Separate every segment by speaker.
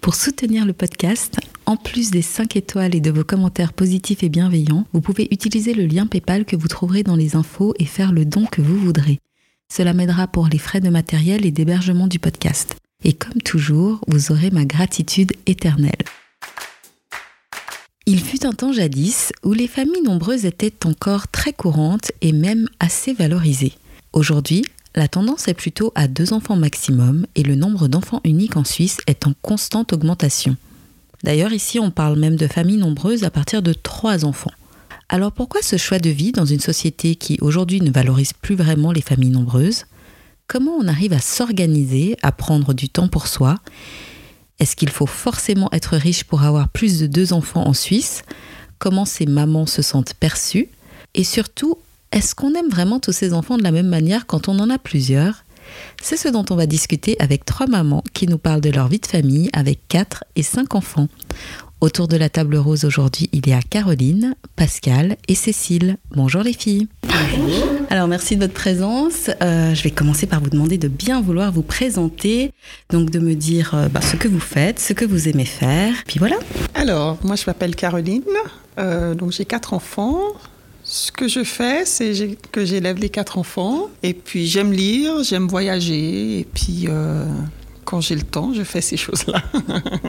Speaker 1: Pour soutenir le podcast, en plus des 5 étoiles et de vos commentaires positifs et bienveillants, vous pouvez utiliser le lien PayPal que vous trouverez dans les infos et faire le don que vous voudrez. Cela m'aidera pour les frais de matériel et d'hébergement du podcast. Et comme toujours, vous aurez ma gratitude éternelle. Il fut un temps jadis où les familles nombreuses étaient encore très courantes et même assez valorisées. Aujourd'hui, la tendance est plutôt à deux enfants maximum et le nombre d'enfants uniques en Suisse est en constante augmentation. D'ailleurs, ici, on parle même de familles nombreuses à partir de trois enfants. Alors pourquoi ce choix de vie dans une société qui aujourd'hui ne valorise plus vraiment les familles nombreuses? Comment on arrive à s'organiser, à prendre du temps pour soi? Est-ce qu'il faut forcément être riche pour avoir plus de deux enfants en Suisse? Comment ces mamans se sentent perçues? Et surtout, est-ce qu'on aime vraiment tous ces enfants de la même manière quand on en a plusieurs? C'est ce dont on va discuter avec trois mamans qui nous parlent de leur vie de famille avec quatre et cinq enfants. Autour de la table rose aujourd'hui, il y a Caroline, Pascal et Cécile. Bonjour les filles. Bonjour. Alors merci de votre présence. Euh, je vais commencer par vous demander de bien vouloir vous présenter, donc de me dire euh, bah, ce que vous faites, ce que vous aimez faire. Puis voilà.
Speaker 2: Alors moi je m'appelle Caroline, euh, donc j'ai quatre enfants. Ce que je fais, c'est que j'élève les quatre enfants. Et puis j'aime lire, j'aime voyager. Et puis euh, quand j'ai le temps, je fais ces choses-là.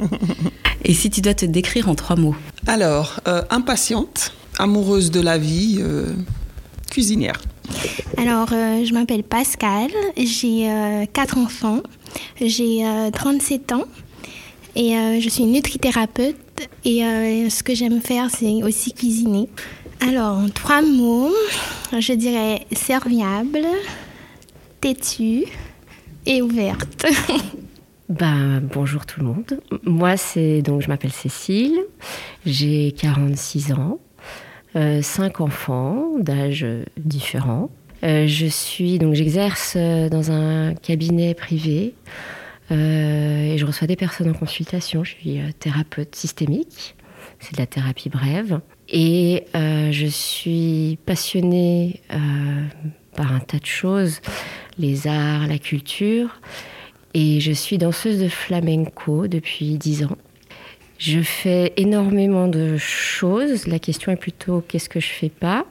Speaker 1: et si tu dois te décrire en trois mots
Speaker 2: Alors, euh, impatiente, amoureuse de la vie, euh, cuisinière.
Speaker 3: Alors, je m'appelle Pascal, j'ai quatre enfants, j'ai 37 ans et je suis nutrithérapeute. Et ce que j'aime faire, c'est aussi cuisiner. Alors, en trois mots, je dirais serviable, têtue et ouverte.
Speaker 4: ben, bonjour tout le monde. Moi, c'est donc je m'appelle Cécile, j'ai 46 ans, euh, cinq enfants d'âge différents. Euh, je suis donc j'exerce dans un cabinet privé euh, et je reçois des personnes en consultation. Je suis thérapeute systémique, c'est de la thérapie brève. Et euh, je suis passionnée euh, par un tas de choses, les arts, la culture. Et je suis danseuse de flamenco depuis dix ans. Je fais énormément de choses. La question est plutôt qu'est-ce que je fais pas?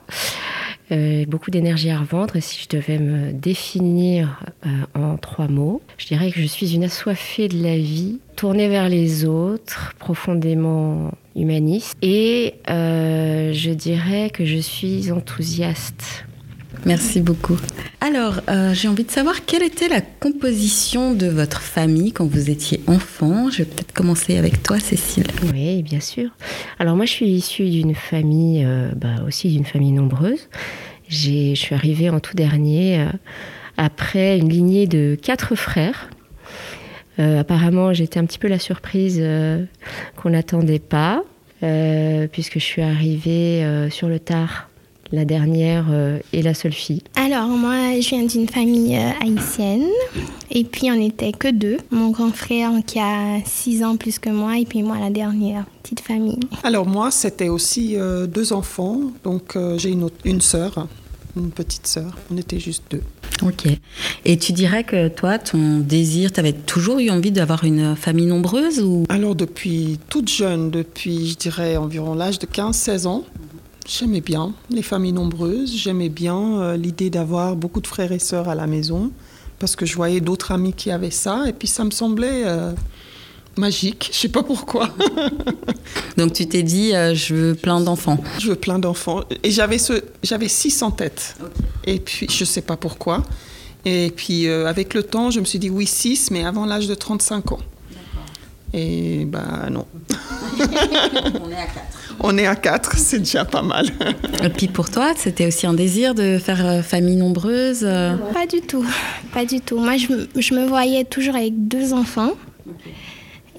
Speaker 4: Euh, beaucoup d'énergie à revendre. Et si je devais me définir en trois mots, je dirais que je suis une assoiffée de la vie, tournée vers les autres, profondément humaniste. Et euh, je dirais que je suis enthousiaste.
Speaker 1: Merci beaucoup. Alors, euh, j'ai envie de savoir quelle était la composition de votre famille quand vous étiez enfant. Je vais peut-être commencer avec toi, Cécile.
Speaker 4: Oui, bien sûr. Alors moi, je suis issue d'une famille, euh, bah, aussi d'une famille nombreuse. Je suis arrivée en tout dernier après une lignée de quatre frères. apparemment, j'étais un petit peu la surprise qu'on n'attendait pas. Euh, puisque je suis arrivée euh, sur le tard, la dernière euh, et la seule fille.
Speaker 3: Alors moi, je viens d'une famille haïtienne et puis on n'était que deux. Mon grand frère qui a six ans plus que moi et puis moi la dernière petite famille.
Speaker 2: Alors moi, c'était aussi deux enfants, donc j'ai une, une sœur une petite sœur. On était juste deux.
Speaker 1: Ok. Et tu dirais que toi, ton désir, tu avais toujours eu envie d'avoir une famille nombreuse ou?
Speaker 2: Alors depuis toute jeune, depuis je dirais environ l'âge de 15-16 ans, j'aimais bien les familles nombreuses, j'aimais bien euh, l'idée d'avoir beaucoup de frères et sœurs à la maison parce que je voyais d'autres amis qui avaient ça et puis ça me semblait euh, magique, je sais pas pourquoi.
Speaker 1: Donc tu t'es dit, euh, je veux plein d'enfants.
Speaker 2: Je veux plein d'enfants. Et j'avais ce, j'avais six en tête. Et puis je sais pas pourquoi. Et puis avec le temps, je me suis dit oui six, mais avant l'âge de 35 ans. Et bah non.
Speaker 1: On est à quatre.
Speaker 2: On est à quatre, c'est déjà pas mal.
Speaker 1: Et puis pour toi, c'était aussi un désir de faire euh, famille nombreuse euh
Speaker 3: Pas du tout, pas du tout. Moi, je, me- je me voyais toujours avec deux enfants.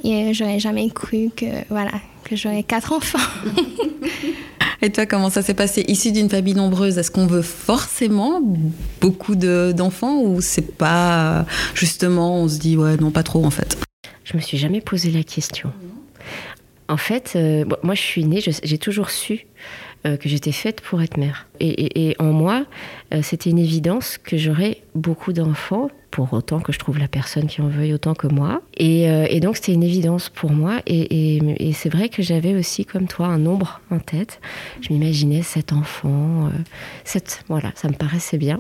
Speaker 3: Et euh, j'aurais jamais cru que, voilà, que j'aurais quatre enfants.
Speaker 1: Et toi, comment ça s'est passé? Issu d'une famille nombreuse, est-ce qu'on veut forcément beaucoup de- d'enfants ou c'est pas justement, on se dit ouais, non, pas trop en fait?
Speaker 4: Je me suis jamais posé la question. En fait, euh, moi je suis née, j'ai toujours su euh, que j'étais faite pour être mère. Et, en moi, euh, c'était une évidence que j'aurais beaucoup d'enfants, pour autant que je trouve la personne qui en veuille autant que moi. Et, donc c'était une évidence pour moi. Et, c'est vrai que j'avais aussi, comme toi, un nombre en tête. Je m'imaginais sept enfants, voilà, ça me paraissait bien.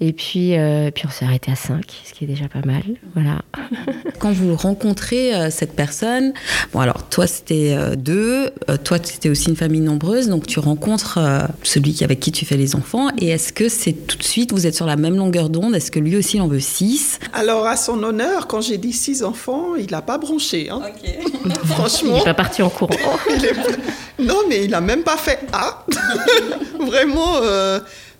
Speaker 4: Et puis, euh, puis on s'est arrêté à cinq, ce qui est déjà pas mal. Voilà.
Speaker 1: Quand vous rencontrez euh, cette personne, bon alors toi c'était euh, deux, euh, toi c'était aussi une famille nombreuse, donc tu rencontres euh, celui avec qui tu fais les enfants, et est-ce que c'est tout de suite, vous êtes sur la même longueur d'onde, est-ce que lui aussi il en veut six?
Speaker 2: Alors à son honneur, quand j'ai dit six enfants, il n'a pas bronché. hein.
Speaker 4: Il
Speaker 2: Franchement.
Speaker 4: n'est pas parti en courant.
Speaker 2: Il est- Non, mais il n'a même pas fait Ah Vraiment.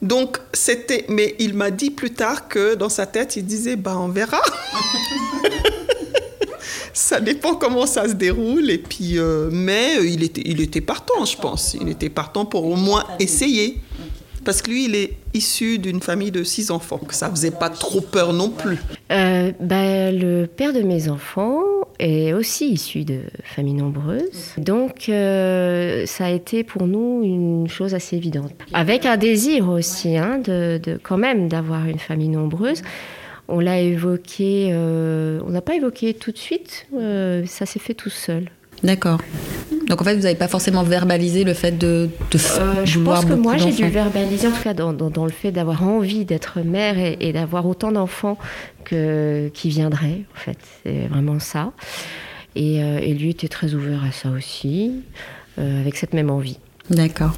Speaker 2: Donc, c'était. Mais il m'a dit plus tard que dans sa tête, il disait Bah, on verra. ça dépend comment ça se déroule. Et puis, euh, mais il était, il était partant, je pense. Il était partant pour au moins essayer. Parce que lui, il est issu d'une famille de six enfants. que Ça faisait pas trop peur non plus.
Speaker 4: Euh, bah, le père de mes enfants est aussi issu de familles nombreuses. Donc, euh, ça a été pour nous une chose assez évidente. Avec un désir aussi, hein, de- quand même, d'avoir une famille nombreuse. On l'a évoqué, euh, on n'a pas évoqué tout de suite, euh, ça s'est fait tout seul.
Speaker 1: D'accord. Donc en fait vous n'avez pas forcément verbalisé le fait de, de
Speaker 4: Euh, je pense que moi, j'ai dû verbaliser, en tout cas dans, dans- dans le fait d'avoir envie d'être mère et, et d'avoir autant d'enfants que, qui viendraient, en fait. C'est vraiment ça. Et, euh, et lui était très ouvert à ça aussi, euh, avec cette même envie.
Speaker 1: D'accord.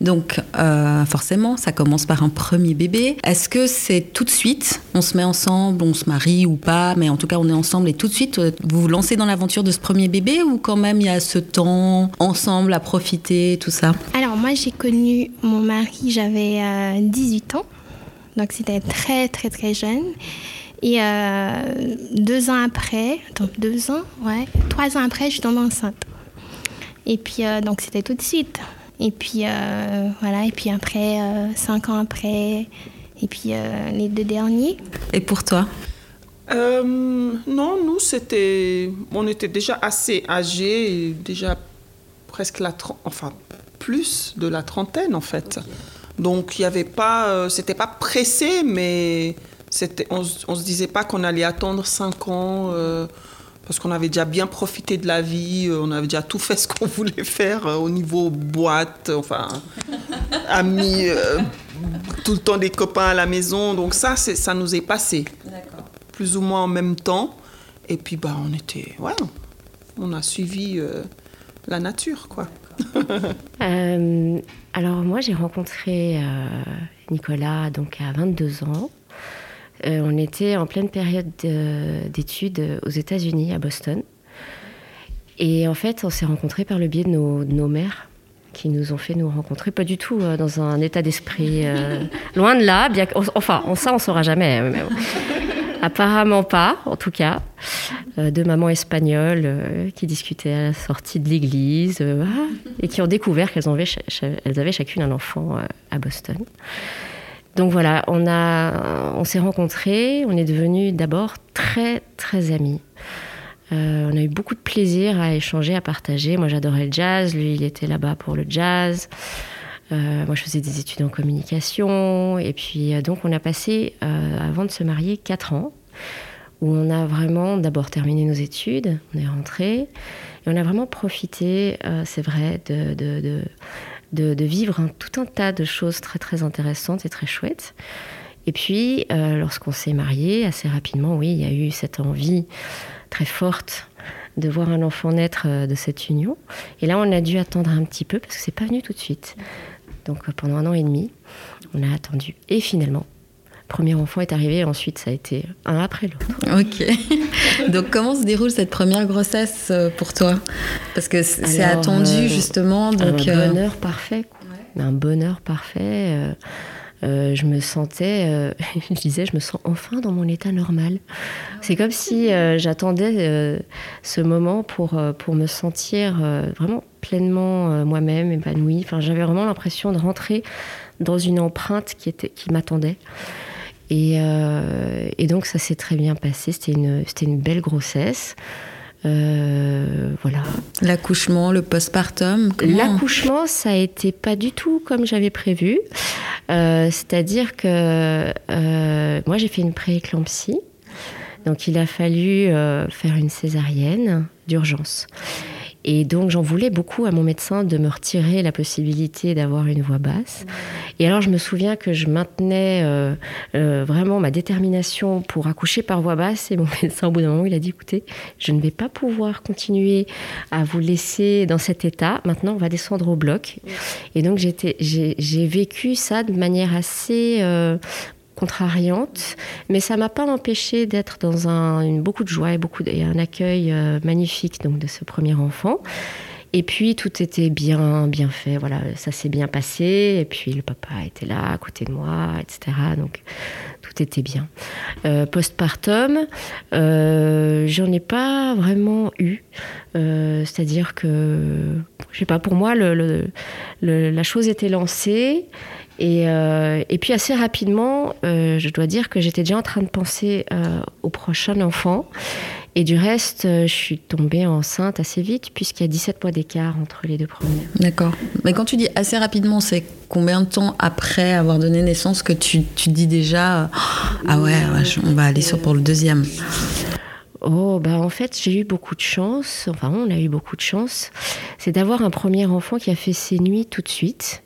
Speaker 1: Donc, euh, forcément, ça commence par un premier bébé. Est-ce que c'est tout de suite, on se met ensemble, on se marie ou pas, mais en tout cas, on est ensemble et tout de suite, euh, vous vous lancez dans l'aventure de ce premier bébé ou quand même il y a ce temps ensemble à profiter, tout ça?
Speaker 3: Alors, moi, j'ai connu mon mari, j'avais euh, 18 ans. Donc, c'était très, très, très jeune. Et euh, deux ans après, donc deux ans, ouais, trois ans après, je suis tombée enceinte. Et puis, euh, donc, c'était tout de suite. Et puis, euh, voilà, et puis après, euh, cinq ans après, et puis euh, les deux derniers.
Speaker 1: Et pour toi
Speaker 2: Euh, non, nous, c'était. On était déjà assez âgés, et déjà presque la. Enfin, plus de la trentaine, en fait. Donc, il n'y avait pas. euh, c'était pas pressé, mais c'était, on, se- on se disait pas qu'on allait attendre cinq ans. euh, parce qu'on avait déjà bien profité de la vie, euh, on avait déjà tout fait ce qu'on voulait faire euh, au niveau boîte, enfin, amis, euh, tout le temps des copains à la maison. Donc ça, ça nous est passé plus ou moins en même temps. Et puis, bah, on était. Ouais, on a suivi euh, la nature, quoi.
Speaker 4: Euh, alors moi, j'ai rencontré euh, Nicolas donc à 22 ans. Euh, on était en pleine période de- d'études aux États-Unis, à Boston. Et en fait, on s'est rencontrés par le biais de nos, de nos mères qui nous ont fait nous rencontrer, pas du tout euh, dans un état d'esprit euh, loin de là, bien enfin, on, ça on saura jamais. mais bon. Apparemment pas, en tout cas. Euh, deux mamans espagnoles qui discutaient à la sortie de l'église et qui ont découvert qu'elles avaient, elles chacune un enfant à Boston. Donc voilà, on, on s'est rencontrés, on est devenus d'abord très très amis. Euh, on a eu beaucoup de plaisir à échanger, à partager. Moi j'adorais le jazz, lui il était là-bas pour le jazz. Euh, moi je faisais des études en communication. Et puis euh, donc on a passé, avant de se marier, quatre ans où on a vraiment d'abord terminé nos études, on est rentré, et on a vraiment profité, c'est vrai, de, de- vivre un- tout un tas de choses très très intéressantes et très chouettes. Et puis, euh, lorsqu'on s'est marié, assez rapidement, oui, il y a eu cette envie très forte de voir un enfant naître de cette union. Et là, on a dû attendre un petit peu parce que c'est pas venu tout de suite. Donc pendant un an et demi, on a attendu. Et finalement, premier enfant est arrivé, ensuite ça a été un après l'autre.
Speaker 1: Ok. Donc comment se déroule cette première grossesse pour toi? Parce que c'est attendu justement. Donc,
Speaker 4: un bonheur parfait. Un bonheur parfait. Euh, je me sentais, euh, je disais, je me sens enfin dans mon état normal. C'est comme si euh, j'attendais ce moment pour, pour me sentir vraiment pleinement moi-même, épanouie. Enfin, j'avais vraiment l'impression de rentrer dans une empreinte qui, était, qui m'attendait. Et, et, donc ça s'est très bien passé, c'était une, belle grossesse.
Speaker 1: Euh, voilà. L'accouchement, le postpartum
Speaker 4: L'accouchement, ça a été pas du tout comme j'avais prévu. Euh, c'est-à-dire que euh, moi, j'ai fait une prééclampsie. Donc, il a fallu faire une césarienne d'urgence. Et donc j'en voulais beaucoup à mon médecin de me retirer la possibilité d'avoir une voix basse. Et alors je me souviens que je maintenais euh, euh, vraiment ma détermination pour accoucher par voix basse. Et mon médecin au bout d'un moment il a dit écoutez, je ne vais pas pouvoir continuer à vous laisser dans cet état. Maintenant on va descendre au bloc. Et donc j'ai vécu ça de manière assez euh, contrariante, mais ça m'a pas empêché d'être dans un, beaucoup de joie et, beaucoup un accueil euh, magnifique donc de ce premier enfant. Et puis tout était bien, bien fait. Voilà, ça s'est bien passé. Et puis le papa était là à côté de moi, etc. Donc tout était bien. Euh, postpartum, euh, j'en ai pas vraiment eu. Euh, c'est-à-dire que, je sais pas, pour moi, la chose était lancée. Euh, et, puis assez rapidement, euh, je dois dire que j'étais déjà en train de penser euh, au prochain enfant. Et du reste, je suis tombée enceinte assez vite, puisqu'il y a 17 mois d'écart entre les deux premiers.
Speaker 1: D'accord. Mais quand tu dis assez rapidement, c'est combien de temps après avoir donné naissance que tu, tu dis déjà Ah ouais, on va aller sur pour le deuxième?
Speaker 4: Oh, bah en fait, j'ai eu beaucoup de chance, enfin, on a eu beaucoup de chance, c'est d'avoir un premier enfant qui a fait ses nuits tout de suite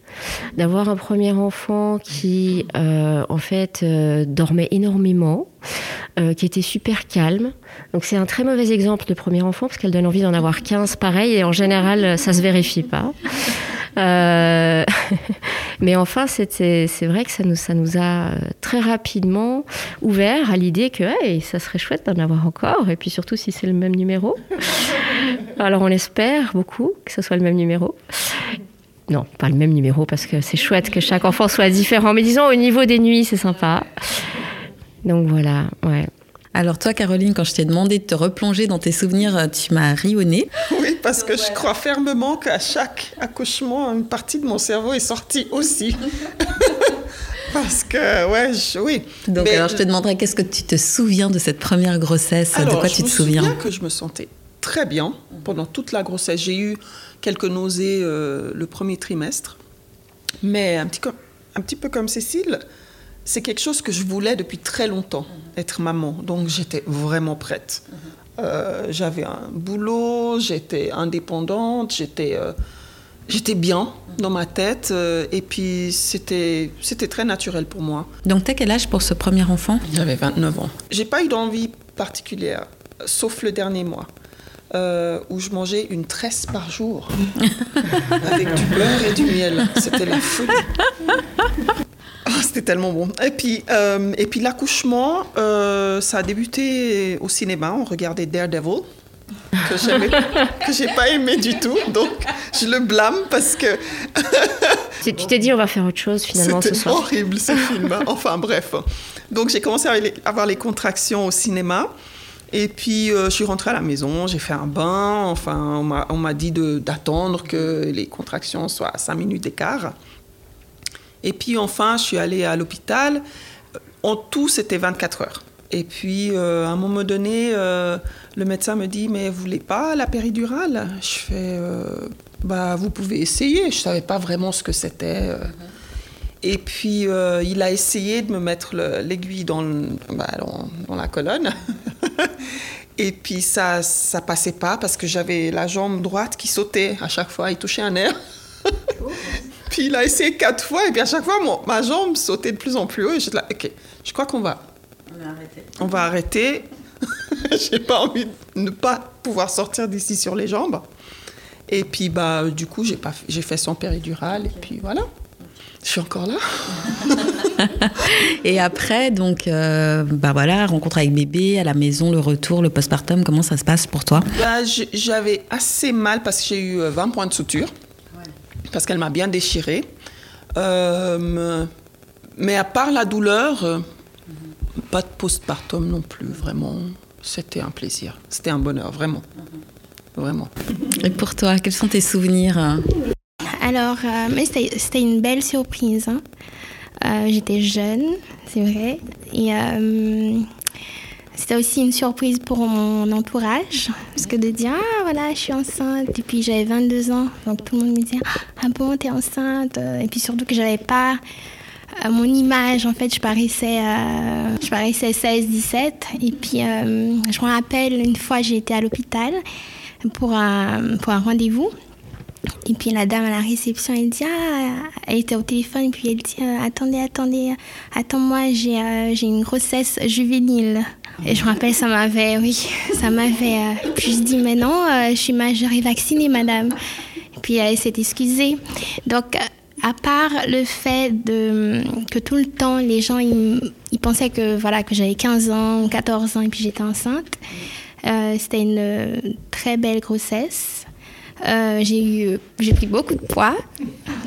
Speaker 4: d'avoir un premier enfant qui, euh, en fait, euh, dormait énormément, euh, qui était super calme. Donc c'est un très mauvais exemple de premier enfant parce qu'elle donne envie d'en avoir 15 pareil et en général ça se vérifie pas. mais enfin, c'est vrai que ça nous, ça nous a très rapidement ouvert à l'idée que ça serait chouette d'en avoir encore, et puis surtout si c'est le même numéro. Alors on espère beaucoup que ce soit le même numéro. Non, pas le même numéro parce que c'est chouette que chaque enfant soit différent. Mais disons, au niveau des nuits, c'est sympa. Donc voilà, ouais.
Speaker 1: Alors toi, Caroline, quand je t'ai demandé de te replonger dans tes souvenirs, tu m'as rionné.
Speaker 2: Oui, parce que je crois fermement qu'à chaque accouchement, une partie de mon cerveau est sortie aussi. parce que, ouais, oui.
Speaker 1: Donc alors je te demanderai, qu'est-ce que tu te souviens de cette première grossesse? De quoi tu te souviens?
Speaker 2: Je me souviens que je me sentais très bien pendant toute la grossesse. J'ai eu quelques nausées euh, le premier trimestre. Mais un petit, un petit peu comme Cécile, c'est quelque chose que je voulais depuis très longtemps, être maman. Donc j'étais vraiment prête. Euh, j'avais un boulot, j'étais indépendante, j'étais euh, j'étais bien dans ma tête et puis c'était c'était très naturel pour moi.
Speaker 1: Donc t'as quel âge pour ce premier enfant?
Speaker 2: J'avais 29 ans. J'ai pas eu d'envie particulière, sauf le dernier mois. Euh, où je mangeais une tresse par jour avec du beurre et du miel. C'était la folie. Ah, c'était tellement bon. Et puis, euh, et puis l'accouchement, euh, ça a débuté au cinéma. On regardait Daredevil que j'ai pas aimé du tout. Donc, je le blâme parce que.
Speaker 4: tu t'es dit, on va faire autre chose finalement ce soir.
Speaker 2: C'était horrible ce film. Enfin, bref. Donc, j'ai commencé à avoir les contractions au cinéma. Et puis, euh, je suis rentrée à la maison, j'ai fait un bain. Enfin, on m'a dit d'attendre que les contractions soient à 5 minutes d'écart. Et puis, enfin, je suis allée à l'hôpital. En tout, c'était 24 heures. Et puis, euh, à un moment donné, euh, le médecin me dit Mais vous voulez pas la péridurale? Je fais Bah, vous pouvez essayer. Je savais pas vraiment ce que c'était. Et puis, il a essayé de me mettre l'aiguille dans, bah, dans, dans, la colonne. Et puis ça ça passait pas parce que j'avais la jambe droite qui sautait à chaque fois, il touchait un nerf. puis il a essayé quatre fois et puis à chaque fois ma jambe sautait de plus en plus haut et j'étais là, ok, je crois qu'on va. On va arrêter. On va arrêter. j'ai pas envie de ne pas pouvoir sortir d'ici sur les jambes. Et puis, bah, du coup, j'ai, fait son péridurale, et puis voilà. Je suis encore là.
Speaker 1: et après, donc, euh, bah voilà, rencontre avec bébé, à la maison, le retour, le postpartum, comment ça se passe pour toi?
Speaker 2: Bah, J'avais assez mal parce que j'ai eu 20 points de suture, parce qu'elle m'a bien déchiré. Euh, mais à part la douleur, euh, pas de postpartum non plus, vraiment. C'était un plaisir, c'était un bonheur, vraiment. Vraiment.
Speaker 1: Et pour toi, quels sont tes souvenirs?
Speaker 3: Alors, euh, c'était une belle surprise. Hein. Euh, j'étais jeune, c'est vrai. Et c'était aussi une surprise pour mon entourage. Parce que de dire, ah voilà, je suis enceinte. Et puis j'avais 22 ans. Donc tout le monde me disait, ah bon, t'es enceinte? Et puis surtout que j'avais pas euh, mon image, en fait, je paraissais, euh, paraissais 16-17. Et puis, euh, je me rappelle, une fois, j'ai été à l'hôpital pour pour un rendez-vous. Et puis la dame à la réception, elle dit, ah, elle était au téléphone, et puis elle dit, attendez, attendez, attends-moi, j'ai j'ai une grossesse juvénile. Et je me rappelle, ça m'avait, oui, ça m'avait. puis je dis, mais non, je suis majeure et vaccinée, madame. Et puis elle s'est excusée. Donc, à part le fait de, que tout le temps, les gens, ils, pensaient que, voilà, que j'avais 15 ans, 14 ans et puis j'étais enceinte. Euh, c'était une très belle grossesse. Euh, j'ai pris beaucoup de poids,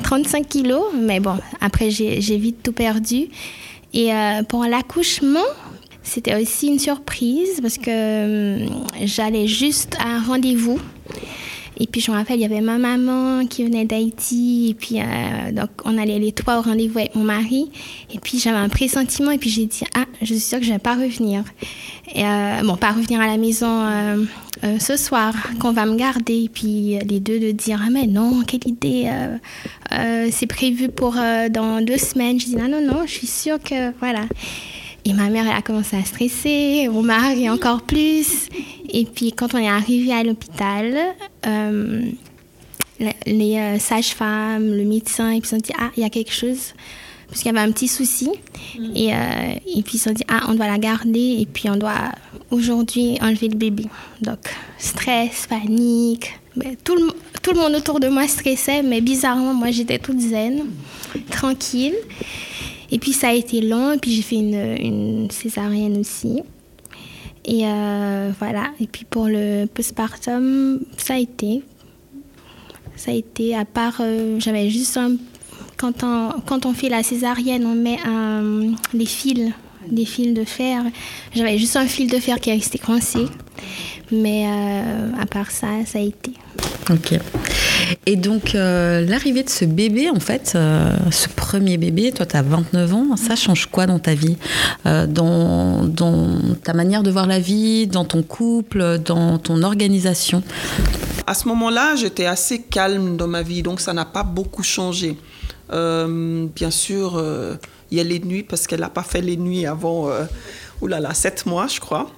Speaker 3: 35 kilos, mais bon, après j'ai, vite tout perdu. Et euh, pour l'accouchement, c'était aussi une surprise parce que j'allais juste à un rendez-vous. Et puis je me rappelle, il y avait ma maman qui venait d'Haïti. Et puis euh, donc on allait les trois au rendez-vous avec mon mari. Et puis j'avais un pressentiment. Et puis j'ai dit, ah, je suis sûre que je ne vais pas revenir. Euh, bon, pas revenir à la maison euh, ce soir, qu'on va me garder. Et puis les deux de dire, ah mais non, quelle idée. c'est prévu pour dans deux semaines. Je dis, non, non, non, je suis sûre que, voilà. Et ma mère, elle a commencé à stresser, mon mari encore plus. Et puis quand on est arrivé à l'hôpital, euh, les euh, sages-femmes, le médecin, ils se sont dit, ah, il y a quelque chose, parce qu'il y avait un petit souci. Mm. Et, euh, et puis ils se sont dit, ah, on doit la garder, et puis on doit aujourd'hui enlever le bébé. Donc, stress, panique. tout, le, tout le monde autour de moi stressait, mais bizarrement, moi, j'étais toute zen, tranquille. Et puis ça a été long, et puis j'ai fait une, une césarienne aussi. Et euh, voilà. Et puis pour le postpartum, ça a été. Ça a été, à part, euh, j'avais juste un. Quand on, quand on fait la césarienne, on met un, des fils, des fils de fer. J'avais juste un fil de fer qui est resté coincé. Mais euh, à part ça, ça a été.
Speaker 1: Ok. Et donc, euh, l'arrivée de ce bébé, en fait, euh, ce premier bébé, toi, tu as 29 ans, ça change quoi dans ta vie? Euh, dans, dans, ta manière de voir la vie, dans ton couple, dans ton organisation?
Speaker 2: À ce moment-là, j'étais assez calme dans ma vie, donc ça n'a pas beaucoup changé. Bien sûr, il y a les nuits, parce qu'elle n'a pas fait les nuits avant, oulala, 7 mois, je crois.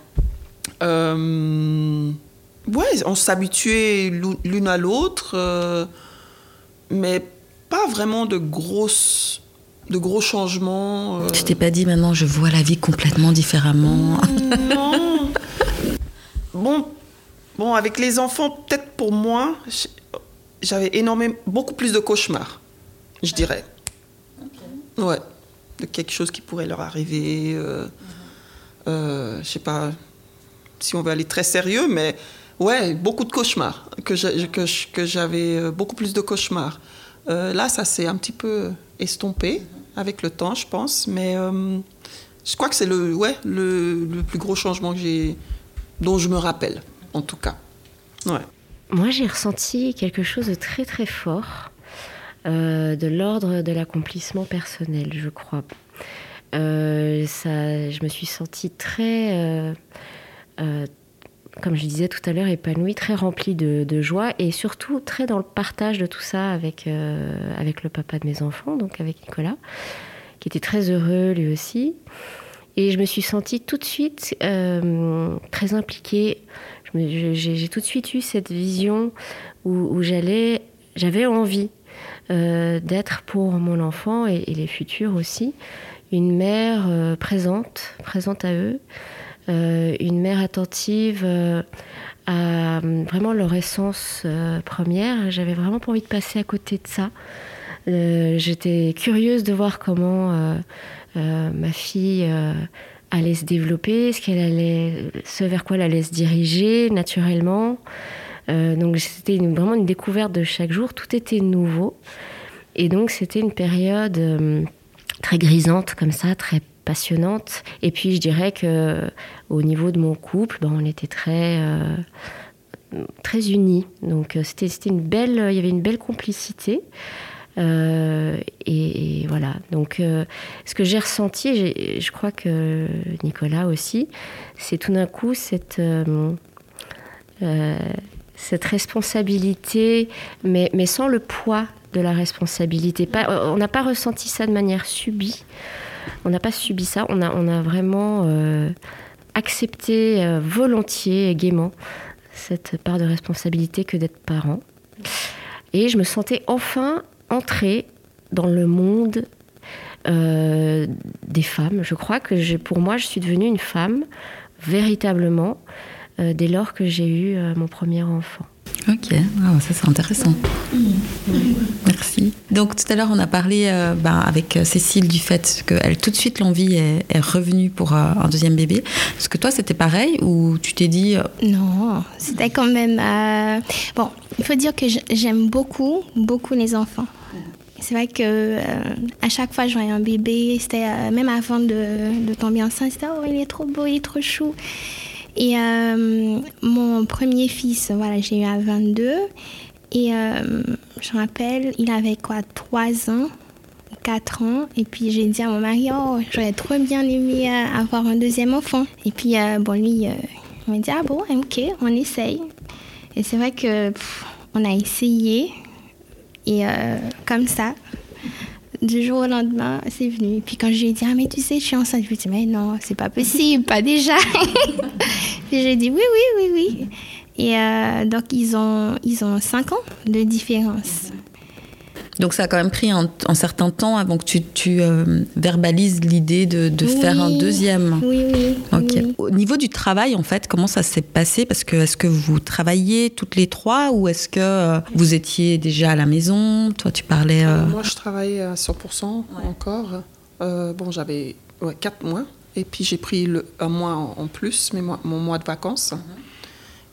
Speaker 2: Ouais, on s'habituait l'une à l'autre, euh, mais pas vraiment de grosses de gros changements.
Speaker 1: Euh. Tu t'es pas dit maintenant je vois la vie complètement différemment
Speaker 2: Non. bon, bon, avec les enfants, peut-être pour moi, j'avais énormément, beaucoup plus de cauchemars, je dirais. Ouais, de quelque chose qui pourrait leur arriver. Euh, euh, je sais pas si on veut aller très sérieux, mais Ouais, beaucoup de cauchemars, que j'avais euh, beaucoup plus de cauchemars. Euh, là, ça s'est un petit peu estompé avec le temps, je pense, mais euh, je crois que c'est le, ouais, le, le, plus gros changement que j'ai, dont je me rappelle, en tout cas. Ouais.
Speaker 4: Moi, j'ai ressenti quelque chose de très très fort, de l'ordre de l'accomplissement personnel, je crois. ça, je me suis sentie très comme je disais tout à l'heure, épanoui, très rempli de, joie et surtout très dans le partage de tout ça avec, euh, avec le papa de mes enfants, donc avec Nicolas, qui était très heureux lui aussi. Et je me suis sentie tout de suite euh, très impliquée. J'ai tout de suite eu cette vision où, j'allais, j'avais envie euh, d'être pour mon enfant et, les futurs aussi une mère présente, présente à eux. une mère attentive à vraiment leur essence première. J'avais vraiment pas envie de passer à côté de ça. J'étais curieuse de voir comment ma fille allait se développer, ce qu'elle allait, ce vers quoi elle allait se diriger naturellement. Euh, donc c'était vraiment une découverte de chaque jour. Tout était nouveau, et donc c'était une période euh, très grisante comme ça, très passionnante. Et puis je dirais que au niveau de mon couple, ben, on était très euh, très unis. Donc c'était une belle, il y avait une belle complicité. Euh, et, voilà. Donc, euh, ce que j'ai ressenti, je crois que Nicolas aussi, c'est tout d'un coup cette, euh, cette responsabilité, mais, mais sans le poids de la responsabilité. Pas, on n'a pas ressenti ça de manière subie. On n'a pas subi ça. On a, on a vraiment accepté volontiers et gaiement cette part de responsabilité que d'être parent. Et je me sentais enfin entrer dans le monde euh, des femmes. Je crois que pour moi, je suis devenue une femme véritablement euh, dès lors que j'ai eu euh, mon premier enfant.
Speaker 1: Ok, ah, ça c'est intéressant. Merci. Donc tout à l'heure on a parlé ben, avec Cécile du fait qu'elle tout de suite l'envie est, est, revenue pour un deuxième bébé. Est-ce que toi c'était pareil ou tu t'es dit
Speaker 3: Non, c'était quand même... Bon, il faut dire que j'aime beaucoup, beaucoup les enfants. C'est vrai que euh, à chaque fois que je voyais un bébé, c'était euh, même avant de, de tomber enceinte, c'était oh il est trop beau, il est trop chou. Et euh, mon premier fils, voilà, j'ai eu à 22 et je me rappelle, il avait quoi 3 ans, 4 ans et puis j'ai dit à mon mari oh j'aurais trop bien aimé avoir un deuxième enfant. Et puis bon lui il m'a dit ah bon ok on essaye. Et c'est vrai que on a essayé et euh, comme ça, du jour au lendemain, c'est venu. Puis quand je lui ai dit, ah mais tu sais, je suis enceinte, je lui ai dit, mais non, c'est pas possible, pas déjà. et j'ai dit, oui, oui, oui, oui. Et euh, donc ils ont, ils ont 5 ans de différence.
Speaker 1: Donc ça a quand même pris un, certain temps avant que tu, tu euh, verbalises l'idée de, de faire un deuxième.
Speaker 3: Oui, oui.
Speaker 1: Au niveau du travail, en fait, comment ça s'est passé? Parce que est-ce que vous travailliez toutes les trois ou est-ce que euh, vous étiez déjà à la maison? Toi, tu parlais. Euh,
Speaker 2: moi, je travaillais à 100% encore. bon, j'avais ouais, 4 mois. Et puis j'ai pris le, un mois en, plus, mais mon mois de vacances. Mhm.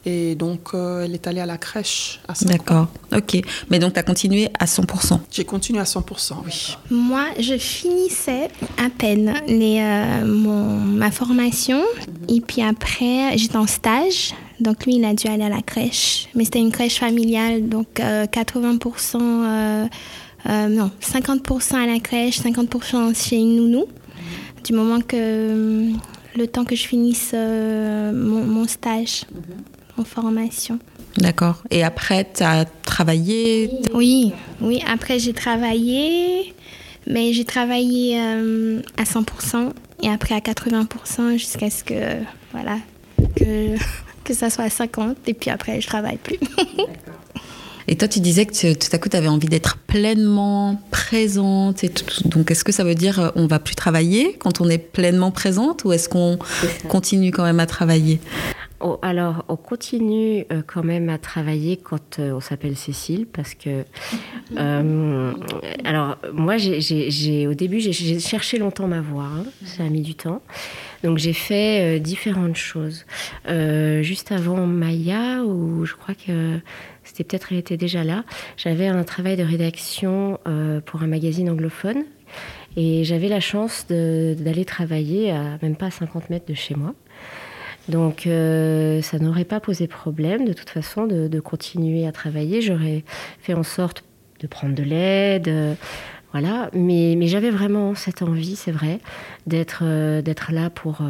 Speaker 2: Et donc, euh, elle est allée à la crèche à 5
Speaker 1: D'accord, ok. Mais donc, tu as continué à 100%
Speaker 2: J'ai continué à 100%, oui.
Speaker 3: Moi, je finissais à peine les, euh, mon, ma formation. Et puis après, j'étais en stage. Donc, lui, il a dû aller à la crèche. Mais c'était une crèche familiale, donc 80%, euh, non, 50% à la crèche, 50% chez une nounou. Du moment que le temps que je finisse mon, stage. Mhm en formation.
Speaker 1: D'accord. Et après, tu as travaillé?
Speaker 3: Oui, oui. Après, j'ai travaillé, mais j'ai travaillé euh, à 100% et après à 80% jusqu'à ce que, voilà, que, que ça soit à 50 et puis après, je travaille plus.
Speaker 1: Et toi, tu disais que tout à coup, tu avais envie d'être pleinement présente. Et tout. Donc, est-ce que ça veut dire qu'on va plus travailler quand on est pleinement présente ou est-ce qu'on continue quand même à travailler?
Speaker 4: Oh, alors, on continue euh, quand même à travailler quand euh, on s'appelle Cécile, parce que. Euh, alors, moi, j'ai, au début, j'ai cherché longtemps ma voix. Hein. ça a mis du temps. Donc, j'ai fait différentes choses. juste avant Maya, où je crois que c'était peut-être, elle était déjà là, j'avais un travail de rédaction pour un magazine anglophone. Et j'avais la chance d'aller travailler à même pas 50 mètres de chez moi. Donc euh, ça n'aurait pas posé problème de toute façon de, continuer à travailler. J'aurais fait en sorte de prendre de l'aide, euh, voilà. Mais, j'avais vraiment cette envie, c'est vrai, d'être euh, là pour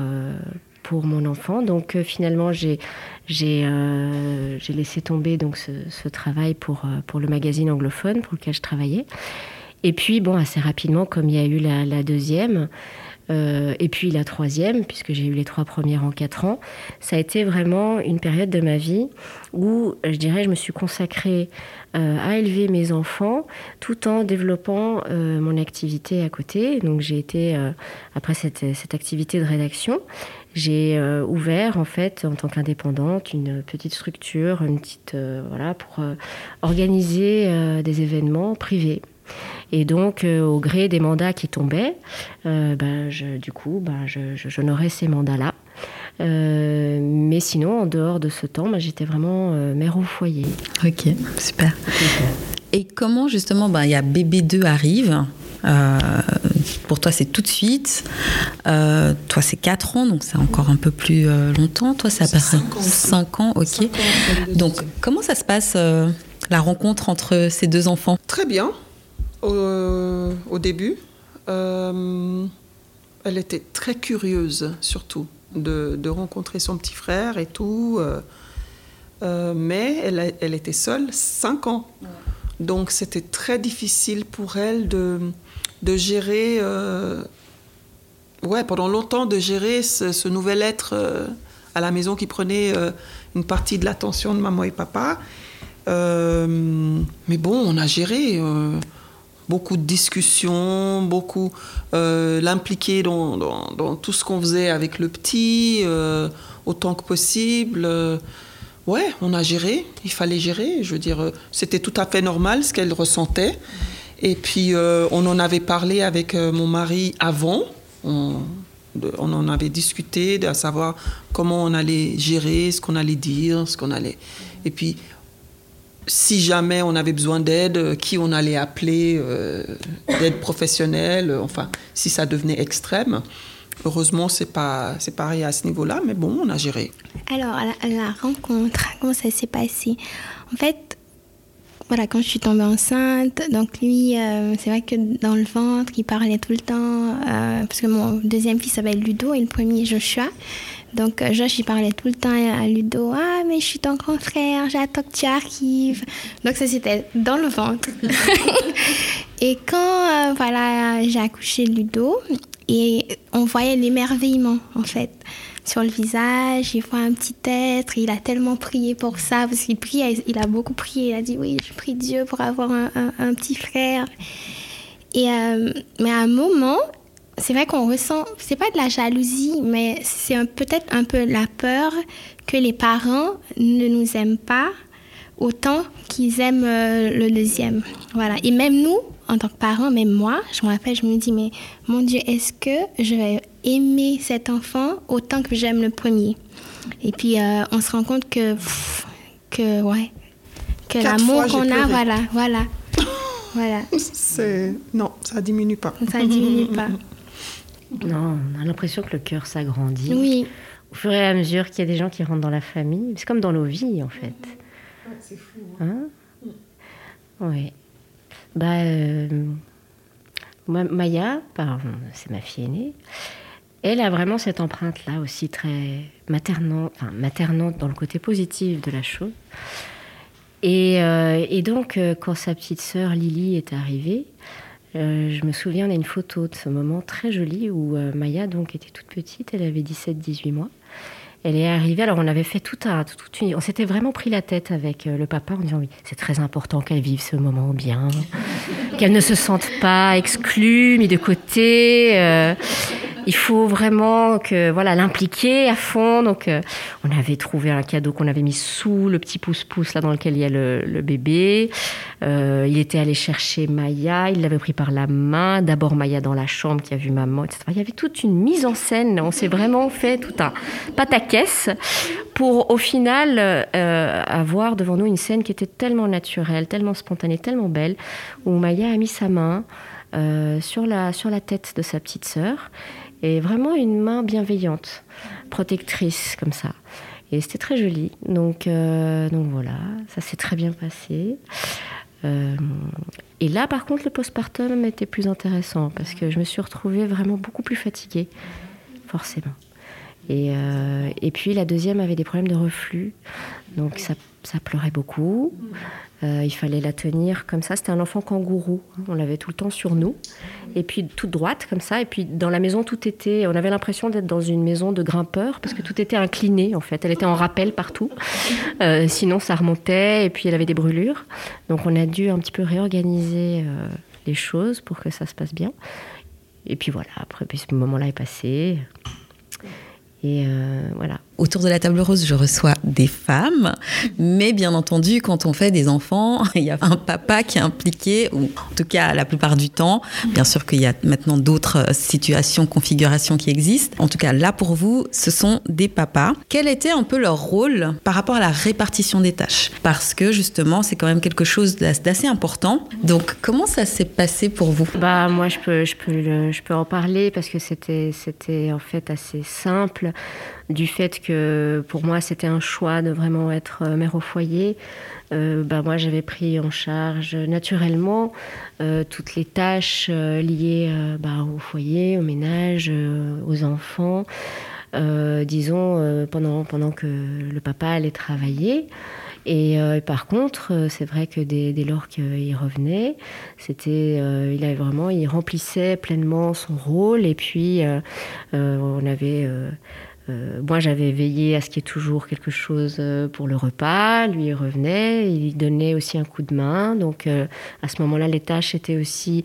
Speaker 4: mon enfant. Donc finalement j'ai laissé tomber donc ce, travail pour le magazine anglophone pour lequel je travaillais. Et puis bon assez rapidement comme il y a eu la deuxième. Euh, et puis la troisième, puisque j'ai eu les trois premières en quatre ans, ça a été vraiment une période de ma vie où, je dirais, je me suis consacrée euh, à élever mes enfants tout en développant euh, mon activité à côté. Donc j'ai été, après cette, cette, activité de rédaction, j'ai ouvert en fait en tant qu'indépendante une petite structure, une petite voilà pour organiser des événements privés. Et donc, au gré des mandats qui tombaient, ben, je, du coup, ben, j'honorais ces mandats-là. Euh, mais sinon, en dehors de ce temps, j'étais vraiment euh, mère au foyer.
Speaker 1: Ok, super. Et comment justement, bah, il y a bébé 2 arrive euh, pour toi, c'est tout de suite. toi, c'est 4 ans, donc c'est encore un peu plus longtemps. Toi, ça passe 5 ans. ok. donc, comment ça se passe, la rencontre entre ces deux enfants?
Speaker 2: Très bien. Au début, elle était très curieuse, surtout de, rencontrer son petit frère et tout. Euh, euh, mais elle, était seule 5 ans. Donc c'était très difficile pour elle de, de gérer, euh, ouais, pendant longtemps, de gérer ce, nouvel être à la maison qui prenait une partie de l'attention de maman et papa. mais bon, on a géré beaucoup de discussions, beaucoup euh, l'impliquer dans, tout ce qu'on faisait avec le petit, euh, autant que possible. Euh, ouais, on a géré, il fallait gérer. Je veux dire, c'était tout à fait normal ce qu'elle ressentait. Et puis, on en avait parlé avec mon mari avant. On, on en avait discuté, de savoir comment on allait gérer, ce qu'on allait dire, ce qu'on allait. Et puis, si jamais on avait besoin d'aide, euh, qui on allait appeler, euh, d'aide professionnelle, euh, enfin, si ça devenait extrême. Heureusement, c'est pas c'est pareil à ce niveau-là, mais bon, on a géré.
Speaker 3: Alors, la, rencontre, comment ça s'est passé? En fait, voilà, quand je suis tombée enceinte, donc lui, c'est vrai que dans le ventre, il parlait tout le temps, parce que mon deuxième fils s'appelle Ludo et le premier Joshua. Donc, euh, Josh, il parlait tout le temps à Ludo Ah, mais je suis ton grand frère, j'attends que tu arrives. Donc, ça, c'était dans le ventre. et quand, euh, voilà, j'ai accouché Ludo, et on voyait l'émerveillement, en fait, sur le visage. Il voit un petit être. Il a tellement prié pour ça, parce qu'il prie, il a beaucoup prié. Il a dit Oui, je prie Dieu pour avoir un, petit frère. Et, euh, mais à un moment, c'est vrai qu'on ressent, c'est pas de la jalousie, mais c'est peut-être un peu la peur que les parents ne nous aiment pas autant qu'ils aiment euh, le deuxième. Voilà. Et même nous, en tant que parents, même moi, je me rappelle, je me dis, mais mon Dieu, est-ce que je vais aimer cet enfant autant que j'aime le premier? Et puis, euh, on se rend compte que, que ouais, que l'amour qu'on a, voilà, voilà.
Speaker 2: Voilà. Non, ça diminue pas.
Speaker 3: Ça diminue pas.
Speaker 4: Non, on a l'impression que le cœur s'agrandit.
Speaker 3: Oui.
Speaker 4: Au fur et à mesure qu'il y a des gens qui rentrent dans la famille. C'est comme dans nos vies, en fait.
Speaker 2: c'est fou. Hein.
Speaker 4: hein oui. Bah, euh, Maya, c'est ma fille aînée, elle a vraiment cette empreinte-là aussi très maternante, enfin, maternante dans le côté positif de la chose. Et, euh, et donc, euh, quand sa petite sœur Lily est arrivée, euh, je me souviens, on a une photo de ce moment très joli où euh, Maya donc était toute petite, elle avait 17-18 mois. Elle est arrivée, alors on avait fait tout un, tout, on s'était vraiment pris la tête avec euh, le papa en disant oui, c'est très important qu'elle vive ce moment bien, qu'elle ne se sente pas exclue, mis de côté il faut vraiment que voilà l'impliquer à fond. Donc, euh, on avait trouvé un cadeau qu'on avait mis sous le petit pouce-pouce là dans lequel il y a le, bébé. Euh, il était allé chercher Maya, il l'avait pris par la main. D'abord Maya dans la chambre qui a vu maman, etc. Il y avait toute une mise en scène. On s'est vraiment fait tout un pataquès pour au final euh, avoir devant nous une scène qui était tellement naturelle, tellement spontanée, tellement belle, où Maya a mis sa main. sur, la, sur la tête de sa petite sœur et vraiment une main bienveillante, protectrice comme ça. Et c'était très joli. Donc, euh, voilà, ça s'est très bien passé. Euh, et là, par contre, le postpartum était plus intéressant parce que je me suis retrouvée vraiment beaucoup plus fatiguée, forcément. Et, euh, et puis la deuxième avait des problèmes de reflux, donc ça, pleurait beaucoup. Euh, il fallait la tenir comme ça. C'était un enfant kangourou. On l'avait tout le temps sur nous. Et puis toute droite comme ça. Et puis dans la maison, tout était. On avait l'impression d'être dans une maison de grimpeurs parce que tout était incliné en fait. Elle était en rappel partout. Euh, sinon, ça remontait et puis elle avait des brûlures. Donc on a dû un petit peu réorganiser euh, les choses pour que ça se passe bien. Et puis voilà. Après, ce moment-là est passé. Et voilà.
Speaker 1: Autour de la table rose, je reçois des femmes, mais bien entendu, quand on fait des enfants, il y a un papa qui est impliqué, ou en tout cas la plupart du temps. Bien sûr qu'il y a maintenant d'autres situations, configurations qui existent. En tout cas, là pour vous, ce sont des papas. Quel était un peu leur rôle par rapport à la répartition des tâches? Parce que justement, c'est quand même quelque chose d'assez important. Donc, comment ça s'est passé pour vous?
Speaker 4: Bah moi, je peux, je peux, je peux en parler parce que c'était, c'était en fait assez simple du fait que pour moi c'était un choix de vraiment être euh, mère au foyer. Bah, moi j'avais pris en charge naturellement euh, toutes les tâches liées bah, au foyer, au ménage, aux enfants. disons pendant, pendant que le papa allait travailler. Et par contre, c'est vrai que dès, dès lors qu'il revenait, c'était, il avait vraiment, il remplissait pleinement son rôle. Et puis, on avait euh, moi, j'avais veillé à ce qu'il y ait toujours quelque chose euh, pour le repas. Lui, revenait, il donnait aussi un coup de main. Donc, euh, à ce moment-là, les tâches étaient aussi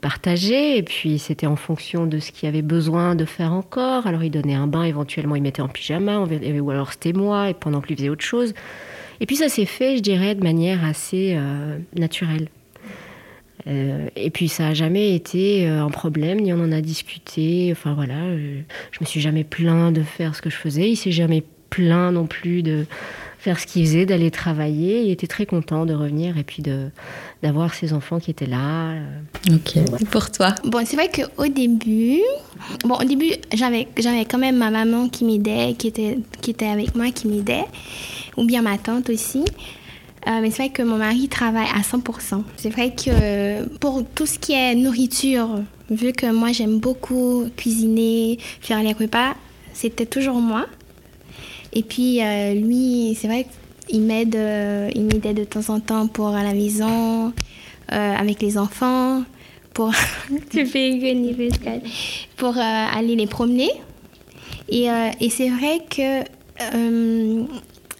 Speaker 4: partagées. Et puis, c'était en fonction de ce qu'il avait besoin de faire encore. Alors, il donnait un bain, éventuellement, il mettait en pyjama, ou alors c'était moi, et pendant que lui faisait autre chose. Et puis, ça s'est fait, je dirais, de manière assez naturelle. Euh, et puis ça n'a jamais été euh, un problème, ni on en a discuté. Enfin voilà, euh, je me suis jamais plaint de faire ce que je faisais. Il s'est jamais plaint non plus de faire ce qu'il faisait, d'aller travailler. Il était très content de revenir et puis de d'avoir ses enfants qui étaient là.
Speaker 1: Ok. Pour toi
Speaker 3: Bon, c'est vrai qu'au début, bon, au début, j'avais j'avais quand même ma maman qui m'aidait, qui était qui était avec moi, qui m'aidait, ou bien ma tante aussi. Euh, mais c'est vrai que mon mari travaille à 100%. C'est vrai que pour tout ce qui est nourriture, vu que moi j'aime beaucoup cuisiner, faire les repas, c'était toujours moi. Et puis euh, lui, c'est vrai qu'il m'aide, euh, il m'aidait de temps en temps pour à la maison, avec les enfants, pour pour aller les promener. Et, et c'est vrai que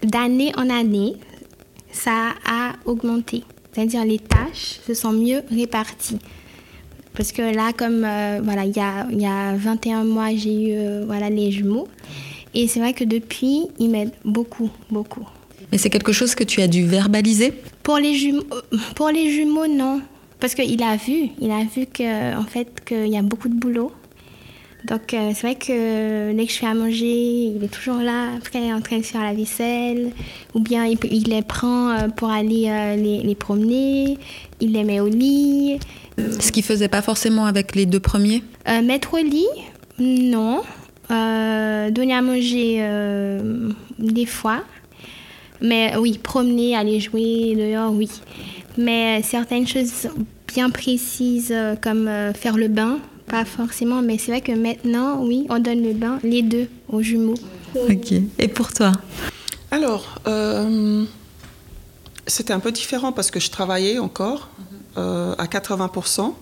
Speaker 3: d'année en année, ça a augmenté. C'est-à-dire les tâches se sont mieux réparties. Parce que là, comme euh, voilà, il y a, y a 21 mois, j'ai eu euh, voilà, les jumeaux. Et c'est vrai que depuis, ils m'aident beaucoup, beaucoup.
Speaker 1: Mais c'est quelque chose que tu as dû verbaliser?
Speaker 3: Pour les jumeaux, euh, pour les jumeaux non. Parce qu'il a vu, il a vu que, en fait, qu'il y a beaucoup de boulot. Donc euh, c'est vrai que dès que je fais à manger, il est toujours là, après en train de faire la vaisselle, ou bien il, les prend euh, pour aller euh, les, promener, il les met au lit.
Speaker 1: Ce qu'il faisait pas forcément avec les deux premiers?
Speaker 3: Mettre au lit, non. donner à manger des fois. Mais oui, promener, aller jouer dehors, oui. Mais certaines choses bien précises comme faire le bain, pas forcément, mais c'est vrai que maintenant, oui, on donne le bain, les deux, aux jumeaux.
Speaker 1: Ok. Et pour toi
Speaker 2: Alors, euh, c'était un peu différent parce que je travaillais encore euh, à 80%.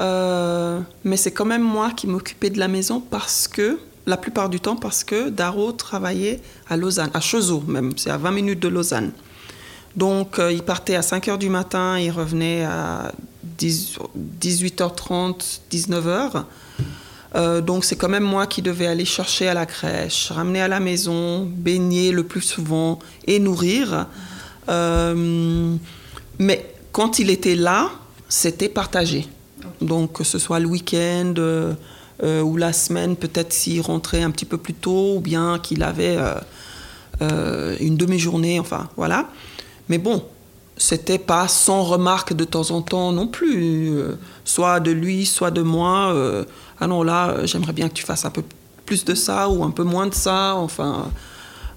Speaker 2: Euh, mais c'est quand même moi qui m'occupais de la maison parce que, la plupart du temps, parce que Daro travaillait à Lausanne, à Chezeaux même, c'est à 20 minutes de Lausanne. Donc, il partait à 5 h du matin, il revenait à 18h30, 19h. Euh, donc c'est quand même moi qui devais aller chercher à la crèche, ramener à la maison, baigner le plus souvent et nourrir. Euh, mais quand il était là, c'était partagé. Donc que ce soit le week-end euh, ou la semaine, peut-être s'il rentrait un petit peu plus tôt ou bien qu'il avait une demi-journée, enfin voilà. Mais bon, c'était pas sans remarque de temps en temps non plus, euh, soit de lui, soit de moi. Euh, ah non, là, j'aimerais bien que tu fasses un peu plus de ça ou un peu moins de ça. Enfin,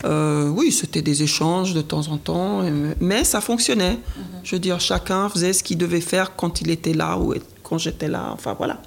Speaker 2: euh, oui, c'était des échanges de temps en temps, mais ça fonctionnait. Mhm. Je veux dire, chacun faisait ce qu'il devait faire quand il était là ou quand j'étais là. Enfin, voilà.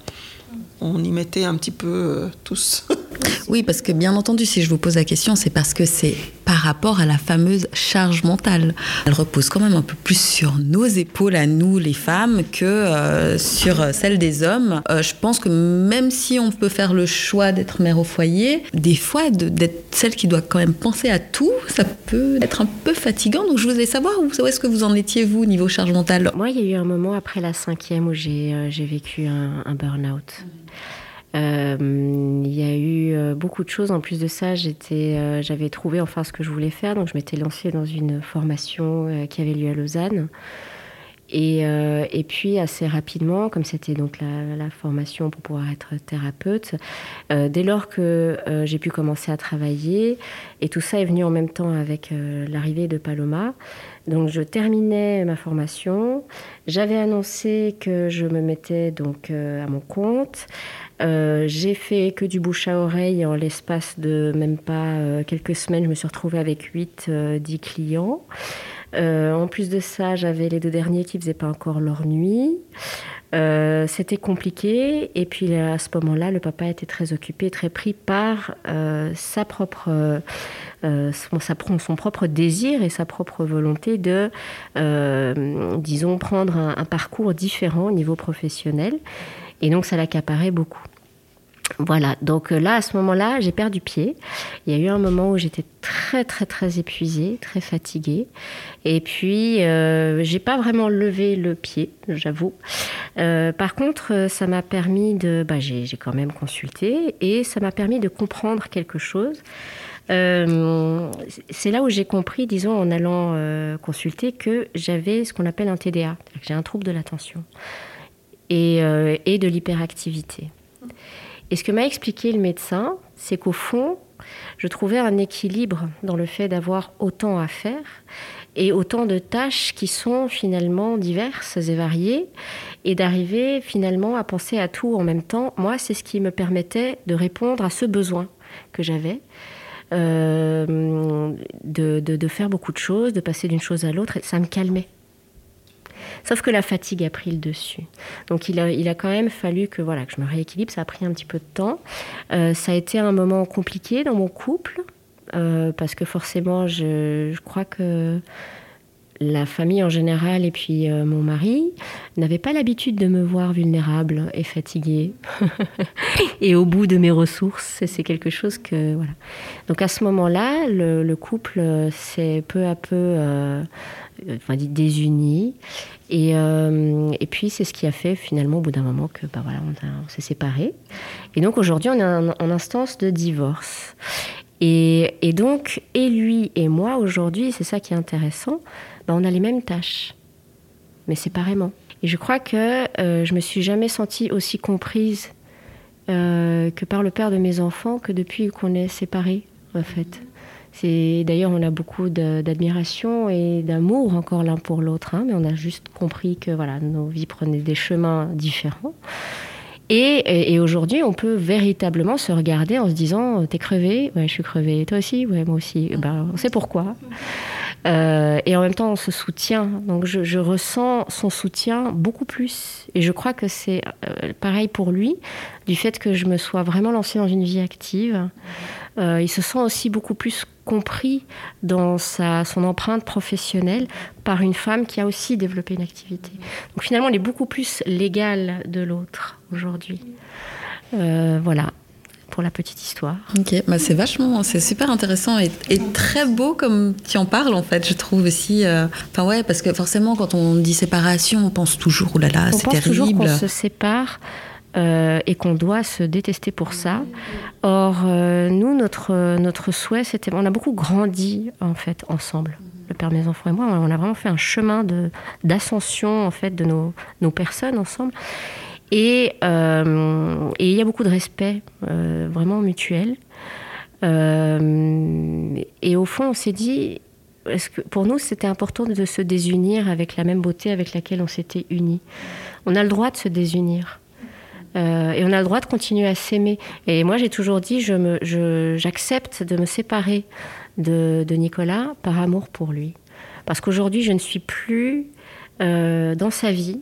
Speaker 2: On y mettait un petit peu tous.
Speaker 1: Oui, parce que bien entendu, si je vous pose la question, c'est parce que c'est par rapport à la fameuse charge mentale. Elle repose quand même un peu plus sur nos épaules à nous, les femmes, que euh, sur celle des hommes. Euh, je pense que même si on peut faire le choix d'être mère au foyer, des fois, d'être celle qui doit quand même penser à tout, ça peut être un peu fatigant. Donc je voulais savoir où, est-ce que vous en étiez, vous, au niveau charge mentale?
Speaker 4: Moi, il y a eu un moment après la cinquième où j'ai euh, vécu un burn-out. Il y a eu beaucoup de choses. En plus de ça, j'étais, j'avais trouvé enfin ce que je voulais faire, donc je m'étais lancée dans une formation qui avait lieu à Lausanne. Et, euh, puis assez rapidement, comme c'était donc la, la, formation pour pouvoir être thérapeute, euh, dès lors que euh, j'ai pu commencer à travailler, et tout ça est venu en même temps avec euh, l'arrivée de Paloma, donc je terminais ma formation, j'avais annoncé que je me mettais donc à mon compte. J'ai fait que du bouche à oreille en l'espace de même pas quelques semaines, je me suis retrouvée avec 8-10 clients. Euh, en plus de ça, j'avais les deux derniers qui faisaient pas encore leur nuit. Euh, c'était compliqué. Et puis à ce moment-là, le papa était très occupé, très pris par euh, sa propre, son, son, propre désir et sa propre volonté de, disons, prendre un, parcours différent au niveau professionnel. Et donc ça l'accaparait beaucoup. Voilà, donc euh, là, à ce moment-là, j'ai perdu pied. Il y a eu un moment où j'étais très, très, très épuisée, très fatiguée. Et puis, euh, j'ai pas vraiment levé le pied, j'avoue. Euh, par contre, euh, ça m'a permis de. Bah, j'ai quand même consulté et ça m'a permis de comprendre quelque chose. c'est là où j'ai compris, disons, en allant consulter, que j'avais ce qu'on appelle un TDA, j'ai un trouble de l'attention et, et de l'hyperactivité. Et ce que m'a expliqué le médecin, c'est qu'au fond, je trouvais un équilibre dans le fait d'avoir autant à faire et autant de tâches qui sont finalement diverses et variées et d'arriver finalement à penser à tout en même temps. Moi, c'est ce qui me permettait de répondre à ce besoin que j'avais. Euh, de, de, faire beaucoup de choses, de passer d'une chose à l'autre, et ça me calmait. Sauf que la fatigue a pris le dessus. Donc il a, il a quand même fallu que, voilà, que je me rééquilibre. Ça a pris un petit peu de temps. Euh, ça a été un moment compliqué dans mon couple. Euh, parce que forcément, je, je, crois que la famille en général et puis euh, mon mari n'avaient pas l'habitude de me voir vulnérable et fatiguée et au bout de mes ressources. C'est quelque chose que voilà. Donc à ce moment-là, le, le, couple s'est peu à peu enfin, désuni et, euh, et puis, c'est ce qui a fait finalement, au bout d'un moment, que bah, voilà, on, s'est séparés. Et donc, aujourd'hui, on est en, instance de divorce. Et, et, donc, et lui et moi, aujourd'hui, c'est ça qui est intéressant, bah, on a les mêmes tâches, mais séparément. Et je crois que euh, je me suis jamais sentie aussi comprise euh, que par le père de mes enfants que depuis qu'on est séparés, en fait. C'est d'ailleurs on a beaucoup d'admiration et d'amour encore l'un pour l'autre, hein, mais on a juste compris que voilà nos vies prenaient des chemins différents. Et, aujourd'hui, on peut véritablement se regarder en se disant T'es crevé? Ouais, je suis crevé. Toi aussi? Ouais, moi aussi. Ben, on sait pourquoi. Euh, et en même temps, on se soutient. Donc, je, je, ressens son soutien beaucoup plus. Et je crois que c'est euh, pareil pour lui, du fait que je me sois vraiment lancée dans une vie active. Euh, il se sent aussi beaucoup plus compris dans sa, son empreinte professionnelle par une femme qui a aussi développé une activité. Donc finalement, elle est beaucoup plus légale de l'autre aujourd'hui. Euh, voilà pour la petite histoire.
Speaker 1: Ok, bah c'est vachement, c'est super intéressant et, et, très beau comme tu en parles en fait, je trouve aussi. Euh, enfin ouais, parce que forcément quand on dit séparation, on pense toujours, oh là là, c'est terrible. On pense toujours
Speaker 4: qu'on se sépare euh, et qu'on doit se détester pour ça. Or, euh, nous, notre, notre souhait, c'était... On a beaucoup grandi, en fait, ensemble. Le père, mes enfants et moi, on a vraiment fait un chemin d'ascension, en fait, de nos, nos personnes ensemble. Et, euh, il y a beaucoup de respect, vraiment mutuel. et au fond, on s'est dit, est-ce que pour nous, c'était important de se désunir avec la même beauté avec laquelle on s'était unis? On a le droit de se désunir. Euh, et on a le droit de continuer à s'aimer. Et moi, j'ai toujours dit, j'accepte je de me séparer de, Nicolas par amour pour lui. Parce qu'aujourd'hui, je ne suis plus euh, dans sa vie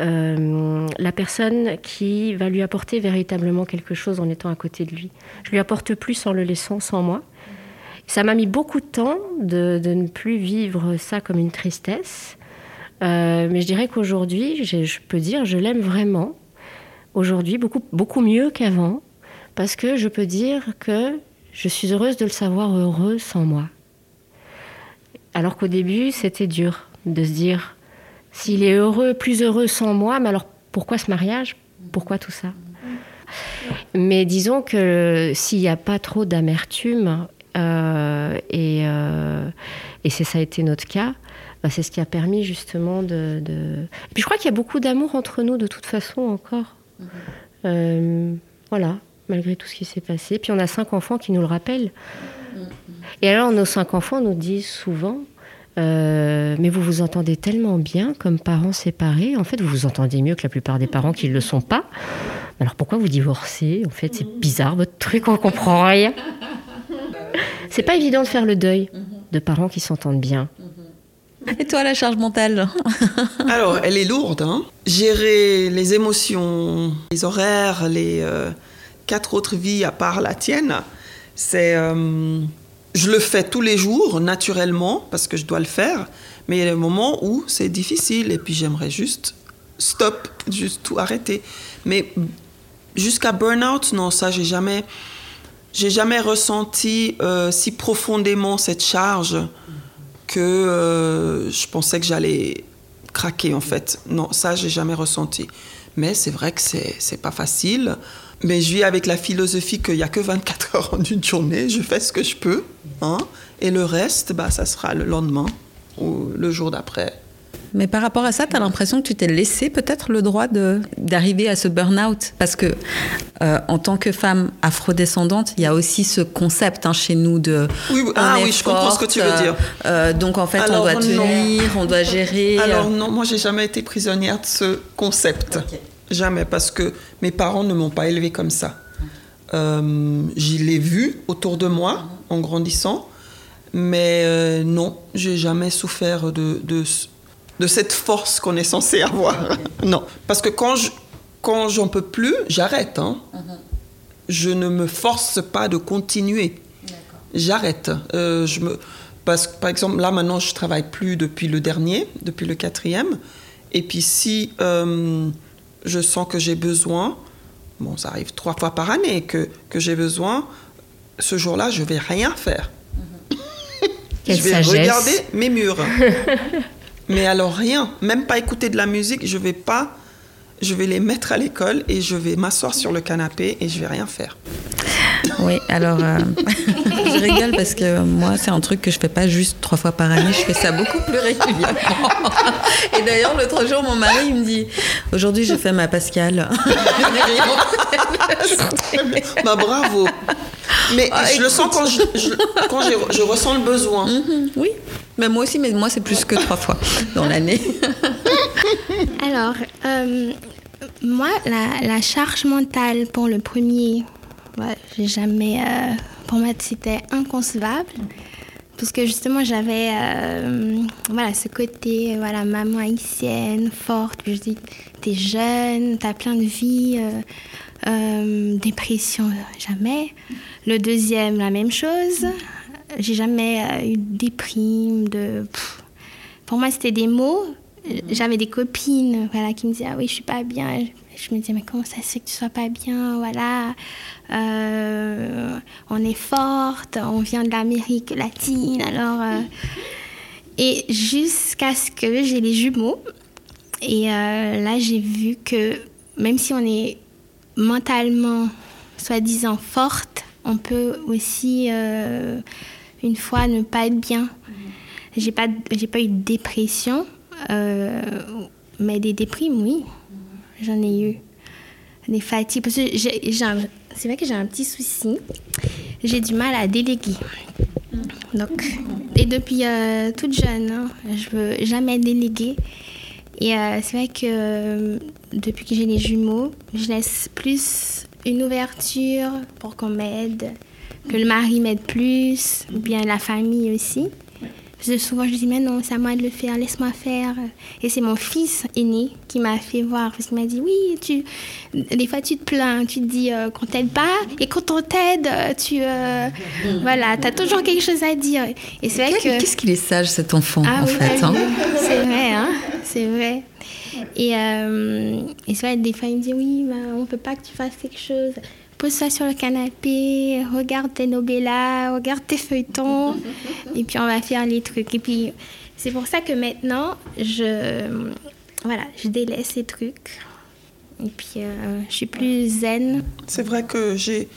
Speaker 4: euh, la personne qui va lui apporter véritablement quelque chose en étant à côté de lui. Je lui apporte plus en le laissant sans moi. Ça m'a mis beaucoup de temps de, ne plus vivre ça comme une tristesse. mais je dirais qu'aujourd'hui, je peux dire, je l'aime vraiment aujourd'hui beaucoup, beaucoup mieux qu'avant, parce que je peux dire que je suis heureuse de le savoir heureux sans moi. Alors qu'au début, c'était dur de se dire, s'il est heureux, plus heureux sans moi, mais alors pourquoi ce mariage? Pourquoi tout ça? Mais disons que s'il n'y a pas trop d'amertume, euh, et, euh, et c'est ça a été notre cas, bah, c'est ce qui a permis justement de. de... Et puis je crois qu'il y a beaucoup d'amour entre nous de toute façon encore. Euh, voilà, malgré tout ce qui s'est passé. Puis on a cinq enfants qui nous le rappellent. Et alors nos cinq enfants nous disent souvent. mais vous vous entendez tellement bien comme parents séparés. En fait, vous vous entendez mieux que la plupart des parents qui ne le sont pas. Alors pourquoi vous divorcez? En fait, c'est bizarre votre truc, on comprend rien. C'est pas évident de faire le deuil de parents qui s'entendent bien.
Speaker 1: Et toi, la charge mentale
Speaker 2: Alors, elle est lourde. Hein. Gérer les émotions, les horaires, les euh, quatre autres vies à part la tienne, c'est. Euh, je le fais tous les jours, naturellement, parce que je dois le faire. Mais il y a des moments où c'est difficile et puis j'aimerais juste stop, juste tout arrêter. Mais jusqu'à burn-out, non, ça, j'ai jamais. J'ai jamais ressenti euh, si profondément cette charge que euh, je pensais que j'allais craquer en fait. Non, ça j'ai jamais ressenti. Mais c'est vrai que c'est c'est pas facile. Mais je vis avec la philosophie qu'il n'y a que 24 heures en une journée. Je fais ce que je peux, hein, et le reste, bah ça sera le lendemain ou le jour d'après.
Speaker 1: Mais par rapport à ça, tu as l'impression que tu t'es laissé peut-être le droit d'arriver à ce burn-out? Parce que euh, en tant que femme afrodescendante, il y a aussi ce concept hein, chez nous de.
Speaker 2: Oui, ah oui, je comprends ce que tu veux dire.
Speaker 1: Euh, donc en fait, on doit tenir, on doit gérer.
Speaker 2: Alors non, moi j'ai jamais été prisonnière de ce concept. Jamais, parce que mes parents ne m'ont pas élevée comme ça. Euh, J'y l'ai vu autour de moi en grandissant, mais euh, non, j'ai jamais souffert de, de, de cette force qu'on est censé avoir. non, parce que quand je, quand j'en peux plus, j'arrête. Hein. Mhm. Je ne me force pas de continuer. J'arrête. Euh, je me, parce que par exemple, là maintenant, je travaille plus depuis le dernier, depuis le quatrième. Et puis si euh, je sens que j'ai besoin, bon, ça arrive trois fois par année que, que j'ai besoin, ce jour-là, je vais rien faire. Mhm. je vais regarder mes murs. Mais alors rien, même pas écouter de la musique, je vais pas, je vais les mettre à l'école et je vais m'asseoir sur le canapé et je vais rien faire.
Speaker 1: Oui, alors euh, je rigole parce que moi c'est un truc que je fais pas juste trois fois par année, je fais ça beaucoup plus régulièrement. Et d'ailleurs l'autre jour mon mari me dit aujourd'hui je fais ma Pascal.
Speaker 2: bah bravo. Mais ah, je le sens quand, je, quand je, ressens le besoin.
Speaker 1: Mhm, oui, mais moi aussi, mais moi c'est plus que trois fois dans l'année.
Speaker 3: Alors, euh, moi, la, charge mentale pour le premier, j'ai jamais. Euh, pour moi, c'était inconcevable. Parce que justement, j'avais euh, voilà, ce côté, voilà, maman haïtienne, forte. Je dis, t'es jeune, t'as plein de vie, dépression, jamais. Le deuxième, la même chose. J'ai jamais euh, eu de déprime, de... Pour moi, c'était des mots. Mhm. J'avais des copines voilà, qui me disaient Ah oui, je suis pas bien. Je me disais Mais comment ça se fait que tu sois pas bien Voilà. Euh, on est forte, on vient de l'Amérique latine. Alors. Euh, et jusqu'à ce que j'ai les jumeaux. Et là, j'ai vu que même si on est mentalement, soi-disant, forte, on peut aussi une fois ne pas être bien. J'ai pas, pas eu de dépression, euh, mais des déprimes, oui, j'en ai eu. Des fatigues. C'est vrai que j'ai un petit souci. J'ai du mal à déléguer. Donc, et depuis euh, toute jeune, hein, je veux jamais déléguer. Et euh, c'est vrai que depuis que j'ai les jumeaux, je laisse plus une ouverture pour qu'on m'aide que le mari m'aide plus, ou bien la famille aussi. souvent, je dis, mais non, c'est à moi de le faire, laisse-moi faire. Et c'est mon fils aîné qui m'a fait voir, parce qu'il m'a dit, oui, tu, des fois, tu te plains, tu te dis euh, qu'on t'aide pas, et quand on t'aide, tu, euh, voilà, as toujours quelque chose à dire.
Speaker 1: Et c'est vrai que... Qu'est-ce qu'il est sage, cet enfant, ah en fait. Hein?
Speaker 3: c'est vrai, hein, c'est vrai. Et, euh, et c'est vrai, des fois, il me dit, oui, bah, on peut pas que tu fasses quelque chose pose-toi sur le canapé, regarde tes novellas, regarde tes feuilletons, et puis on va faire les trucs. Et puis, c'est pour ça que maintenant, je, voilà, je délaisse ces trucs. Et puis, je suis plus zen.
Speaker 2: C'est vrai que j'ai.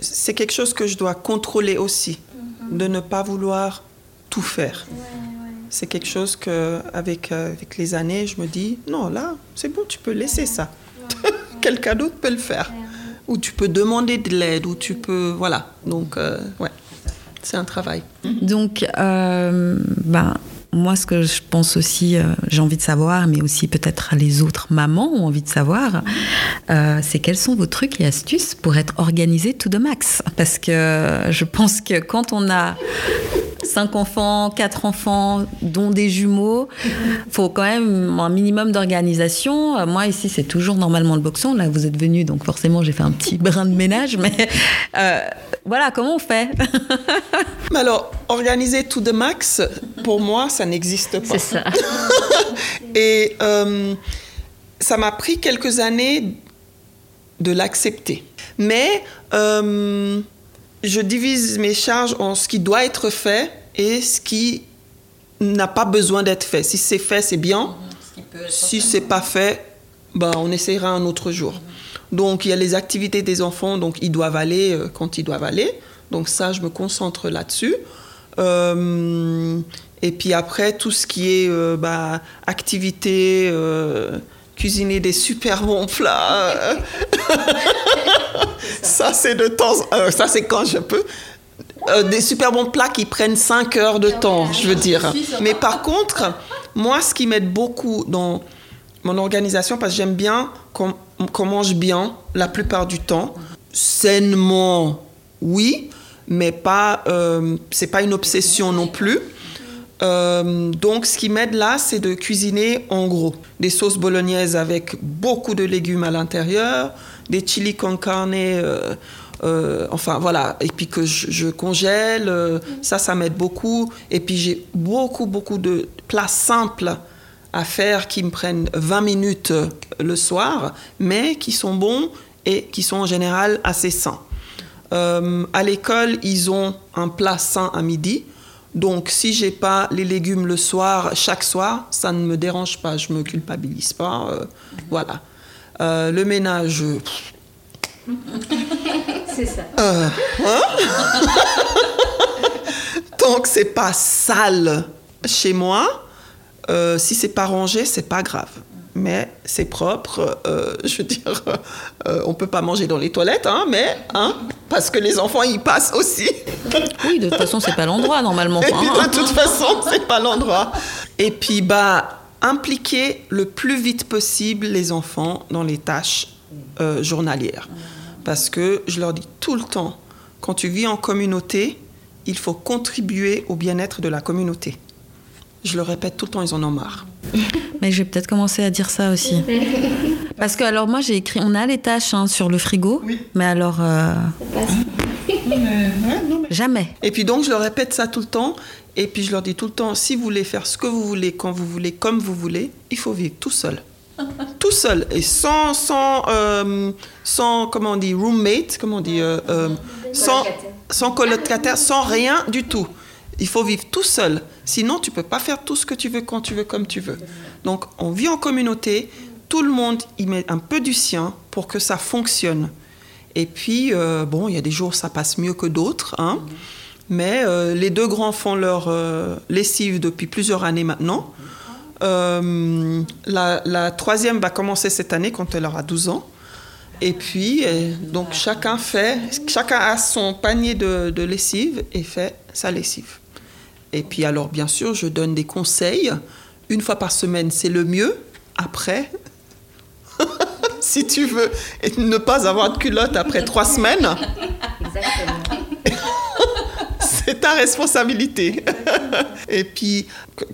Speaker 2: C'est quelque chose que je dois contrôler aussi, mhm. de ne pas vouloir tout faire. C'est quelque chose que, avec, avec les années, je me dis non, là, c'est bon, tu peux laisser ça. Quelqu'un d'autre peut le faire. Ou tu peux demander de l'aide, ou tu peux. Voilà. Donc, ouais, c'est un travail.
Speaker 1: Donc, ben moi, ce que je pense aussi, euh, j'ai envie de savoir, mais aussi peut-être les autres mamans ont envie de savoir, euh, c'est quels sont vos trucs et astuces pour être organisé tout de max? Parce que je pense que quand on a cinq enfants, quatre enfants, dont des jumeaux, faut quand même un minimum d'organisation. Euh, moi, ici, c'est toujours normalement le boxon. Là, vous êtes venu, donc forcément, j'ai fait un petit brin de ménage. Mais voilà, comment on fait?
Speaker 2: Alors, organiser tout de max, pour moi, ça n'existe pas.
Speaker 4: C'est ça.
Speaker 2: Et euh, ça m'a pris quelques années de l'accepter. Mais euh, je divise mes charges en ce qui doit être fait et ce qui n'a pas besoin d'être fait. Si c'est fait, c'est bien. Si c'est pas fait, bah, on essaiera un autre jour. Donc il y a les activités des enfants, donc ils doivent aller euh, quand ils doivent aller. Donc ça, je me concentre là-dessus. Euh, et puis après, tout ce qui est euh, bah, activité, cuisiner des super bons plats. ça, c'est de temps. ça, c'est quand je peux. des super bons plats qui prennent 5 heures de temps, je veux dire. Mais par contre, moi, ce qui m'aide beaucoup dans mon organisation, parce que j'aime bien qu'on mange bien la plupart du temps. Sainement, oui, mais pas, euh, c'est pas une obsession non plus. Euh, donc, ce qui m'aide là, c'est de cuisiner en gros des sauces bolognaises avec beaucoup de légumes à l'intérieur, des chili con carne, euh, enfin voilà, et puis que je, je congèle, ça, ça m'aide beaucoup. Et puis j'ai beaucoup, beaucoup de plats simples à faire qui me prennent 20 minutes le soir, mais qui sont bons et qui sont en général assez sains. Euh, à l'école, ils ont un plat sain à midi. Donc, si j'ai pas les légumes le soir, chaque soir, ça ne me dérange pas, je me culpabilise pas. Euh, voilà. Euh, le ménage.
Speaker 4: C'est ça.
Speaker 2: Hein? Donc, c'est pas sale chez moi. Euh, si c'est pas rangé, c'est pas grave. Mais c'est propre. Euh, je veux dire, euh, on peut pas manger dans les toilettes, hein, mais hein, parce que les enfants y passent aussi.
Speaker 1: Oui, de toute façon, c'est pas l'endroit normalement.
Speaker 2: de toute façon, c'est pas l'endroit. Et puis, bah, impliquer le plus vite possible les enfants dans les tâches journalières, parce que je leur dis tout le temps, quand tu vis en communauté, il faut contribuer au bien-être de la communauté. Je le répète tout le temps, ils en ont marre.
Speaker 1: Mais je vais peut-être commencer à dire ça aussi. Parce que alors moi j'ai écrit, on a les tâches hein, sur le frigo, mais alors euh, jamais.
Speaker 2: Et puis donc je leur répète ça tout le temps, et puis je leur dis tout le temps, si vous voulez faire ce que vous voulez, quand vous voulez, comme vous voulez, il faut vivre tout seul. tout seul et sans sans euh, sans comment on dit roommate, comment on dit euh, sans sans colocataire, sans rien du tout. Il faut vivre tout seul. Sinon, tu peux pas faire tout ce que tu veux quand tu veux, comme tu veux. Donc, on vit en communauté. Tout le monde y met un peu du sien pour que ça fonctionne. Et puis, euh, bon, il y a des jours ça passe mieux que d'autres. Hein. Mais euh, les deux grands font leur euh, lessive depuis plusieurs années maintenant. La, troisième va commencer cette année quand elle aura 12 ans. Et puis, donc chacun fait, chacun a son panier de, de lessive et fait sa lessive. Et puis alors, bien sûr, je donne des conseils. Une fois par semaine, c'est le mieux. Après, si tu veux ne pas avoir de culotte après trois semaines, c'est ta responsabilité. Et puis,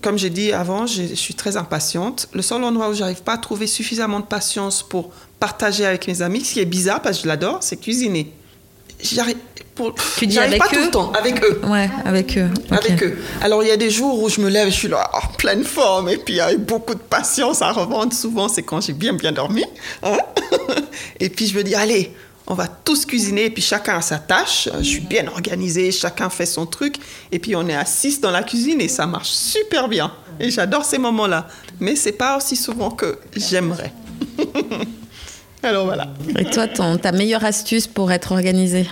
Speaker 2: comme j'ai dit avant, je suis très impatiente. Le seul endroit où j'arrive pas à trouver suffisamment de patience pour partager avec mes amis, ce qui est bizarre parce que je l'adore, c'est cuisiner. J'arrive
Speaker 1: tu dis avec
Speaker 2: pas
Speaker 1: eux
Speaker 2: tout le temps, avec eux.
Speaker 1: Ouais, avec eux.
Speaker 2: Avec eux. Alors il y a des jours où je me lève, je suis là en pleine forme et puis avec beaucoup de patience à revendre. Souvent c'est quand j'ai bien bien dormi. Hein. et puis je me dis allez, on va tous cuisiner et puis chacun a sa tâche. Je suis bien organisée, chacun fait son truc et puis on est à six dans la cuisine et ça marche super bien. Et j'adore ces moments-là. Mais c'est pas aussi souvent que j'aimerais. Alors voilà.
Speaker 1: Et toi, ton, ta meilleure astuce pour être organisée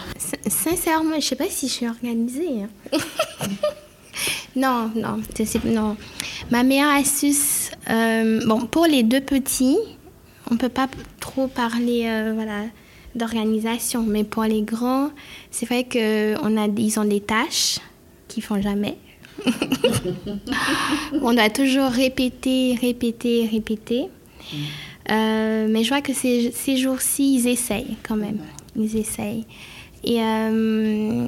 Speaker 3: Sincèrement, je sais pas si je suis organisée. Hein. non, non, non. Ma meilleure astuce, euh, bon, pour les deux petits, on peut pas trop parler, euh, voilà, d'organisation, mais pour les grands, c'est vrai que on a, ils ont des tâches qu'ils font jamais. on doit toujours répéter, répéter, répéter. Euh, mais je vois que ces, ces jours-ci, ils essayent quand même. Ils essayent. Et euh,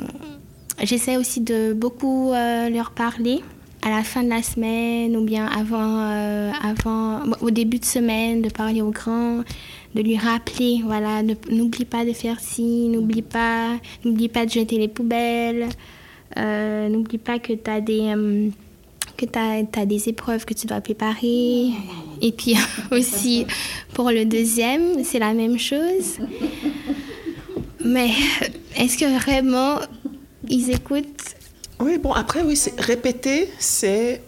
Speaker 3: j'essaie aussi de beaucoup euh, leur parler à la fin de la semaine ou bien avant, avant au début de semaine, de parler aux grands, de lui rappeler, voilà, n'oublie pas de faire ci, n'oublie pas, n'oublie pas de jeter les poubelles, n'oublie pas que tu as des que tu as, des épreuves que tu dois préparer. Et puis aussi, pour le deuxième, c'est la même chose. Mais est-ce que vraiment ils écoutent?
Speaker 2: Oui, bon, après, oui, c'est répéter, c'est.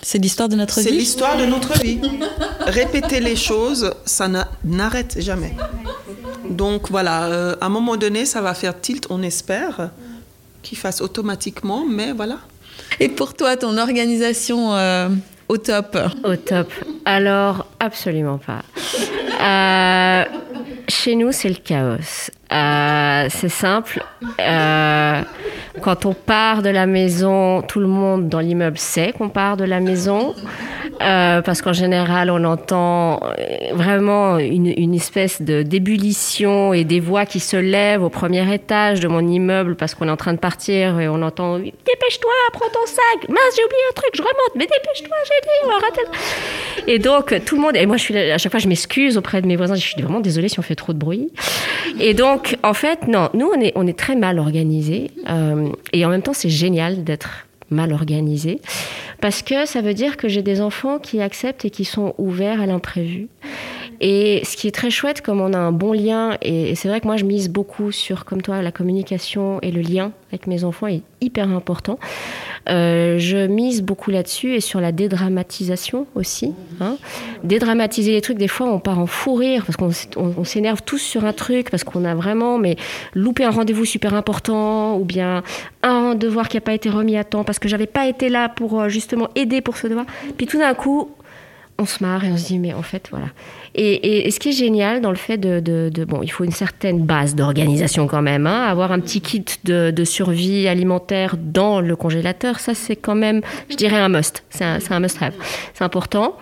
Speaker 1: C'est l'histoire de notre vie.
Speaker 2: C'est l'histoire de notre vie. Répéter les choses, ça n'arrête jamais. Donc voilà, euh, à un moment donné, ça va faire tilt, on espère, qu'il fasse automatiquement, mais voilà.
Speaker 1: Et pour toi, ton organisation euh, au top
Speaker 4: Au top. Alors, absolument pas. Euh, chez nous, c'est le chaos. Euh, c'est simple. quand on part de la maison, tout le monde dans l'immeuble sait qu'on part de la maison. Euh, parce qu'en général, on entend euh, vraiment une, une espèce de d'ébullition et des voix qui se lèvent au premier étage de mon immeuble parce qu'on est en train de partir et on entend dépêche-toi, prends ton sac, mince j'ai oublié un truc, je remonte, mais dépêche-toi, j'ai dit, on va rater. Et donc tout le monde et moi je suis à chaque fois je m'excuse auprès de mes voisins, je suis vraiment désolée si on fait trop de bruit. Et donc en fait non, nous on est on est très mal organisés euh, et en même temps c'est génial d'être mal organisé, parce que ça veut dire que j'ai des enfants qui acceptent et qui sont ouverts à l'imprévu. Et ce qui est très chouette, comme on a un bon lien, et c'est vrai que moi je mise beaucoup sur, comme toi, la communication et le lien avec mes enfants est hyper important. Euh, je mise beaucoup là-dessus et sur la dédramatisation aussi. Hein. Dédramatiser les trucs, des fois on part en fou rire parce qu'on s'énerve tous sur un truc parce qu'on a vraiment mais loupé un rendez-vous super important ou bien un devoir qui n'a pas été remis à temps parce que j'avais pas été là pour euh, justement aider pour ce devoir. Puis tout d'un coup, on se marre et on se dit mais en fait voilà. Et, ce qui est génial dans le fait de, bon, il faut une certaine base d'organisation quand même, hein, avoir un petit kit de, survie alimentaire dans le congélateur, ça c'est quand même, je dirais un must, c'est un, must have, c'est important.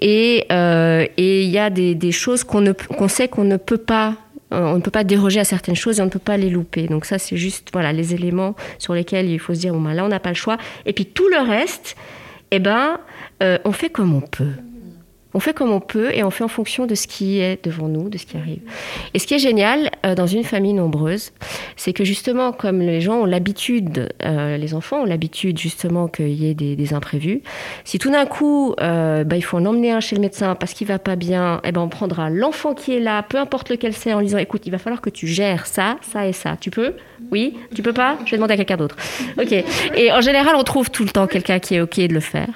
Speaker 4: Et euh, il y a des, choses qu'on sait qu'on ne peut pas euh, on ne peut pas déroger à certaines choses et on ne peut pas les louper. Donc ça, c'est juste voilà les éléments sur lesquels il faut se dire bon ben là on n'a pas le choix. Et puis tout le reste, eh ben euh, on fait comme on peut. On fait comme on peut et on fait en fonction de ce qui est devant nous, de ce qui arrive. Et ce qui est génial euh, dans une famille nombreuse, c'est que justement, comme les gens ont l'habitude, euh, les enfants ont l'habitude justement qu'il y ait des, imprévus, si tout d'un coup, bah, il faut en emmener un chez le médecin parce qu'il va pas bien, eh ben, on prendra l'enfant qui est là, peu importe lequel c'est, en lui disant, écoute, il va falloir que tu gères ça, ça et ça. Tu peux? Oui? Tu peux pas? Je vais demander à quelqu'un d'autre. Ok. Et en général, on trouve tout le temps quelqu'un qui est ok de le faire.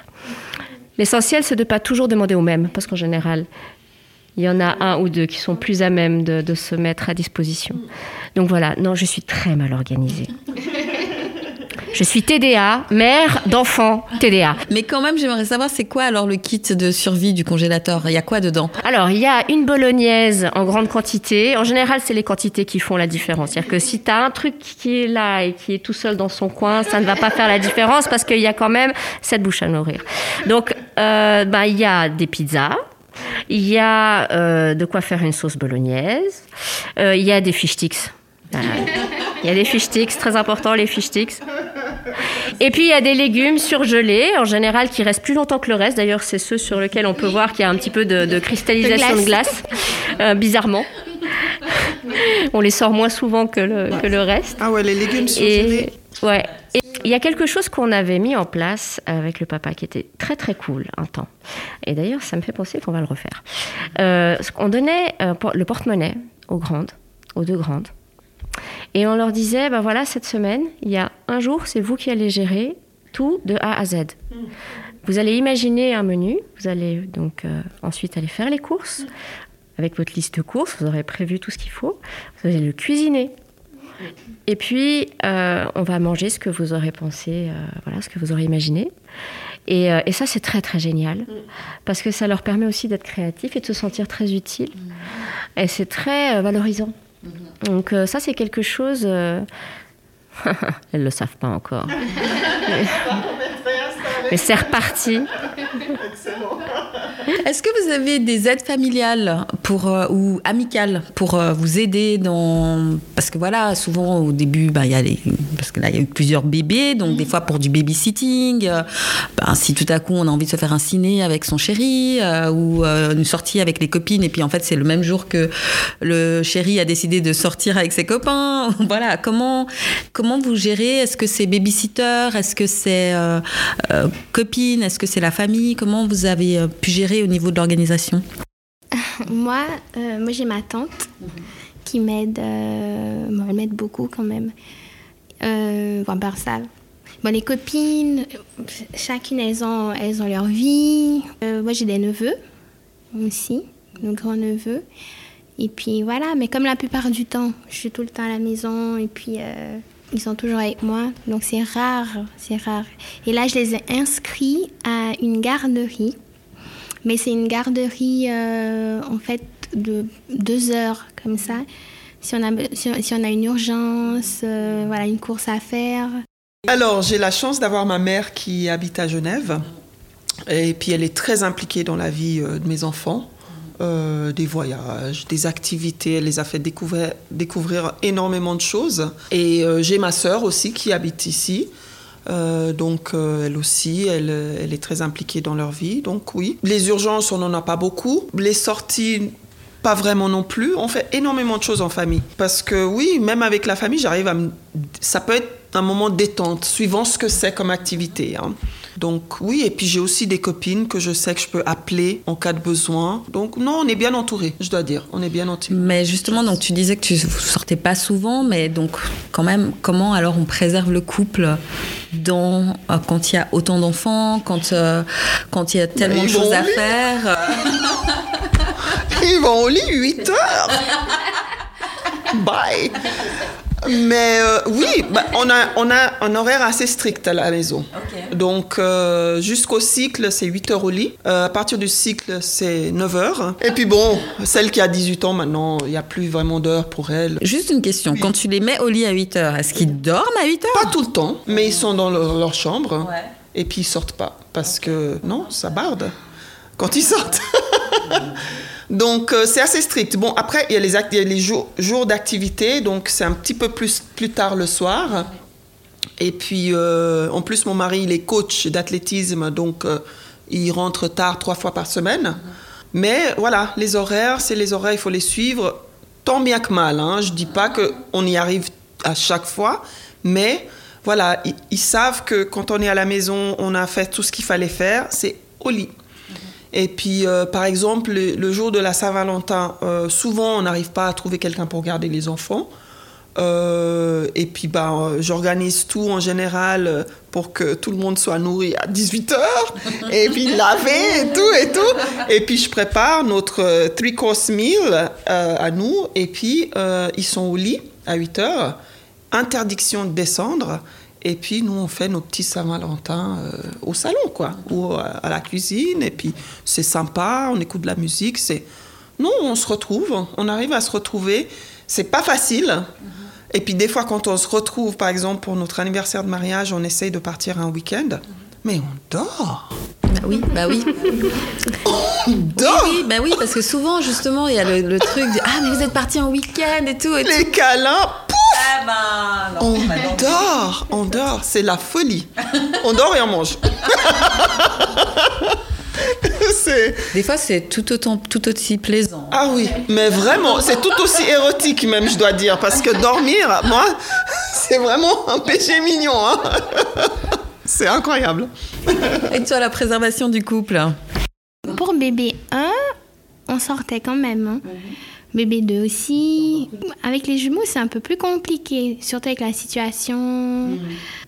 Speaker 4: L'essentiel, c'est de ne pas toujours demander aux mêmes, parce qu'en général, il y en a un ou deux qui sont plus à même de, se mettre à disposition. Donc voilà, non, je suis très mal organisée. Je suis TDA, mère d'enfant TDA.
Speaker 1: Mais quand même, j'aimerais savoir, c'est quoi alors le kit de survie du congélateur? Il y a quoi dedans?
Speaker 4: Alors, il y a une bolognaise en grande quantité. En général, c'est les quantités qui font la différence. C'est-à-dire que si tu as un truc qui est là et qui est tout seul dans son coin, ça ne va pas faire la différence parce qu'il y a quand même cette bouche à nourrir. Donc, euh, bah, il y a des pizzas. Il y a euh, de quoi faire une sauce bolognaise. Euh, il y a des fish sticks. Il y a des fish sticks, très important les fish sticks. Et puis il y a des légumes surgelés, en général qui restent plus longtemps que le reste. D'ailleurs, c'est ceux sur lesquels on peut voir qu'il y a un petit peu de, cristallisation de glace, euh, bizarrement. on les sort moins souvent que le, que le reste.
Speaker 2: Ah ouais, les légumes surgelés.
Speaker 4: Et, ouais. Et il y a quelque chose qu'on avait mis en place avec le papa qui était très très cool un temps. Et d'ailleurs, ça me fait penser qu'on va le refaire. Euh, on donnait euh, le porte-monnaie aux grandes, aux deux grandes. Et on leur disait, ben voilà, cette semaine, il y a un jour, c'est vous qui allez gérer tout de A à Z. Vous allez imaginer un menu, vous allez donc euh, ensuite aller faire les courses, avec votre liste de courses, vous aurez prévu tout ce qu'il faut, vous allez le cuisiner. Et puis, euh, on va manger ce que vous aurez pensé, euh, voilà, ce que vous aurez imaginé. Et, et ça, c'est très, très génial. Parce que ça leur permet aussi d'être créatifs et de se sentir très utiles. Et c'est très valorisant. Donc, euh, ça, c'est quelque chose. euh, Elles ne le savent pas encore. Mais, mais c'est reparti.
Speaker 1: Est-ce que vous avez des aides familiales pour, euh, ou amicales pour euh, vous aider dans... Parce que voilà, souvent au début, bah, il y a les... parce que là, il y a eu plusieurs bébés, donc des fois pour du babysitting, euh, ben, si tout à coup on a envie de se faire un ciné avec son chéri, euh, ou une sortie avec les copines, et puis en fait c'est le même jour que le chéri a décidé de sortir avec ses copains. voilà, comment, comment vous gérez? Est-ce que c'est babysitter? Est-ce que c'est copine? Est-ce que c'est la famille? Comment vous avez pu gérer au niveau l'organisation
Speaker 3: Moi, euh, moi j'ai ma tante qui m'aide. euh, elle m'aide beaucoup quand même. Euh, bon, les copines, chacune, elles ont, elles ont leur vie. Moi, j'ai des neveux aussi, nos grands-neveux. Et puis voilà, mais comme la plupart du temps, je suis tout le temps à la maison et puis ils sont toujours avec moi. Donc c'est rare, c'est rare. Et là, je les ai inscrits à une garderie. Mais c'est une garderie, euh, en fait, de deux heures, comme ça. Si on a, si on, a une urgence, euh, voilà, une course à faire.
Speaker 2: Alors, j'ai la chance d'avoir ma mère qui habite à Genève. Et puis, elle est très impliquée dans la vie euh, de mes enfants. Des voyages, des activités. Elle les a fait découvrir, découvrir énormément de choses. Et j'ai ma sœur aussi qui habite ici. Euh, donc, euh, elle aussi, elle, elle est très impliquée dans leur vie. Donc, oui. Les urgences, on n'en a pas beaucoup. Les sorties, pas vraiment non plus. On fait énormément de choses en famille. Parce que oui, même avec la famille, j'arrive à me... Ça peut être un moment détente, suivant ce que c'est comme activité. hein. Donc oui, et puis j'ai aussi des copines que je sais que je peux appeler en cas de besoin. Donc non, on est bien entouré, je dois dire. On est bien entouré.
Speaker 1: Mais justement, donc tu disais que tu ne sortais pas souvent, mais donc quand même, comment alors on préserve le couple dans, euh, quand il y a autant d'enfants, quand, euh, quand il y a tellement de choses à
Speaker 2: lit.
Speaker 1: faire euh,
Speaker 2: Ils vont au lit 8 heures. Bye. Mais euh, oui, bah, on, a, on a un horaire assez strict à la maison. Donc euh, jusqu'au cycle, c'est 8 heures au lit. Euh, à partir du cycle, c'est 9 heures. Et puis bon, celle qui a 18 ans maintenant, il n'y a plus vraiment d'heures pour elle.
Speaker 1: Juste une question, quand tu les mets au lit à 8 heures, est-ce qu'ils dorment à 8 heures?
Speaker 2: Pas tout le temps, mais ils sont dans leur, leur chambre. Et puis ils sortent pas. Parce que non, ça barde quand ils sortent. donc euh, c'est assez strict. Bon, après, il y a les, jours, d'activité, donc c'est un petit peu plus, plus tard le soir. Et puis, euh, en plus, mon mari, il est coach d'athlétisme, donc euh, il rentre tard trois fois par semaine. Mais voilà, les horaires, c'est les horaires, il faut les suivre tant bien que mal. Hein. Je dis pas qu'on y arrive à chaque fois, mais voilà, ils, ils savent que quand on est à la maison, on a fait tout ce qu'il fallait faire, c'est au lit. Et puis, euh, par exemple, le, le jour de la Saint-Valentin, euh, souvent, on n'arrive pas à trouver quelqu'un pour garder les enfants. Euh, et puis, bah, j'organise tout en général pour que tout le monde soit nourri à 18h. et puis, laver et tout et tout. Et puis, je prépare notre three-course meal à nous. Et puis, ils sont au lit à 8h. Interdiction de descendre. Et puis, nous, on fait nos petits Saint-Valentin euh, au salon, quoi, ou à, à la cuisine. Et puis, c'est sympa, on écoute de la musique. C'est... Non, on se retrouve, on arrive à se retrouver. C'est pas facile. Et puis, des fois, quand on se retrouve, par exemple, pour notre anniversaire de mariage, on essaye de partir un week-end. Mais on dort.
Speaker 1: Bah oui, bah oui.
Speaker 2: On dort.
Speaker 1: Oui, bah oui, parce que souvent, justement, il y a le, le truc de Ah, mais vous êtes parti en week-end et tout. Et tout.
Speaker 2: Les câlins,
Speaker 1: ben, non,
Speaker 2: on
Speaker 1: bah non.
Speaker 2: dort, on dort. C'est la folie. On dort et on mange. c'est...
Speaker 1: Des fois, c'est tout autant, tout aussi plaisant.
Speaker 2: Ah oui, mais vraiment, c'est tout aussi érotique même, je dois dire, parce que dormir, moi, c'est vraiment un péché mignon. hein. C'est incroyable.
Speaker 1: Et toi, la préservation du couple
Speaker 3: Pour bébé 1, on sortait quand même. hein. Bébé 2 aussi. Avec les jumeaux, c'est un peu plus compliqué, surtout avec la situation.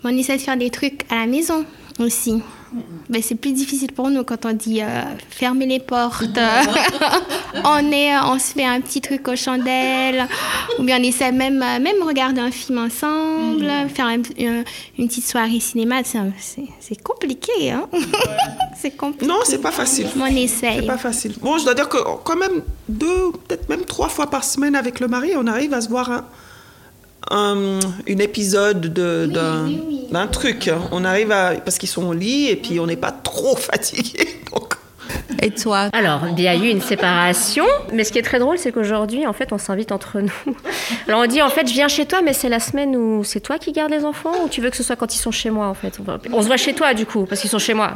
Speaker 3: On essaie de faire des trucs à la maison. Aussi. C'est plus difficile pour nous quand on dit euh, fermer les portes. on, est, on se fait un petit truc aux chandelles. Ou bien on essaie même, euh, même regarder un film ensemble, mm. faire une, petite soirée cinéma. C'est compliqué. Hein?
Speaker 2: c'est compliqué. Non, c'est pas facile.
Speaker 3: On essaye.
Speaker 2: C'est pas facile. Bon, je dois dire que quand même deux, peut-être même trois fois par semaine avec le mari, on arrive à se voir un un, épisode d'un truc. On arrive à. Parce qu'ils sont au lit et puis on n'est pas trop fatigué.
Speaker 1: Et toi
Speaker 4: Alors, il y a eu une séparation, mais ce qui est très drôle, c'est qu'aujourd'hui, en fait, on s'invite entre nous. Alors, on dit, en fait, je viens chez toi, mais c'est la semaine où c'est toi qui gardes les enfants ou tu veux que ce soit quand ils sont chez moi, en fait? On se voit chez toi, du coup, parce qu'ils sont chez moi.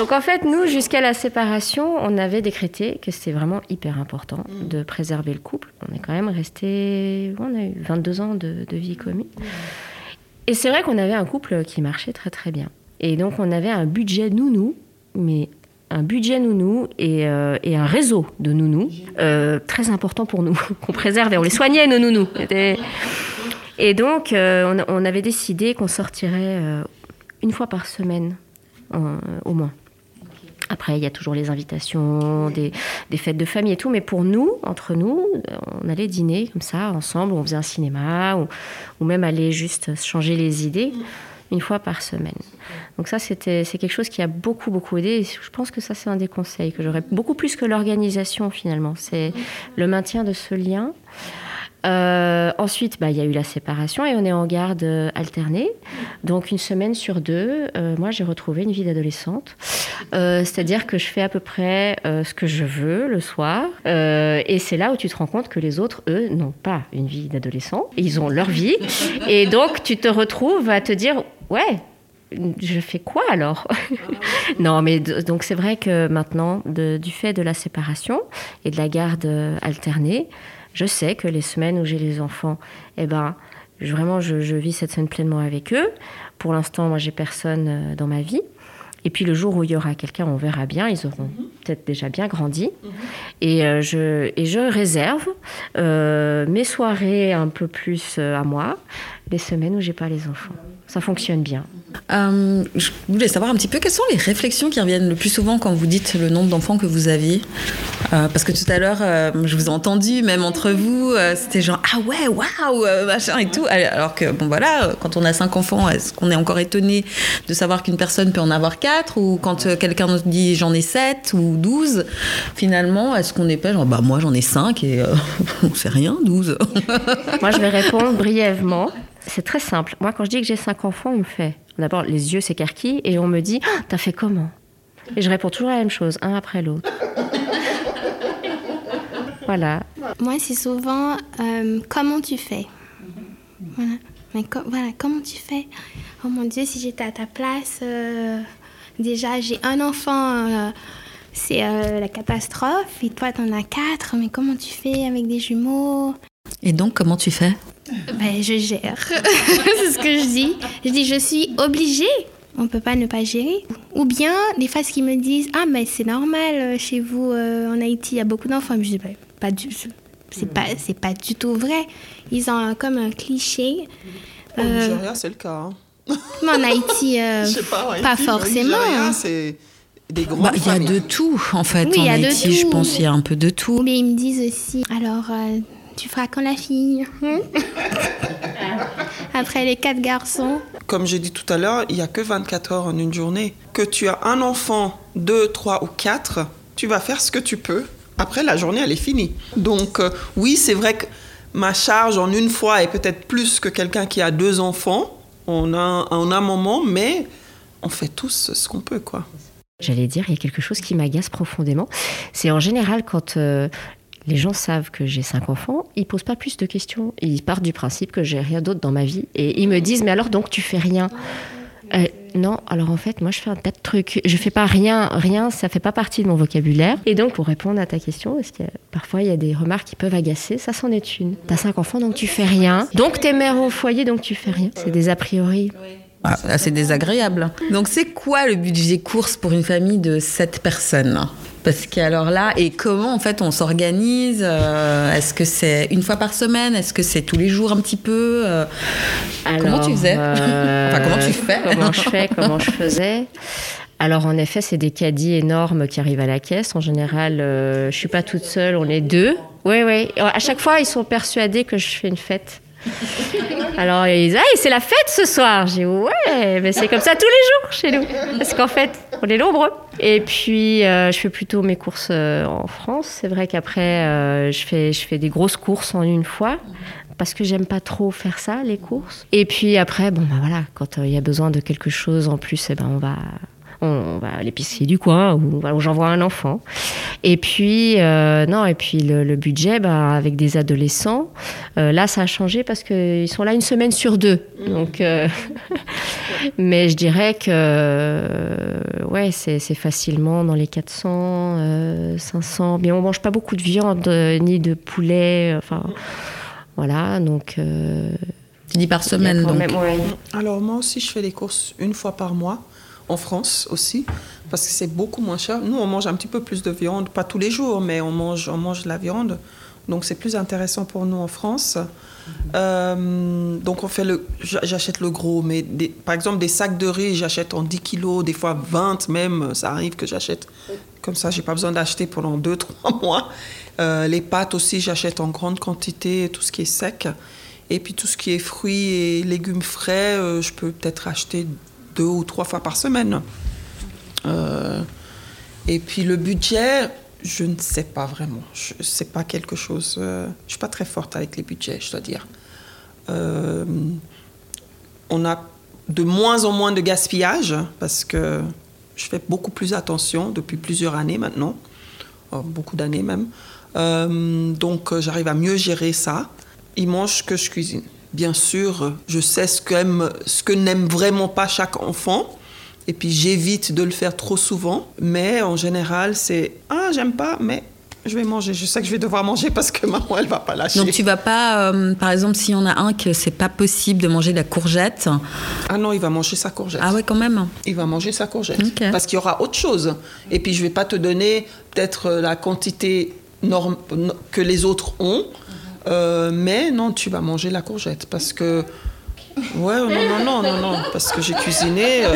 Speaker 4: Donc, en fait, nous, jusqu'à la séparation, on avait décrété que c'était vraiment hyper important de préserver le couple. On est quand même resté. On a eu 22 ans de, de vie commune. Et c'est vrai qu'on avait un couple qui marchait très, très bien. Et donc, on avait un budget nounou, mais un budget nounou et, euh, et un réseau de nounous euh, très important pour nous, qu'on préservait. On les soignait, nos nounous. Et donc, euh, on, avait décidé qu'on sortirait une fois par semaine, au moins. Après, il y a toujours les invitations, des, des, fêtes de famille et tout. Mais pour nous, entre nous, on allait dîner comme ça, ensemble, on faisait un cinéma, ou, ou même aller juste changer les idées une fois par semaine. Donc ça, c'était, c'est quelque chose qui a beaucoup, beaucoup aidé. je pense que ça, c'est un des conseils que j'aurais, beaucoup plus que l'organisation finalement. C'est le maintien de ce lien. Euh, ensuite, bah, il y a eu la séparation et on est en garde euh, alternée. Donc une semaine sur deux, euh, moi j'ai retrouvé une vie d'adolescente. C'est-à-dire que je fais à peu près ce que je veux le soir. et c'est là où tu te rends compte que les autres, eux, n'ont pas une vie d'adolescent. Ils ont leur vie. Et donc tu te retrouves à te dire, ouais, je fais quoi alors? Non, mais donc c'est vrai que maintenant, du fait de la séparation et de la garde alternée, je sais que les semaines où j'ai les enfants, eh ben, vraiment, je, vis cette semaine pleinement avec eux. Pour l'instant, moi, j'ai personne euh, dans ma vie. Et puis le jour où il y aura quelqu'un, on verra bien. Ils auront mhm. peut-être déjà bien grandi. Mhm. Et, euh, je, et je réserve euh, mes soirées un peu plus à moi, les semaines où j'ai pas les enfants ça fonctionne bien.
Speaker 1: Euh, je voulais savoir un petit peu quelles sont les réflexions qui reviennent le plus souvent quand vous dites le nombre d'enfants que vous aviez. Euh, parce que tout à l'heure, euh, je vous ai entendu, même entre vous, c'était genre ah ouais, waouh, machin et tout. Alors que bon voilà, quand on a cinq enfants, est-ce qu'on est encore étonné de savoir qu'une personne peut en avoir quatre? Ou quand quelqu'un nous dit j'en ai sept ou douze, finalement, est-ce qu'on est pas genre bah moi j'en ai cinq et on sait rien, douze.
Speaker 4: moi je vais répondre brièvement. C'est très simple. Moi, quand je dis que j'ai cinq enfants, on me fait d'abord les yeux s'écarquillent et on me dit ah, T'as fait comment? Et je réponds toujours la même chose, un après l'autre. voilà.
Speaker 3: Moi, c'est souvent euh, Comment tu fais? Voilà. Mais voilà, comment tu fais? Oh mon Dieu, si j'étais à ta place, euh, déjà j'ai un enfant, euh, c'est la catastrophe, et toi t'en as quatre, mais comment tu fais avec des jumeaux?
Speaker 1: Et donc, comment tu fais?
Speaker 3: Ben, je gère. c'est ce que je dis. Je dis, je suis obligée. On peut pas ne pas gérer. Ou bien, des fois, ce qu'ils me disent, ah, mais c'est normal, euh, chez vous, euh, en Haïti, il y a beaucoup d'enfants. Je dis, ben, pas du c'est pas c'est pas du tout vrai ils ont comme un cliché
Speaker 2: au Nigeria c'est le cas
Speaker 3: hein. mais en Haïti, euh, pas, pas, forcément hein.
Speaker 2: c'est des gros
Speaker 1: bah, il y a de tout en fait oui, en Haïti je pense il y a un peu de tout
Speaker 3: mais ils me disent aussi alors tu feras quand la fille hein Après les quatre garçons.
Speaker 2: Comme j'ai dit tout à l'heure, il n'y a que 24 heures en une journée. Que tu as un enfant, deux, trois ou quatre, tu vas faire ce que tu peux. Après, la journée, elle est finie. Donc, euh, oui, c'est vrai que ma charge en une fois est peut-être plus que quelqu'un qui a deux enfants en un, en un moment, mais on fait tous ce qu'on peut, quoi.
Speaker 4: J'allais dire, il y a quelque chose qui m'agace profondément. C'est en général quand euh, les gens savent que j'ai cinq enfants, ils posent pas plus de questions. Ils partent du principe que j'ai rien d'autre dans ma vie. Et ils me disent, mais alors donc tu fais rien? Euh, non, alors en fait, moi je fais un tas de trucs. Je fais pas rien, rien, ça fait pas partie de mon vocabulaire. Et donc, pour répondre à ta question, parce que parfois il y a des remarques qui peuvent agacer, ça c'en est une. T'as cinq enfants, donc tu fais rien. Donc t'es mère au foyer, donc tu fais rien. C'est des a priori.
Speaker 1: Ah, c'est désagréable. Donc c'est quoi le budget course pour une famille de sept personnes? Parce qu'alors là, et comment en fait on s'organise euh, Est-ce que c'est une fois par semaine Est-ce que c'est tous les jours un petit peu euh, Comment tu faisais Enfin, comment tu fais
Speaker 4: Comment je fais Comment je faisais? Alors en effet, c'est des caddies énormes qui arrivent à la caisse. En général, je suis pas toute seule, on est deux. Oui, oui. À chaque fois, ils sont persuadés que je fais une fête. Alors ils disent ah, c'est la fête ce soir. J'ai ouais, mais c'est comme ça tous les jours chez nous. Parce qu'en fait, on est nombreux. Et puis euh, je fais plutôt mes courses euh, en France. C'est vrai qu'après euh, je fais je fais des grosses courses en une fois parce que j'aime pas trop faire ça les courses. Et puis après bon bah voilà, quand il y a besoin de quelque chose en plus, eh ben on va on va à l'épicerie du coin ou, j'envoie un enfant. Et puis, euh, non, et puis le, budget, bah, avec des adolescents, euh, là, ça a changé parce qu'ils sont là une semaine sur deux. Donc, euh, mais je dirais que, ouais, c'est facilement dans les 400, 500. Mais on mange pas beaucoup de viande ni de poulet. Enfin, voilà, donc.
Speaker 1: Tu dis par semaine, donc.
Speaker 2: Alors moi aussi, je fais les courses une fois par mois en France aussi, parce que c'est beaucoup moins cher. Nous, on mange un petit peu plus de viande, pas tous les jours, mais on mange, on mange la viande. Donc c'est plus intéressant pour nous en France. Euh, donc on fait le, j'achète le gros, mais par exemple des sacs de riz, j'achète en 10 kilos, des fois 20 même, ça arrive que j'achète. Comme ça, j'ai pas besoin d'acheter pendant 2-3 mois. Euh, les pâtes aussi, j'achète en grande quantité, tout ce qui est sec. Et puis tout ce qui est fruits et légumes frais, euh, je peux peut-être acheter deux ou trois fois par semaine. Euh, et puis le budget, je ne sais pas vraiment. Je sais pas quelque chose. Euh, je suis pas très forte avec les budgets, je dois dire. Euh, on a de moins en moins de gaspillage parce que je fais beaucoup plus attention depuis plusieurs années maintenant, beaucoup d'années même. donc j'arrive à mieux gérer ça. Ils mangent ce que je cuisine. Bien sûr, je sais ce que, ce que n'aime vraiment pas chaque enfant. Et puis j'évite de le faire trop souvent. Mais en général, c'est Ah, j'aime pas, mais je vais manger. Je sais que je vais devoir manger parce que maman, elle va pas lâcher.
Speaker 1: Donc tu vas pas, euh, par exemple, s'il y en a un que c'est pas possible de manger de la courgette.
Speaker 2: Ah non, il va manger sa courgette.
Speaker 1: Ah ouais, quand même.
Speaker 2: Il va manger sa courgette. Parce qu'il y aura autre chose. Et puis je vais pas te donner peut-être la quantité norme, que les autres ont. Euh, mais non, tu vas manger la courgette parce que. Ouais, non, non, non, non, non, parce que j'ai cuisiné. Euh,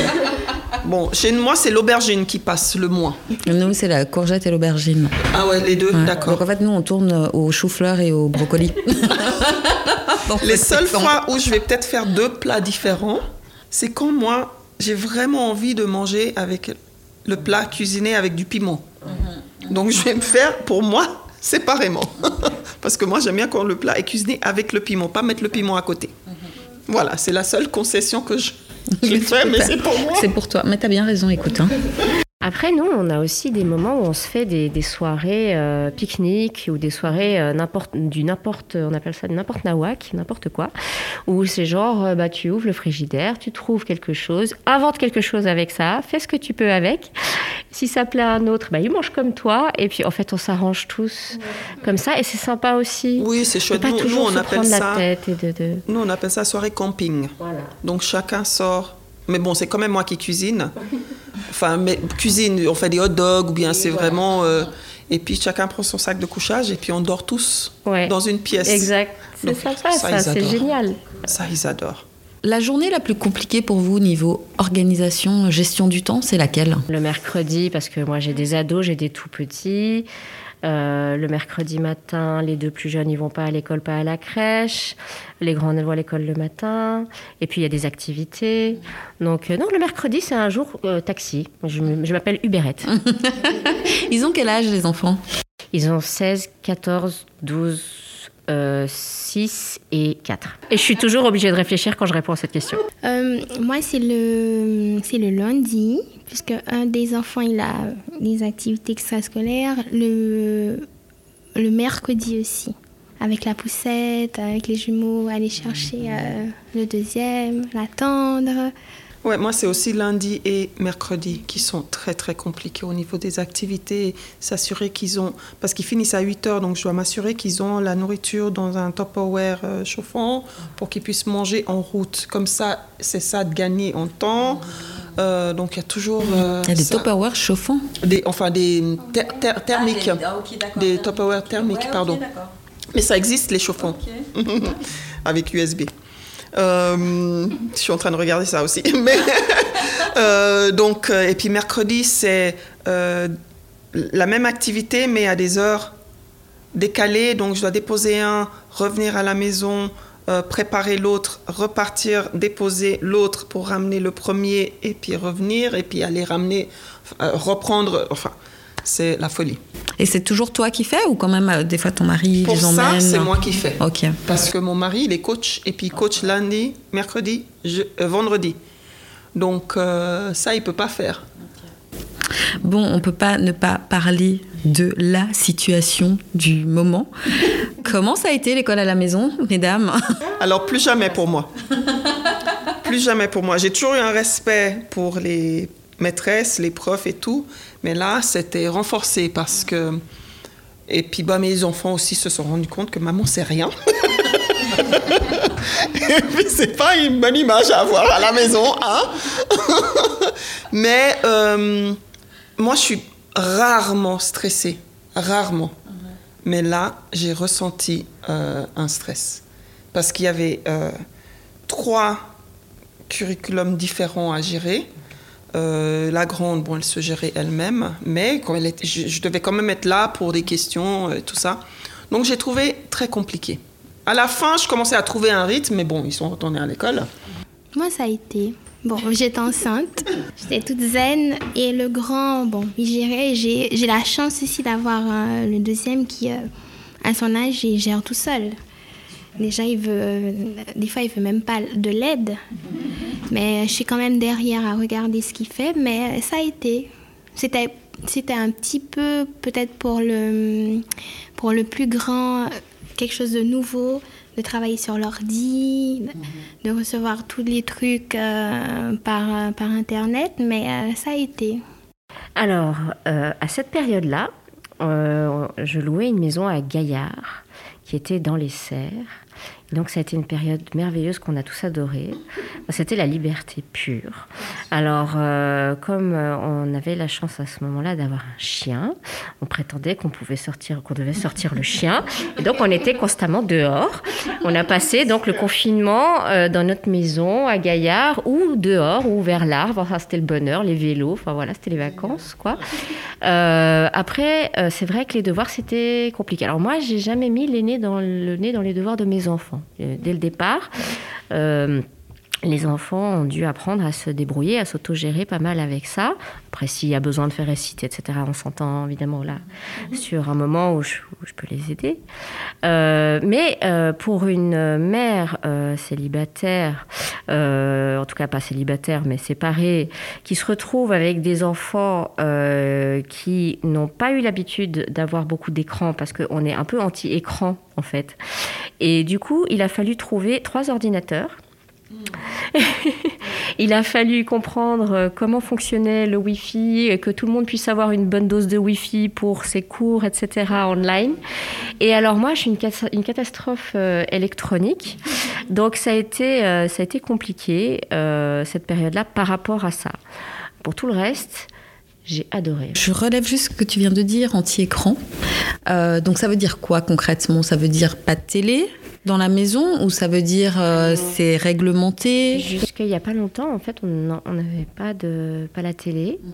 Speaker 2: bon, chez moi, c'est l'aubergine qui passe le moins.
Speaker 1: Nous, c'est la courgette et l'aubergine.
Speaker 2: Ah ouais, les deux, d'accord.
Speaker 1: Donc en fait, nous, on tourne au chou-fleur et au brocoli.
Speaker 2: les seules fois où je vais peut-être faire deux plats différents, c'est quand moi, j'ai vraiment envie de manger avec le plat cuisiné avec du piment. Mhm. Donc je vais me faire, pour moi, séparément. Parce que moi, j'aime bien quand le plat est cuisiné avec le piment, pas mettre le piment à côté. Voilà, c'est la seule concession que je, fais, mais c'est pour moi.
Speaker 1: C'est pour toi. Mais tu as bien raison, écoute. Hein.
Speaker 4: Après, nous, on a aussi des moments où on se fait des, soirées euh, pique-nique ou des soirées euh, n'importe, du n'importe, on appelle ça n'importe nawak, n'importe quoi, où c'est genre, euh, bah, tu ouvres le frigidaire, tu trouves quelque chose, invente quelque chose avec ça, fais ce que tu peux avec. Si ça plaît à un autre, bah, il mange comme toi, et puis en fait, on s'arrange tous comme ça, et c'est sympa aussi.
Speaker 2: Oui, c'est chouette.
Speaker 4: Pas
Speaker 2: nous,
Speaker 4: toujours
Speaker 2: on appelle
Speaker 4: ça.
Speaker 2: La
Speaker 4: tête et de,
Speaker 2: Nous, on appelle ça soirée camping. Voilà. Donc chacun sort. Mais bon, c'est quand même moi qui cuisine. Enfin, mais cuisine, on fait des hot dogs ou bien c'est vraiment. Euh, et puis chacun prend son sac de couchage et puis on dort tous dans une pièce.
Speaker 4: Exact. C'est sympa, ça, c'est génial.
Speaker 2: Ça, ils adorent.
Speaker 1: La journée la plus compliquée pour vous au niveau organisation, gestion du temps, c'est laquelle?
Speaker 4: Le mercredi, parce que moi j'ai des ados, j'ai des tout petits. Euh, le mercredi matin, les deux plus jeunes, ils vont pas à l'école, pas à la crèche. Les grands, elles vont à l'école le matin. Et puis, il y a des activités. Donc, euh, non, le mercredi, c'est un jour euh, taxi. Je, m'appelle Uberette.
Speaker 1: ils ont quel âge, les enfants?
Speaker 4: Ils ont 16, 14, 12, 6 et 4. Et je suis toujours obligée de réfléchir quand je réponds à cette question.
Speaker 3: moi, c'est le, c'est le lundi puisque un des enfants il a des activités extrascolaires, le, le mercredi aussi, avec la poussette, avec les jumeaux, aller chercher euh, le deuxième, l'attendre.
Speaker 2: Ouais, moi c'est aussi lundi et mercredi qui sont très très compliqués au niveau des activités, s'assurer qu'ils ont, parce qu'ils finissent à 8 heures, donc je dois m'assurer qu'ils ont la nourriture dans un Tupperware euh, chauffant pour qu'ils puissent manger en route. Comme ça, c'est ça de gagner en temps. Euh, donc il y a toujours.
Speaker 1: il y a des Tupperware chauffants?
Speaker 2: Des, Enfin, des thermiques. Ah, des, ah, thermiques, pardon. Mais ça existe, les chauffants. Avec USB. Je suis en train de regarder ça aussi. Mais, donc, et puis mercredi, c'est la même activité, mais à des heures décalées. Donc, je dois déposer un, revenir à la maison, euh, préparer l'autre, repartir, déposer l'autre pour ramener le premier et puis revenir et puis aller ramener, euh, reprendre. C'est la folie.
Speaker 1: Et c'est toujours toi qui fais ou quand même euh, des fois ton mari
Speaker 2: Pour
Speaker 1: les
Speaker 2: ça, c'est moi qui fais.
Speaker 1: Ok.
Speaker 2: Parce que mon mari, il est coach et puis coach lundi, mercredi, vendredi. Donc ça, il peut pas faire.
Speaker 1: Bon, on peut pas ne pas parler de la situation du moment. Comment ça a été l'école à la maison, mesdames?
Speaker 2: Alors, plus jamais pour moi. Plus jamais pour moi. J'ai toujours eu un respect pour les maîtresses, les profs et tout, mais là, c'était renforcé parce que. Et puis, bah, mes enfants aussi se sont rendus compte que maman, c'est rien. et puis, c'est pas une bonne image à avoir à la maison, hein Mais euh, moi, je suis rarement stressée, rarement. Mais là, j'ai ressenti euh, un stress. Parce qu'il y avait euh, trois curriculums différents à gérer. Euh, la grande, bon, elle se gérait elle-même, mais je, devais quand même être là pour des questions et tout ça. Donc j'ai trouvé très compliqué. À la fin, je commençais à trouver un rythme, mais bon, ils sont retournés à l'école.
Speaker 3: Moi, ça a été. Bon, j'étais enceinte, j'étais toute zen et le grand, bon, il gérait. J'ai la chance aussi d'avoir euh, le deuxième qui, euh, à son âge, il gère tout seul. Déjà, il veut, des fois, il veut même pas de l'aide, mais je suis quand même derrière à regarder ce qu'il fait. Mais ça a été, c'était, c'était un petit peu peut-être pour le, pour le plus grand quelque chose de nouveau de travailler sur l'ordi, de recevoir tous les trucs euh, par, par Internet, mais euh, ça a été.
Speaker 4: Alors, euh, à cette période-là, je louais une maison à Gaillard, qui était dans les Serres. Donc ça a été une période merveilleuse qu'on a tous adoré. C'était la liberté pure. Alors euh, comme euh, on avait la chance à ce moment-là d'avoir un chien, on prétendait qu'on pouvait sortir, qu'on devait sortir le chien. Et donc on était constamment dehors. On a passé donc le confinement euh, dans notre maison à Gaillard ou dehors ou vers l'arbre. Enfin, c'était le bonheur, les vélos. Enfin voilà, c'était les vacances quoi. après, c'est vrai que les devoirs c'était compliqué. Alors moi, j'ai jamais mis le nez dans les devoirs de mes enfants. Dès le départ. Euh, les enfants ont dû apprendre à se débrouiller, à s'autogérer pas mal avec ça. Après, s'il y a besoin de faire réciter, etc., on s'entend évidemment là sur un moment où je, peux les aider. Euh, mais pour une mère célibataire, en tout cas pas célibataire, mais séparée, qui se retrouve avec des enfants qui n'ont pas eu l'habitude d'avoir beaucoup d'écran, parce qu'on est un peu anti-écran en fait. Et du coup, il a fallu trouver trois ordinateurs. il a fallu comprendre euh, comment fonctionnait le Wi-Fi, et que tout le monde puisse avoir une bonne dose de Wi-Fi pour ses cours, etc. online. Et alors moi, je suis une, catastrophe euh, électronique, donc ça a été, euh, ça a été compliqué cette période-là par rapport à ça. Pour tout le reste, j'ai adoré.
Speaker 1: Je relève juste ce que tu viens de dire, anti-écran. Donc ça veut dire quoi concrètement? Ça veut dire pas de télé? Dans la maison ou ça veut dire euh, c'est réglementé?
Speaker 4: Jusqu'il n'y a pas longtemps, en fait, on n'avait pas, de, pas la télé. Mhm.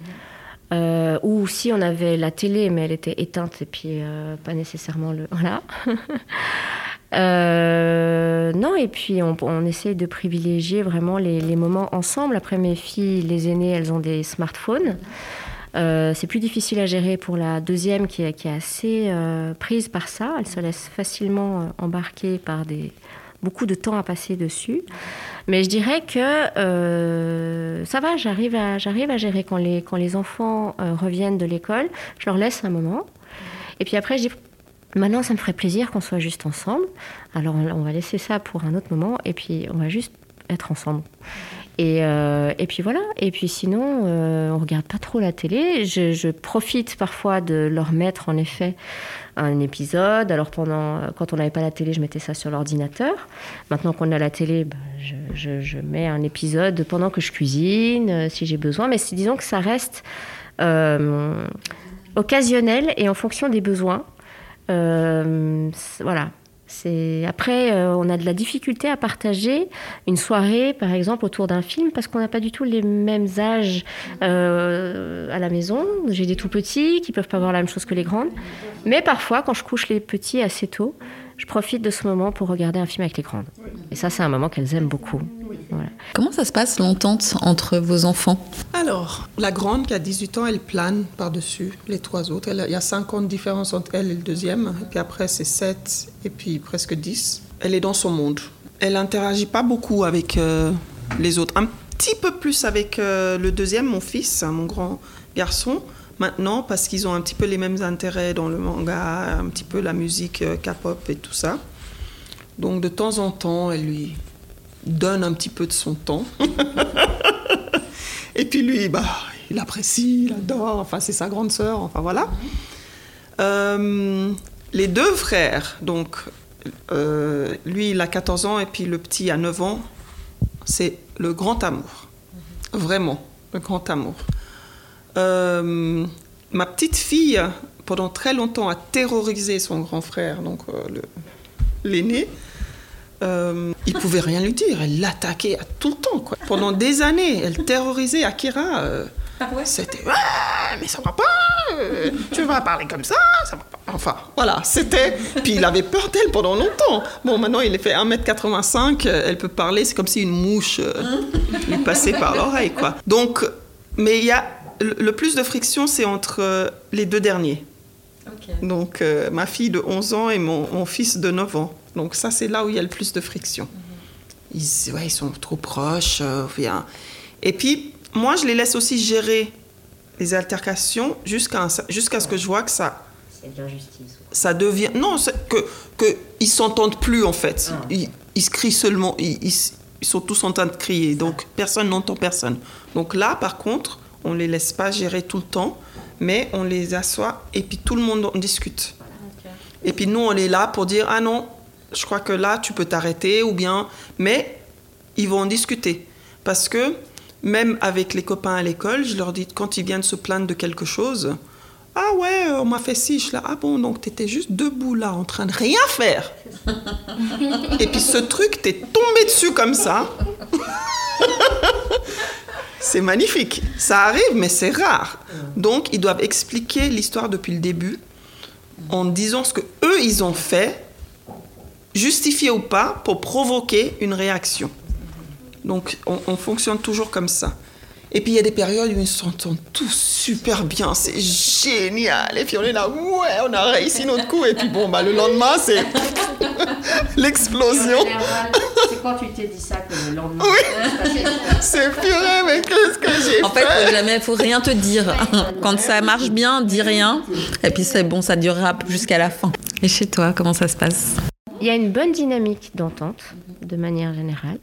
Speaker 4: Euh, ou si on avait la télé, mais elle était éteinte et puis pas nécessairement le. Voilà. non, et puis on, on, essaie de privilégier vraiment les, les, moments ensemble. Après, mes filles, les aînées, elles ont des smartphones. Euh, c'est plus difficile à gérer pour la deuxième qui est, assez euh, prise par ça. Elle se laisse facilement euh, embarquer par des, beaucoup de temps à passer dessus. Mais je dirais que ça va, j'arrive à, gérer quand les enfants reviennent de l'école. Je leur laisse un moment. Et puis après, je dis, maintenant, ça me ferait plaisir qu'on soit juste ensemble. Alors, on va laisser ça pour un autre moment. Et puis, on va juste être ensemble. Et, euh, et, puis voilà. Et puis sinon, euh, on regarde pas trop la télé. Je, profite parfois de leur mettre en effet un épisode. Alors pendant, quand on n'avait pas la télé, je mettais ça sur l'ordinateur. Maintenant qu'on a la télé, ben, je, mets un épisode pendant que je cuisine, euh, si j'ai besoin. Mais disons que ça reste euh, occasionnel et en fonction des besoins. Euh, voilà. Après, euh, on a de la difficulté à partager une soirée, par exemple, autour d'un film, parce qu'on n'a pas du tout les mêmes âges euh, à la maison. J'ai des tout petits qui peuvent pas voir la même chose que les grandes. Mais parfois, quand je couche les petits assez tôt, je profite de ce moment pour regarder un film avec les grandes. Et ça, c'est un moment qu'elles aiment beaucoup. Voilà.
Speaker 1: Comment ça se passe l'entente entre vos enfants
Speaker 2: Alors, la grande qui a 18 ans, elle plane par-dessus les trois autres. Elle, il y a 5 ans de différence entre elle et le deuxième. Et puis après, c'est 7 et puis presque 10. Elle est dans son monde. Elle n'interagit pas beaucoup avec euh, les autres. Un petit peu plus avec euh, le deuxième, mon fils, mon grand garçon. Maintenant, parce qu'ils ont un petit peu les mêmes intérêts dans le manga, un petit peu la musique euh, K-pop et tout ça. Donc de temps en temps, elle lui donne un petit peu de son temps. et puis lui, bah, il apprécie, il adore. Enfin, c'est sa grande sœur. Enfin voilà. Euh, les deux frères, donc euh, lui, il a 14 ans et puis le petit a 9 ans. C'est le grand amour. Vraiment, le grand amour. Euh, ma petite fille, pendant très longtemps, a terrorisé son grand frère, donc euh, l'aîné. Euh, il pouvait rien lui dire, elle l'attaquait à tout le temps. Quoi. Pendant des années, elle terrorisait Akira.
Speaker 1: Ah ouais?
Speaker 2: C'était ouais, mais ça va pas, euh, tu vas parler comme ça, ça va pas. Enfin, voilà, c'était. Puis il avait peur d'elle pendant longtemps. Bon, maintenant il est fait 1m85, elle peut parler, c'est comme si une mouche euh, lui passait par l'oreille, quoi. Donc, mais il y a. Le plus de friction, c'est entre les deux derniers.
Speaker 1: Okay.
Speaker 2: Donc, euh, ma fille de 11 ans et mon, mon, fils de 9 ans. Donc, ça, c'est là où il y a le plus de friction. Mm -hmm. ils, ouais, ils sont trop proches. Euh. Et puis, moi, je les laisse aussi gérer les altercations jusqu'à jusqu'à ce que je vois que ça.
Speaker 4: C'est de l'injustice.
Speaker 2: Ça devient. Non, que, que ils s'entendent plus, en fait. Ah. Ils, ils, se crient seulement. Ils, ils, ils, sont tous en train de crier. Donc, personne n'entend personne. Donc, là, par contre, on les laisse pas gérer tout le temps, mais on les assoit et puis tout le monde en discute. Okay. Et puis nous, on est là pour dire ah non, je crois que là tu peux t'arrêter ou bien, mais ils vont en discuter parce que même avec les copains à l'école, je leur dis quand ils viennent se plaindre de quelque chose. Ah ouais, on m'a fait ci, je là. Ah bon, donc t'étais juste debout là, en train de rien faire. et puis ce truc, t'es tombé dessus comme ça. C'est magnifique. Ça arrive, mais c'est rare. Donc, ils doivent expliquer l'histoire depuis le début en disant ce que eux ils ont fait, justifié ou pas, pour provoquer une réaction. Donc, on, on fonctionne toujours comme ça. Et puis il y a des périodes où ils s'entendent tous super bien, c'est génial. Et puis on est là, ouais, on a réussi notre coup. Et puis bon, bah, le lendemain, c'est l'explosion.
Speaker 4: C'est quand tu t'es dit ça que le lendemain.
Speaker 2: Oui, c'est purée, mais qu'est-ce que j'ai
Speaker 1: En fait, jamais, faut rien te dire. Quand ça marche bien, dis rien. Et puis c'est bon, ça durera jusqu'à la fin. Et chez toi, comment ça se passe?
Speaker 4: Il y a une bonne dynamique d'entente, de manière générale.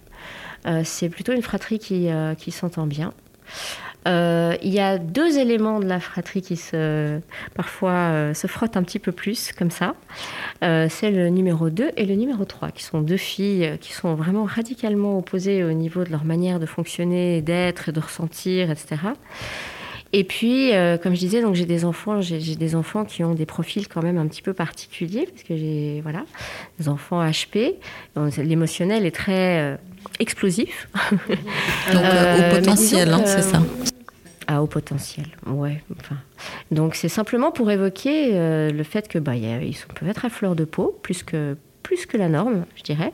Speaker 4: Euh, c'est plutôt une fratrie qui, euh, qui s'entend bien. Euh, il y a deux éléments de la fratrie qui se, parfois euh, se frottent un petit peu plus, comme ça. Euh, c'est le numéro 2 et le numéro 3, qui sont deux filles qui sont vraiment radicalement opposées au niveau de leur manière de fonctionner, d'être, de ressentir, etc. Et puis, euh, comme je disais, donc j'ai des enfants, j'ai des enfants qui ont des profils quand même un petit peu particuliers, parce que j'ai voilà, des enfants HP. L'émotionnel est très euh, explosif.
Speaker 1: Donc euh, au potentiel, hein, c'est ça.
Speaker 4: Ah, au potentiel, ouais. Enfin, donc c'est simplement pour évoquer le fait que bah, y a, ils sont, peuvent être à fleur de peau, plus que plus que la norme, je dirais.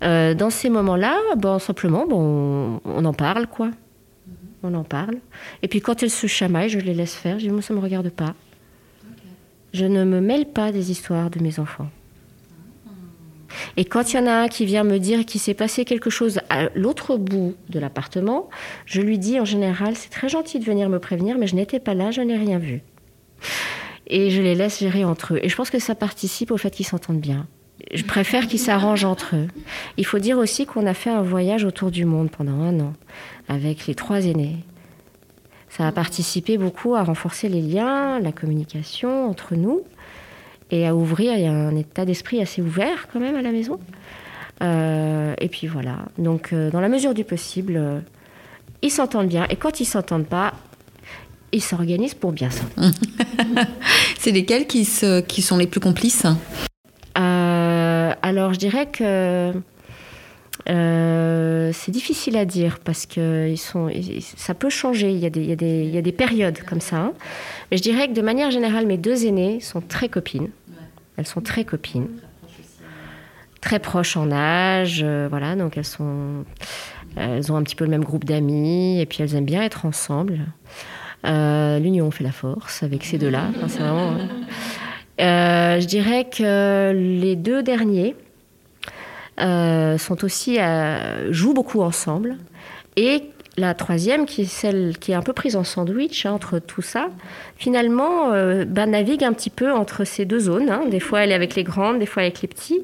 Speaker 4: dans ces moments-là, bon, simplement, bon, on en parle, quoi on en parle. Et puis quand elles se chamaillent, je les laisse faire. Je dis, moi, ça ne me regarde pas. Je ne me mêle pas des histoires de mes enfants. Et quand il y en a un qui vient me dire qu'il s'est passé quelque chose à l'autre bout de l'appartement, je lui dis en général, c'est très gentil de venir me prévenir, mais je n'étais pas là, je n'ai rien vu. Et je les laisse gérer entre eux. Et je pense que ça participe au fait qu'ils s'entendent bien. Je préfère qu'ils s'arrangent entre eux. Il faut dire aussi qu'on a fait un voyage autour du monde pendant un an avec les trois aînés. Ça a participé beaucoup à renforcer les liens, la communication entre nous et à ouvrir. Il y a un état d'esprit assez ouvert quand même à la maison. Euh, et puis voilà. Donc, euh, dans la mesure du possible, euh, ils s'entendent bien. Et quand ils s'entendent pas, ils s'organisent pour bien s'entendre.
Speaker 1: C'est lesquels qui, sont les plus complices?
Speaker 4: Alors, je dirais que c'est difficile à dire parce que ils sont, ça peut changer. Il y a des, il y a des, il y a des périodes comme ça. Hein. Mais je dirais que de manière générale, mes deux aînées sont très copines. Elles sont très copines très proches en âge, euh, voilà, donc elles sont, elles ont un petit peu le même groupe d'amis et puis elles aiment bien être ensemble. Euh, l'union fait la force avec ces deux-là. Hein. Euh, je dirais que les deux derniers sont aussi jouent beaucoup ensemble et la troisième, qui est celle qui est un peu prise en sandwich hein, entre tout ça, finalement bah, navigue un petit peu entre ces deux zones. Hein. Des fois, elle est avec les grandes, des fois avec les petits.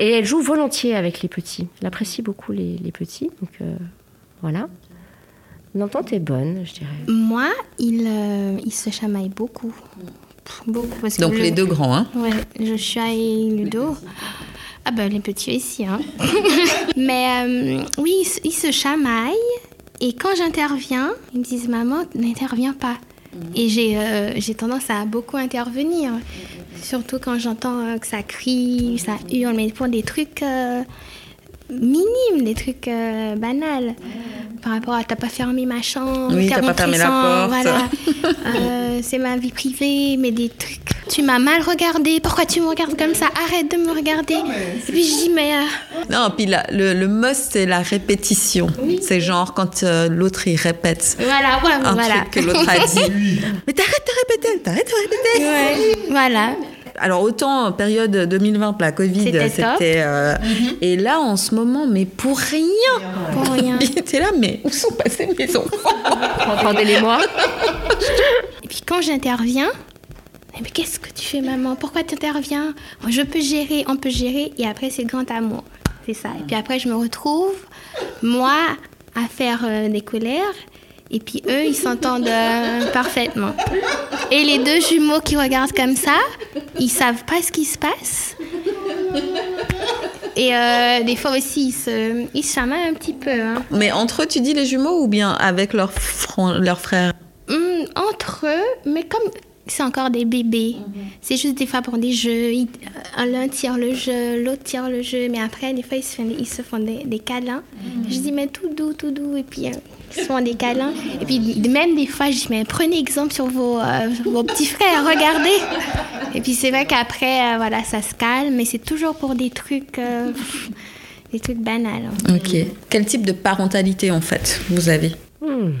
Speaker 4: Et elle joue volontiers avec les petits. Elle apprécie beaucoup les, petits. Donc euh, voilà. L'entente est bonne, je dirais.
Speaker 3: Moi, il, euh, il se chamaille beaucoup.
Speaker 1: Beaucoup donc les deux grands, hein
Speaker 3: Ouais, Joshua et Ludo. Ah ben les petits aussi, hein. Mais euh, oui, ils, se chamaillent. Et quand j'interviens, ils me disent Maman, n'interviens pas. Et j'ai tendance à beaucoup intervenir. Surtout quand j'entends euh, que ça crie, ça hurle, mais pour des trucs euh, minimes, des trucs euh, banals. Par rapport à t'as pas fermé ma chambre,
Speaker 1: oui, t'as pas fermé la porte.
Speaker 3: Voilà. c'est ma vie privée, mais des trucs. Tu m'as mal regardé, pourquoi tu me regardes comme ça? Arrête de me regarder. Et puis je dis, mais.
Speaker 1: Non, puis le, le must, c'est la répétition. C'est genre quand l'autre il répète.
Speaker 3: Voilà, ouais,
Speaker 1: un
Speaker 3: voilà.
Speaker 1: truc que l'autre a dit. mais t'arrêtes de répéter, t'arrêtes de répéter.
Speaker 3: Ouais, voilà.
Speaker 1: Alors autant période 2020, la Covid, c'était. Euh, mhm. Et là, en ce moment, mais pour rien.
Speaker 3: Pour rien.
Speaker 1: Il était là, mais où sont passés mes enfants?
Speaker 4: Entendez-les-moi.
Speaker 3: Et puis quand j'interviens, mais qu'est-ce que tu fais, maman? Pourquoi tu interviens Je peux gérer, on peut gérer, et après c'est grand amour. C'est ça. Et puis après, je me retrouve, moi, à faire euh, des colères, et puis eux, ils s'entendent euh, parfaitement. Et les deux jumeaux qui regardent comme ça, ils savent pas ce qui se passe. Et euh, des fois aussi, ils se, ils se chamaillent un petit peu. Hein.
Speaker 1: Mais entre eux, tu dis les jumeaux ou bien avec leurs leur frères?
Speaker 3: Hum, Entre eux, mais comme c'est encore des bébés. C'est juste des fois pour des jeux. L'un tire le jeu, l'autre tire le jeu, mais après, des fois, ils se font des, ils se font des, câlins. Je dis, mais tout doux, tout doux. Et puis, euh, ils se font des câlins. Et puis, même des fois, je dis, mais prenez exemple sur vos, euh, vos petits frères, regardez. Et puis, c'est vrai qu'après, euh, voilà, ça se calme, mais c'est toujours pour des trucs. des trucs banals.
Speaker 1: Ok. Quel type de parentalité, en fait, vous avez?
Speaker 4: Hmm.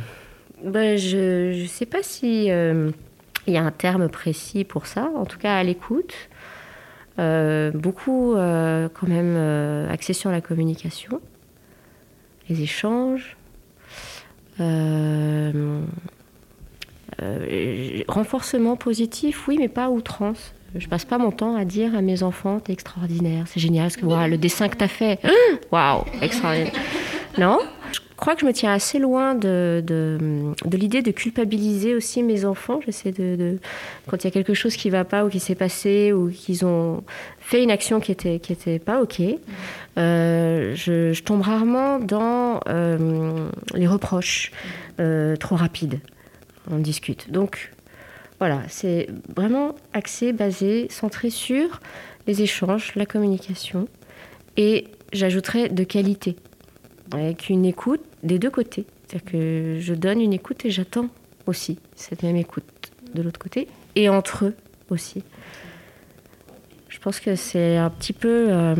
Speaker 4: ben, Je ne sais pas si il y a un terme précis pour ça, en tout cas à l'écoute. Euh, beaucoup euh, quand même euh, axé sur la communication, les échanges, renforcement positif, oui, mais pas outrance. Je passe pas mon temps à dire à mes enfants t'es extraordinaire, c'est génial, ce que voilà, le dessin que t'as fait, waouh, extraordinaire. Non, crois que je me tiens assez loin de, de, l'idée de culpabiliser aussi mes enfants. J'essaie de, quand il y a quelque chose qui ne va pas ou qui s'est passé ou qu'ils ont fait une action qui était qui était pas ok, euh, je, tombe rarement dans euh, les reproches euh, trop rapides. On discute. Donc voilà, c'est vraiment axé, basé, centré sur les échanges, la communication et j'ajouterais de qualité avec une écoute des deux côtés. C'est-à-dire que je donne une écoute et j'attends aussi cette même écoute de l'autre côté et entre eux aussi. Je pense que c'est un petit peu euh,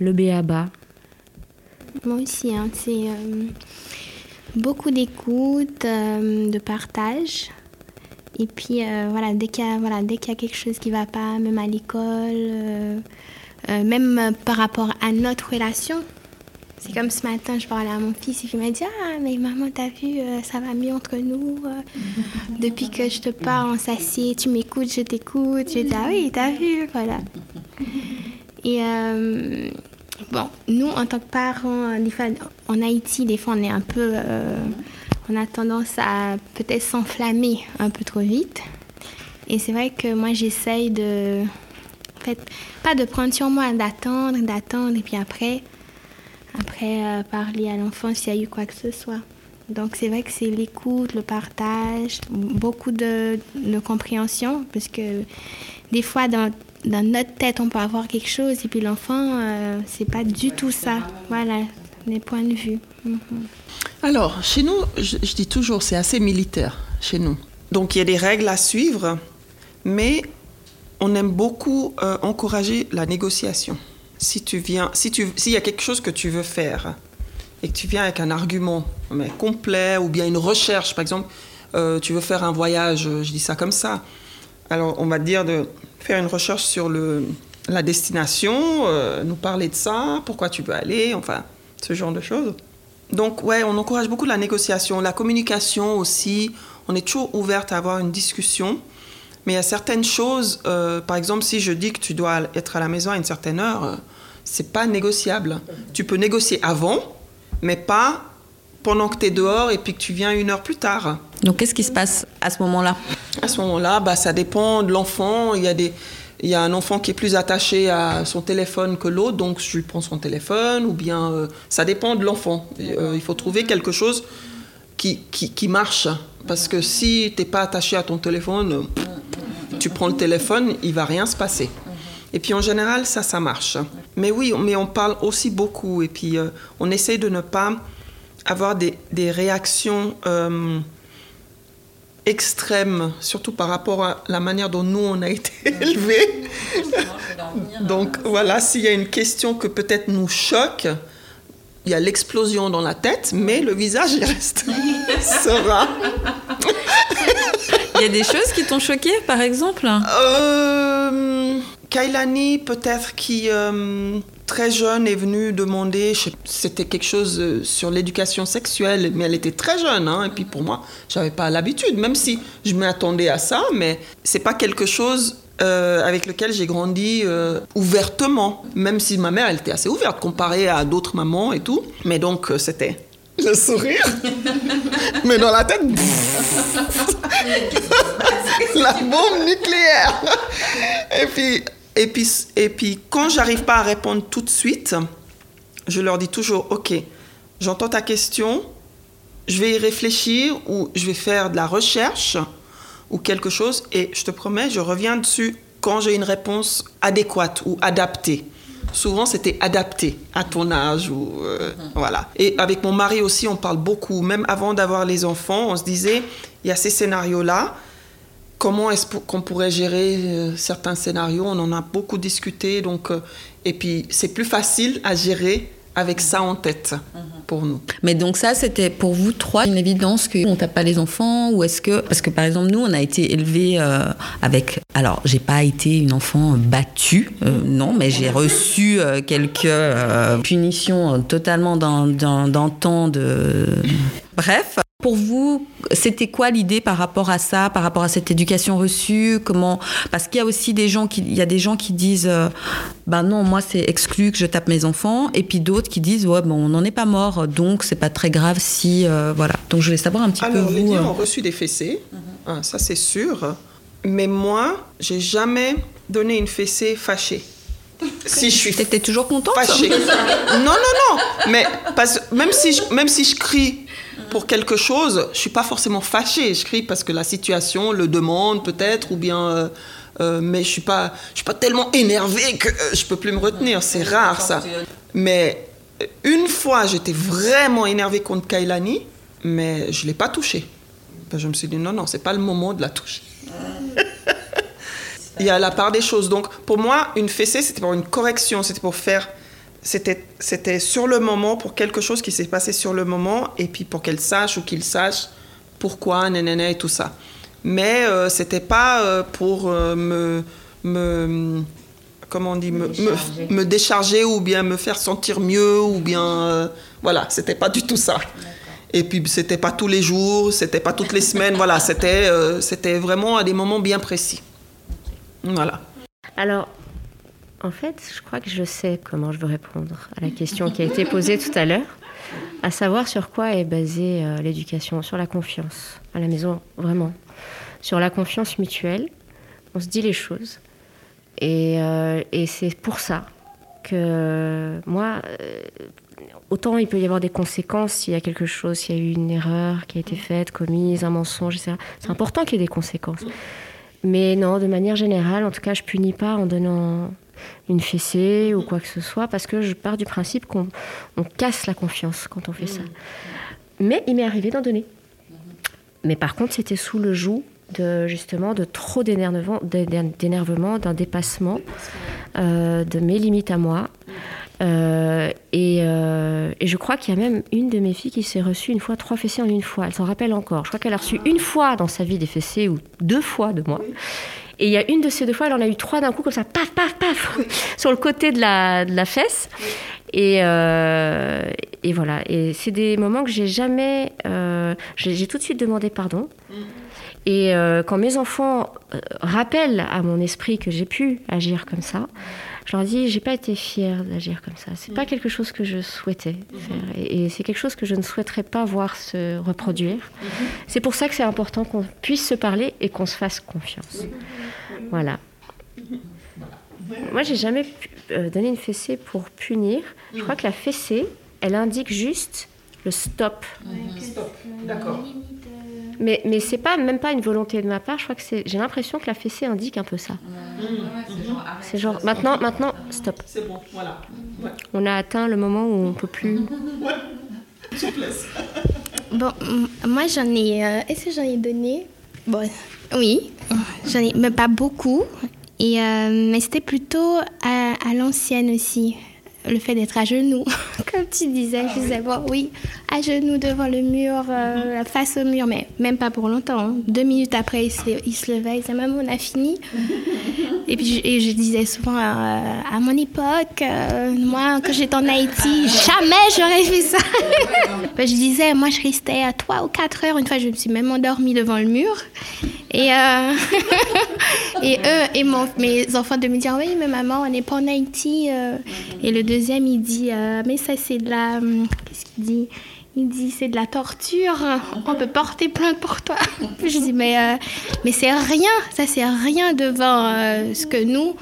Speaker 4: le béaba.
Speaker 3: Moi aussi, hein, c'est euh, beaucoup d'écoute, euh, de partage. Et puis voilà, dès qu'il y, voilà, y a quelque chose qui ne va pas, même à l'école, même par rapport à notre relation, c'est comme ce matin, je parlais à mon fils et il m'a dit Ah, mais maman, t'as vu, euh, ça va mieux entre nous. Euh. depuis que je te parle, on s'assied, tu m'écoutes, je t'écoute. J'ai dit Ah oui, t'as vu, voilà. Et euh, bon, nous, en tant que parents, en Haïti, des fois, on est un peu. Euh, on a tendance à peut-être s'enflammer un peu trop vite. Et c'est vrai que moi, j'essaye de. En fait, pas de prendre sur moi, d'attendre, d'attendre, et puis après, après euh, parler à l'enfant s'il y a eu quoi que ce soit. Donc c'est vrai que c'est l'écoute, le partage, beaucoup de, de, compréhension, parce que des fois dans, dans, notre tête on peut avoir quelque chose et puis l'enfant euh, c'est pas du tout ça. Voilà, les points de vue. Mhm.
Speaker 2: Alors chez nous, je, dis toujours c'est assez militaire chez nous. Donc il y a des règles à suivre, mais on aime beaucoup euh, encourager la négociation. Si tu viens, si tu, s'il y a quelque chose que tu veux faire et que tu viens avec un argument mais complet ou bien une recherche, par exemple, euh, tu veux faire un voyage, euh, je dis ça comme ça. Alors on va dire de faire une recherche sur le, la destination, euh, nous parler de ça, pourquoi tu veux aller, enfin ce genre de choses. Donc ouais, on encourage beaucoup la négociation, la communication aussi. On est toujours ouverte à avoir une discussion. Mais il y a certaines choses, par exemple, si je dis que tu dois être à la maison à une certaine heure, c'est pas négociable. Tu peux négocier avant, mais pas pendant que tu es dehors et puis que tu viens une heure plus tard.
Speaker 1: Donc qu'est-ce qui se passe à ce moment-là?
Speaker 2: À ce moment-là, bah, ça dépend de l'enfant. Il y, a des, il y a un enfant qui est plus attaché à son téléphone que l'autre, donc je lui prends son téléphone, ou bien euh, ça dépend de l'enfant. Euh, il faut trouver quelque chose qui, qui, qui marche. Parce que si tu n'es pas attaché à ton téléphone, tu prends le téléphone, il va rien se passer. Et puis en général, ça, ça marche. Mais oui, mais on parle aussi beaucoup. Et puis euh, on essaie de ne pas avoir des, des réactions euh, extrêmes, surtout par rapport à la manière dont nous, on a été élevés. Donc voilà, s'il y a une question que peut-être nous choque, il y a l'explosion dans la tête, mais le visage, il reste serein.
Speaker 1: il y a des choses qui t'ont choqué, par exemple?
Speaker 2: Euh, Kailani, peut-être qui, euh, très jeune, est venue demander, c'était quelque chose euh, sur l'éducation sexuelle, mais elle était très jeune, hein, et puis pour moi, j'avais pas l'habitude, même si je m'attendais à ça, mais c'est pas quelque chose euh, avec lequel j'ai grandi ouvertement, même si ma mère, elle était assez ouverte comparée à d'autres mamans et tout, mais donc c'était le sourire, mais dans la tête, la bombe nucléaire. Et puis, et puis, et puis quand j'arrive pas à répondre tout de suite, je leur dis toujours, OK, j'entends ta question, je vais y réfléchir ou je vais faire de la recherche ou quelque chose et je te promets, je reviens dessus quand j'ai une réponse adéquate ou adaptée. Souvent, c'était adapté à ton âge ou euh, mhm. voilà. Et avec mon mari aussi, on parle beaucoup. Même avant d'avoir les enfants, on se disait, il y a ces scénarios-là comment est-ce qu'on pourrait gérer euh, certains scénarios? On en a beaucoup discuté, donc euh, et puis c'est plus facile à gérer avec ça en tête pour nous.
Speaker 1: Mais donc ça, c'était pour vous trois une évidence qu'on tape pas les enfants ou est-ce que parce que par exemple nous, on a été élevés euh, avec alors j'ai pas été une enfant battue, non, mais j'ai reçu quelques punitions totalement dans, dans, dans de bref. Pour vous, c'était quoi l'idée par rapport à ça, par rapport à cette éducation reçue? Comment? Parce qu'il y a aussi des gens qui, il y a des gens qui disent, euh, ben non, moi c'est exclu que je tape mes enfants, et puis d'autres qui disent, ouais, bon, on n'en est pas mort, donc c'est pas très grave si, euh, voilà. Donc je voulais savoir un petit peu
Speaker 2: vous.
Speaker 1: Les
Speaker 2: euh, ont reçu des fessées, mhm. ah, ça c'est sûr. Mais moi, j'ai jamais donné une fessée fâchée
Speaker 1: si je suis. T'étais toujours contente?
Speaker 2: Fâchée. non, non, non. Mais parce, même si je, même si je crie pour quelque chose, je suis pas forcément fâchée. Je crie parce que la situation le demande peut-être, ou bien. Euh, euh, mais je suis pas, je suis pas tellement énervée que euh, je peux plus me retenir. C'est rare ça. Mais une fois, j'étais vraiment énervée contre Kailani, mais je l'ai pas touchée. Ben, je me suis dit non, non, c'est pas le moment de la toucher. Il y a la part des choses. Donc, pour moi, une fessée, c'était pour une correction, c'était pour faire c'était sur le moment pour quelque chose qui s'est passé sur le moment et puis pour qu'elle sache ou qu'il sache pourquoi nanana et tout ça. Mais euh, c'était pas euh, pour euh, me, me comment on dit me, décharger. Me, décharger ou bien me faire sentir mieux ou bien euh, voilà c'était pas du tout ça. Et puis c'était pas tous les jours c'était pas toutes les semaines voilà c'était c'était vraiment à des moments bien précis. Voilà.
Speaker 4: Alors En fait, je crois que je sais comment je veux répondre à la question qui a été posée tout à l'heure, à savoir sur quoi est basée euh, l'éducation, sur la confiance à la maison, vraiment. Sur la confiance mutuelle, on se dit les choses. Et, euh, c'est pour ça que moi, euh, autant il peut y avoir des conséquences s'il y a quelque chose, s'il y a eu une erreur qui a été faite, commise, un mensonge, etc. C'est important qu'il y ait des conséquences. Mais non, de manière générale, en tout cas, je punis pas en donnant une fessée ou quoi que ce soit, parce que je pars du principe qu'on on casse la confiance quand on fait ça. Mais il m'est arrivé d'en donner. Mais par contre, c'était sous le joug de justement de trop d'énervement, d'énervement, d'un dépassement euh, de mes limites à moi. Euh, et, euh, et, je crois qu'il y a même une de mes filles qui s'est reçue une fois trois fessées en une fois. Elle s'en rappelle encore. Je crois qu'elle a reçu une fois dans sa vie des fessées ou deux fois de moi. Et il y a une de ces deux fois, elle en a eu trois d'un coup, comme ça, paf, paf, paf, sur le côté de la, de la fesse. Et, euh, et voilà. Et c'est des moments que j'ai jamais. Euh, j'ai tout de suite demandé pardon. Et euh, quand mes enfants rappellent à mon esprit que j'ai pu agir comme ça, je leur dis j'ai pas été fière d'agir comme ça. C'est pas quelque chose que je souhaitais faire. Et, et c'est quelque chose que je ne souhaiterais pas voir se reproduire. C'est pour ça que c'est important qu'on puisse se parler et qu'on se fasse confiance. Voilà. Moi, j'ai jamais pu, euh, donné une fessée pour punir. Je crois que la fessée, elle indique juste le stop.
Speaker 2: Stop. D'accord.
Speaker 4: Mais, mais c'est pas même pas une volonté de ma part. Je crois que c'est. J'ai l'impression que la fessée indique un peu ça. C'est genre maintenant, maintenant, stop.
Speaker 2: C'est bon, voilà. Ouais.
Speaker 4: On a atteint le moment où on peut plus.
Speaker 2: Souplesse.
Speaker 3: Bon, moi j'en ai. euh, Est-ce que j'en ai donné? Bon, oui, j'en ai, mais pas beaucoup. Et euh, mais c'était plutôt à, à l'ancienne aussi. Le fait d'être à genoux, comme tu disais, je disais, bon, oui, à genoux devant le mur, euh, face au mur, mais même pas pour longtemps. hein. Deux minutes après, il se, il se levait, il disait, maman, on a fini. Et puis je, et je disais souvent, euh, à mon époque, euh, moi, quand j'étais en Haïti, jamais j'aurais fait ça. Je disais, moi, je restais à 3 ou 4 heures. Une fois, je me suis même endormie devant le mur. Et, et eux, et mes enfants de me dire, oui, mais maman, on n'est pas en Haïti. Et le deuxième, il dit, euh, mais ça, c'est de la. hum, Qu'est-ce qu'il dit? Il dit c'est de la torture, on peut porter plainte pour toi. Je dis mais, euh, mais c'est rien, ça c'est rien devant euh, ce que nous,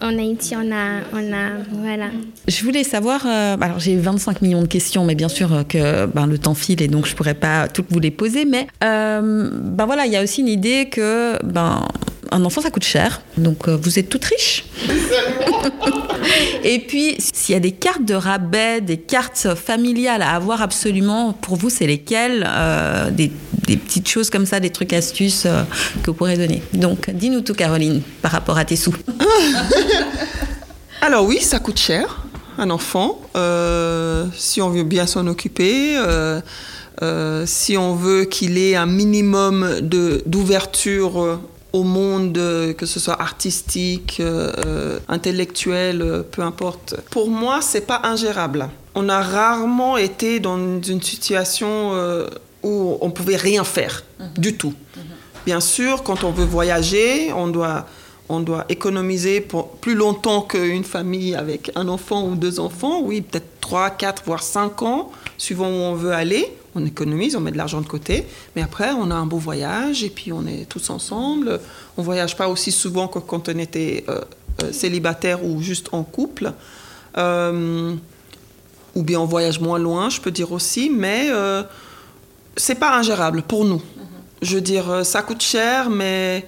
Speaker 3: en Haïti, on a, on a, voilà.
Speaker 1: Je voulais savoir, alors j'ai 25 millions de questions, mais bien sûr que ben, le temps file et donc je pourrais pas toutes vous les poser, mais ben voilà, il y a aussi une idée que ben un enfant ça coûte cher, donc euh, vous êtes toutes riches. et puis s'il y a des cartes de rabais, des cartes familiales à avoir absolument, pour vous c'est lesquelles Euh, des, des petites choses comme ça, des trucs astuces euh, que vous pourrez donner. Donc dis-nous tout Caroline par rapport à tes sous.
Speaker 2: Alors oui, ça coûte cher, un enfant, euh, si on veut bien s'en occuper, si on veut qu'il ait un minimum d'ouverture au monde, euh, que ce soit artistique, euh, euh, intellectuel, peu importe. Pour moi, c'est pas ingérable. On a rarement été dans une situation euh, où on pouvait rien faire du tout. Bien sûr, quand on veut voyager, on doit, on doit économiser pour plus longtemps qu'une famille avec un enfant ou deux enfants. Oui, peut-être trois, quatre, voire cinq ans, suivant où on veut aller. On économise, on met de l'argent de côté. Mais après, on a un beau voyage et puis on est tous ensemble. On voyage pas aussi souvent que quand on était euh, euh, célibataire ou juste en couple. Euh, ou bien on voyage moins loin, je peux dire aussi. Mais c'est pas ingérable pour nous. Je veux dire, ça coûte cher, mais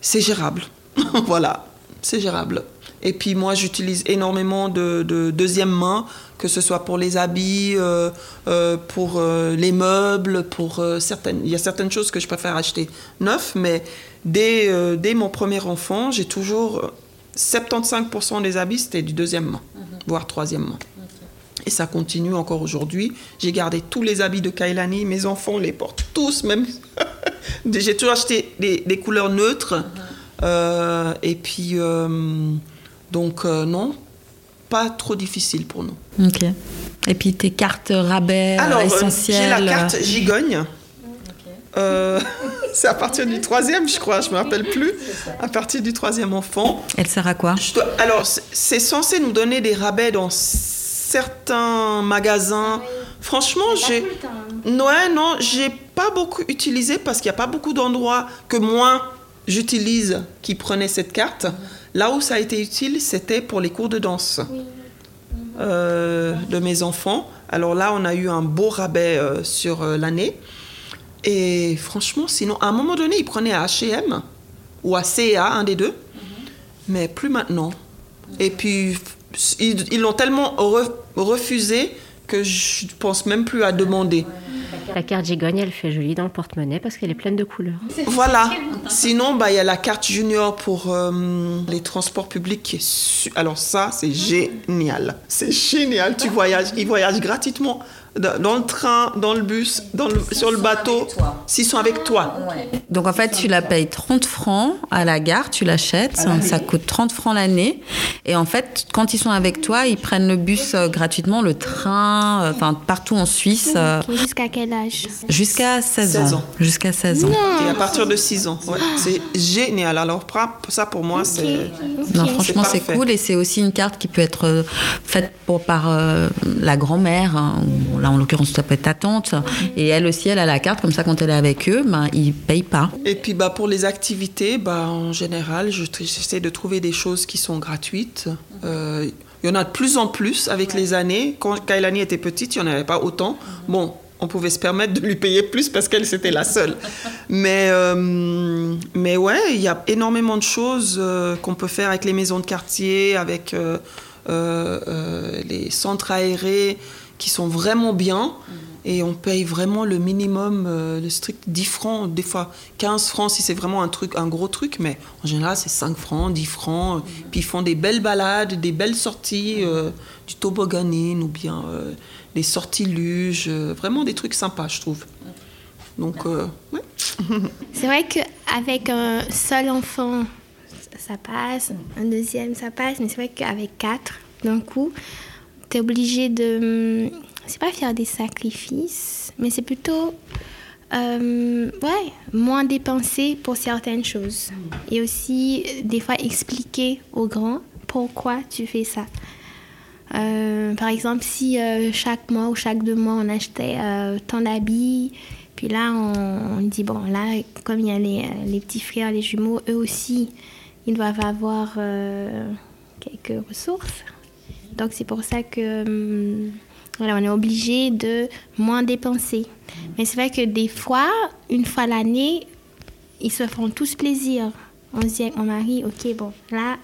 Speaker 2: c'est gérable. voilà, c'est gérable. Et puis moi, j'utilise énormément de, de deuxième main, que ce soit pour les habits, euh, euh, pour euh, les meubles, pour certaines... Il y a certaines choses que je préfère acheter neuf, mais dès, dès mon premier enfant, j'ai toujours... euh, 75% des habits, c'était du deuxième main, voire troisième main. Et ça continue encore aujourd'hui. J'ai gardé tous les habits de Kailani. Mes enfants les portent tous, même. J'ai toujours acheté des, des couleurs neutres. Euh, et puis, donc, euh, non, pas trop difficile pour nous.
Speaker 1: Ok. Et puis tes cartes rabais euh,
Speaker 2: Alors, euh,
Speaker 1: essentielles.
Speaker 2: j'ai la carte gigogne. Euh, c'est à partir du troisième, je crois, je me rappelle plus. À partir du troisième enfant.
Speaker 1: Elle sert à quoi?
Speaker 2: Alors, c'est censé nous donner des rabais dans certains magasins. Franchement, j'ai. Ouais, non, j'ai pas beaucoup utilisé parce qu'il n'y a pas beaucoup d'endroits que moi j'utilise qui prenaient cette carte. Là où ça a été utile, c'était pour les cours de danse euh, de mes enfants. Alors là, on a eu un beau rabais euh, sur euh, l'année. Et franchement, sinon, à un moment donné, ils prenaient à HM ou à CA, un des deux, mais plus maintenant. Et puis, ils l'ont tellement refusé que je pense même plus à demander.
Speaker 4: La carte Gigogne, elle fait jolie dans le porte-monnaie parce qu'elle est pleine de couleurs.
Speaker 2: Voilà. Sinon, bah, il y a la carte junior pour euh, les transports publics. Alors ça, c'est génial. C'est génial. Tu voyages, ils voyagent gratuitement dans le train, dans le bus, dans le, sur le bateau, s'ils sont avec toi.
Speaker 1: Donc en fait, tu la payes 30 francs à la gare, tu l'achètes, ça, coûte 30 francs l'année. Et en fait, quand ils sont avec toi, ils prennent le bus euh, gratuitement, le train, euh, enfin partout en Suisse.
Speaker 3: Euh, jusqu'à quel âge
Speaker 1: Jusqu'à 16, ans. Jusqu'à 16 ans.
Speaker 2: Et à partir de 6 ans. C'est génial. Alors ça, pour moi, c'est...
Speaker 1: Non, franchement, c'est cool. Et c'est aussi une carte qui peut être faite pour, par la grand-mère. Hein, là en l'occurrence ça peut être ta tante, et elle aussi elle a la carte, comme ça quand elle est avec eux, ben, ils payent pas.
Speaker 2: Et puis bah, pour les activités, bah, en général j'essaie de trouver des choses qui sont gratuites. Euh, il y en a de plus en plus avec les années. Quand Kailani était petite, il n'y en avait pas autant. Bon, on pouvait se permettre de lui payer plus parce qu'elle c'était la seule. Mais, euh, mais ouais, il y a énormément de choses euh, qu'on peut faire avec les maisons de quartier, avec les centres aérés qui sont vraiment bien. Et on paye vraiment le minimum, euh, le strict 10 francs, des fois 15 francs si c'est vraiment un, truc, un gros truc, mais en général c'est 5 francs, 10 francs. Puis ils font des belles balades, des belles sorties, euh, du tobogganing ou bien euh, des sorties luge, vraiment des trucs sympas je trouve. Donc, ouais.
Speaker 3: c'est vrai qu'avec un seul enfant, ça passe, un deuxième, ça passe, mais c'est vrai qu'avec quatre, d'un coup, obligé de. C'est pas faire des sacrifices, mais c'est plutôt. Euh, ouais, moins dépenser pour certaines choses. Et aussi, des fois, expliquer aux grands pourquoi tu fais ça. Euh, par exemple, si euh, chaque mois ou chaque deux mois, on achetait tant d'habits, puis là, on, dit, bon, là, comme il y a les, les, petits frères, les jumeaux, eux aussi, ils doivent avoir quelques ressources. Donc c'est pour ça que hum, voilà, on est obligé de moins dépenser. Mais c'est vrai que des fois, une fois l'année, ils se font tous plaisir. On se dit avec mon mari, ok, bon, là,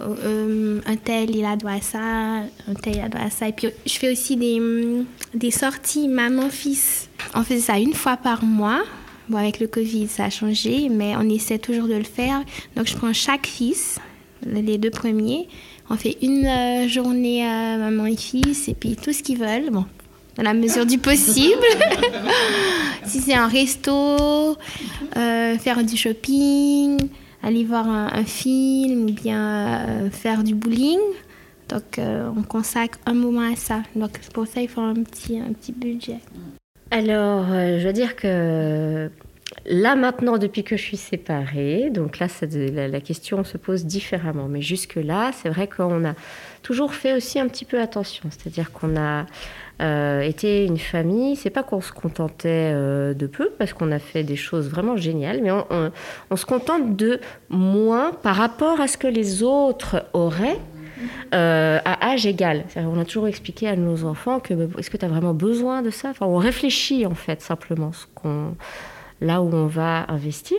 Speaker 3: euh, un tel, il a droit à ça, un tel, il a droit à ça. Et puis, je fais aussi des, hum, des sorties maman-fils. On faisait ça une fois par mois. Bon, avec le Covid, ça a changé, mais on essaie toujours de le faire. Donc, je prends chaque fils, les deux premiers, on fait une euh, journée à maman et fils et puis tout ce qu'ils veulent. Bon, dans la mesure du possible. si c'est un resto, euh, faire du shopping, aller voir un, film ou bien euh, faire du bowling. Donc, on consacre un moment à ça. Donc, pour ça, il faut un petit, un petit budget.
Speaker 4: Alors, je veux dire que Là maintenant, depuis que je suis séparée, donc là, la, question se pose différemment. Mais jusque-là, c'est vrai qu'on a toujours fait aussi un petit peu attention. C'est-à-dire qu'on a euh, été une famille. C'est pas qu'on se contentait euh, de peu, parce qu'on a fait des choses vraiment géniales, mais on, se contente de moins par rapport à ce que les autres auraient. Euh, à âge égal. On a toujours expliqué à nos enfants que bah, est-ce que tu as vraiment besoin de ça? On réfléchit en fait simplement ce qu'on là où on va investir.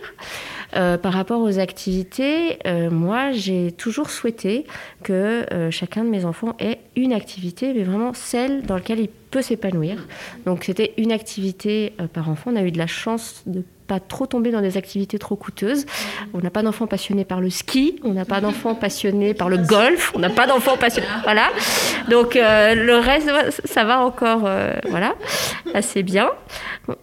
Speaker 4: Euh, par rapport aux activités, euh, moi, j'ai toujours souhaité que euh, chacun de mes enfants ait une activité, mais vraiment celle dans laquelle il peut s'épanouir. Donc, c'était une activité par enfant. On a eu de la chance de trop tomber dans des activités trop coûteuses. On n'a pas d'enfants passionnés par le ski, on n'a pas d'enfants passionnés par le golf, on n'a pas d'enfants passionnés. Voilà. Donc euh, le reste, ça va encore, euh, voilà, assez bien.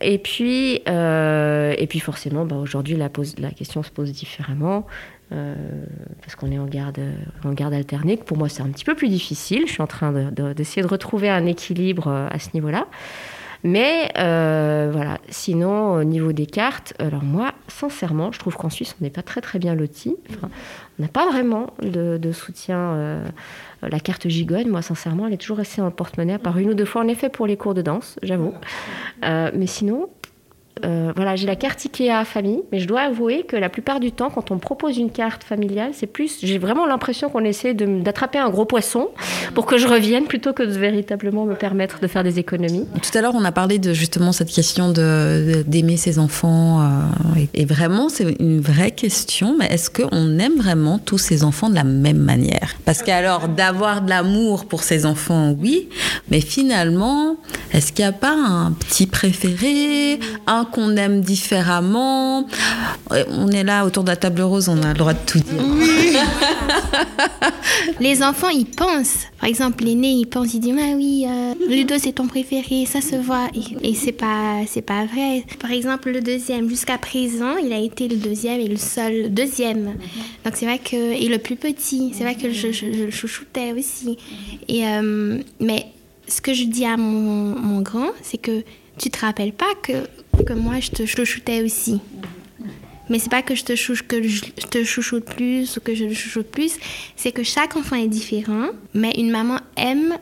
Speaker 4: Et puis, euh, et puis forcément, bah, aujourd'hui, la, la question se pose différemment. parce qu'on est en garde, en garde alternée, pour moi c'est un petit peu plus difficile. Je suis en train d'essayer de, de, retrouver un équilibre à ce niveau-là. Mais euh, voilà, sinon, au niveau des cartes, alors moi, sincèrement, je trouve qu'en Suisse, on n'est pas très très bien loti. On n'a pas vraiment de, soutien. Euh, la carte gigogne, moi, sincèrement, elle est toujours restée en porte-monnaie, à part une ou deux fois, en effet, pour les cours de danse, j'avoue. Euh, mais sinon, euh, voilà, j'ai la carte IKEA famille, mais je dois avouer que la plupart du temps, quand on propose une carte familiale, c'est plus, j'ai vraiment l'impression qu'on essaie d'attraper un gros poisson pour que je revienne plutôt que de véritablement me permettre de faire des économies.
Speaker 1: Tout à l'heure, on a parlé de justement cette question d'aimer ses enfants, euh, et, vraiment, c'est une vraie question. Mais est-ce qu'on aime vraiment tous ses enfants de la même manière? Parce qu'alors, d'avoir de l'amour pour ses enfants, oui, mais finalement, est-ce qu'il n'y a pas un petit préféré, qu'on aime différemment. On est là autour de la table rose, on a le droit de tout dire.
Speaker 3: les enfants, ils pensent. Par exemple, l'aîné, il pense, il dit, ah oui, euh, Ludo, c'est ton préféré, ça se voit. Et, c'est pas, c'est pas vrai. Par exemple, le deuxième, jusqu'à présent, il a été le deuxième et le seul deuxième. Donc c'est vrai que, et le plus petit, c'est vrai que je, le chouchoutais aussi. Et, euh, mais ce que je dis à mon, mon grand, c'est que tu te rappelles pas que que moi, je te chouchoutais aussi. Mais c'est pas que je te, chouche, que je te chouchoute plus ou que je le chouchoute plus, c'est que chaque enfant est différent, mais une maman aime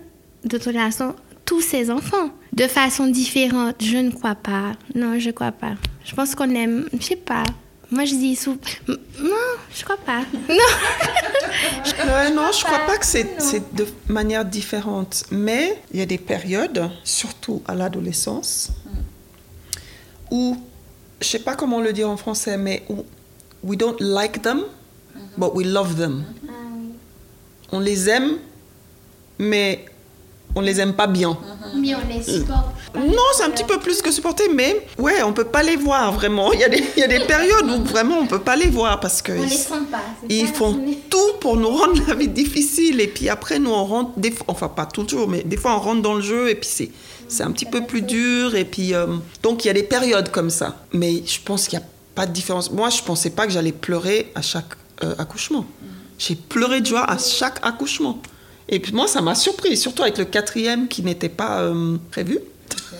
Speaker 3: de toute façon tous ses enfants de façon différente. Je ne crois pas. Non, je crois pas. Je pense qu'on aime, je sais pas. Moi, je dis souvent. Non, je crois pas.
Speaker 2: Non. non, je crois pas que c'est de manière différente. Mais il y a des périodes, surtout à l'adolescence, ou, je sais pas comment le dire en français, mais we don't like them, but we love them. Ah on les aime, mais on les aime pas bien.
Speaker 3: Mais on les supporte.
Speaker 2: Non, c'est un petit peu plus que supporter, mais ouais, on peut pas les voir vraiment. Il y a des, il y a des périodes où vraiment on peut pas les voir parce que
Speaker 3: on ils, les sent pas.
Speaker 2: Ils font tout pour nous rendre la vie difficile et puis après nous on rentre, des enfin pas toujours, mais des fois on rentre dans le jeu et puis c'est c'est un petit peu plus dur. Et puis, euh, donc, il y a des périodes comme ça. Mais je pense qu'il n'y a pas de différence. Moi, je ne pensais pas que j'allais pleurer à chaque euh, accouchement. J'ai pleuré de joie à chaque accouchement. Et puis, moi, ça m'a surpris, surtout avec le quatrième qui n'était pas euh, prévu.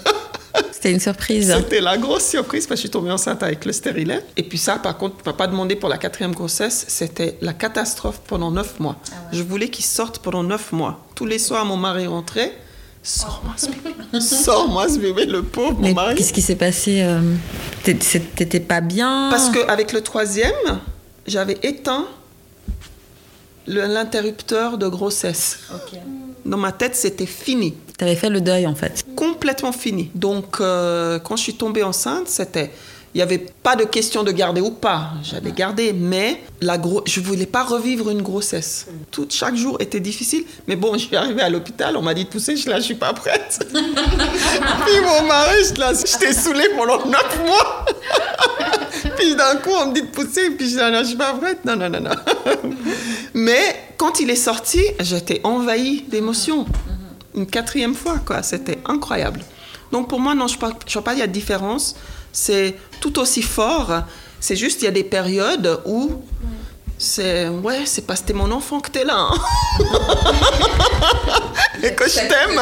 Speaker 1: C'était une surprise.
Speaker 2: C'était la grosse surprise parce que je suis tombée enceinte avec le stérilet. Et puis ça, par contre, on ne pas demandé pour la quatrième grossesse. C'était la catastrophe pendant neuf mois. Ah je voulais qu'il sorte pendant neuf mois. Tous les soirs, mon mari rentrait. Sors-moi ce bébé. Sors-moi ce bébé, le pauvre, mon mari.
Speaker 1: Qu'est-ce qui s'est passé euh, T'étais pas bien?
Speaker 2: Parce qu'avec le troisième, j'avais éteint l'interrupteur de grossesse. Dans ma tête, c'était fini.
Speaker 1: T'avais fait le deuil, en fait.
Speaker 2: Complètement fini. Donc, euh, quand je suis tombée enceinte, c'était il n'y avait pas de question de garder ou pas. J'avais gardé, mais la je ne voulais pas revivre une grossesse. Tout, chaque jour était difficile. Mais bon, je suis arrivée à l'hôpital, on m'a dit de pousser, je ne suis pas prête. Puis mon mari, je t'ai saoulée pendant neuf mois. puis d'un coup, on me dit de pousser, puis je ne suis pas prête. Non, non, non, non. mais quand il est sorti, j'étais envahie d'émotions. Une quatrième fois, quoi. C'était incroyable. Donc pour moi, non, je ne vois pas, il y a de différence c'est tout aussi fort. C'est juste, il y a des périodes où c'est ouais, c'est parce que t'es mon enfant que t'es là. Hein. Et que je t'aime.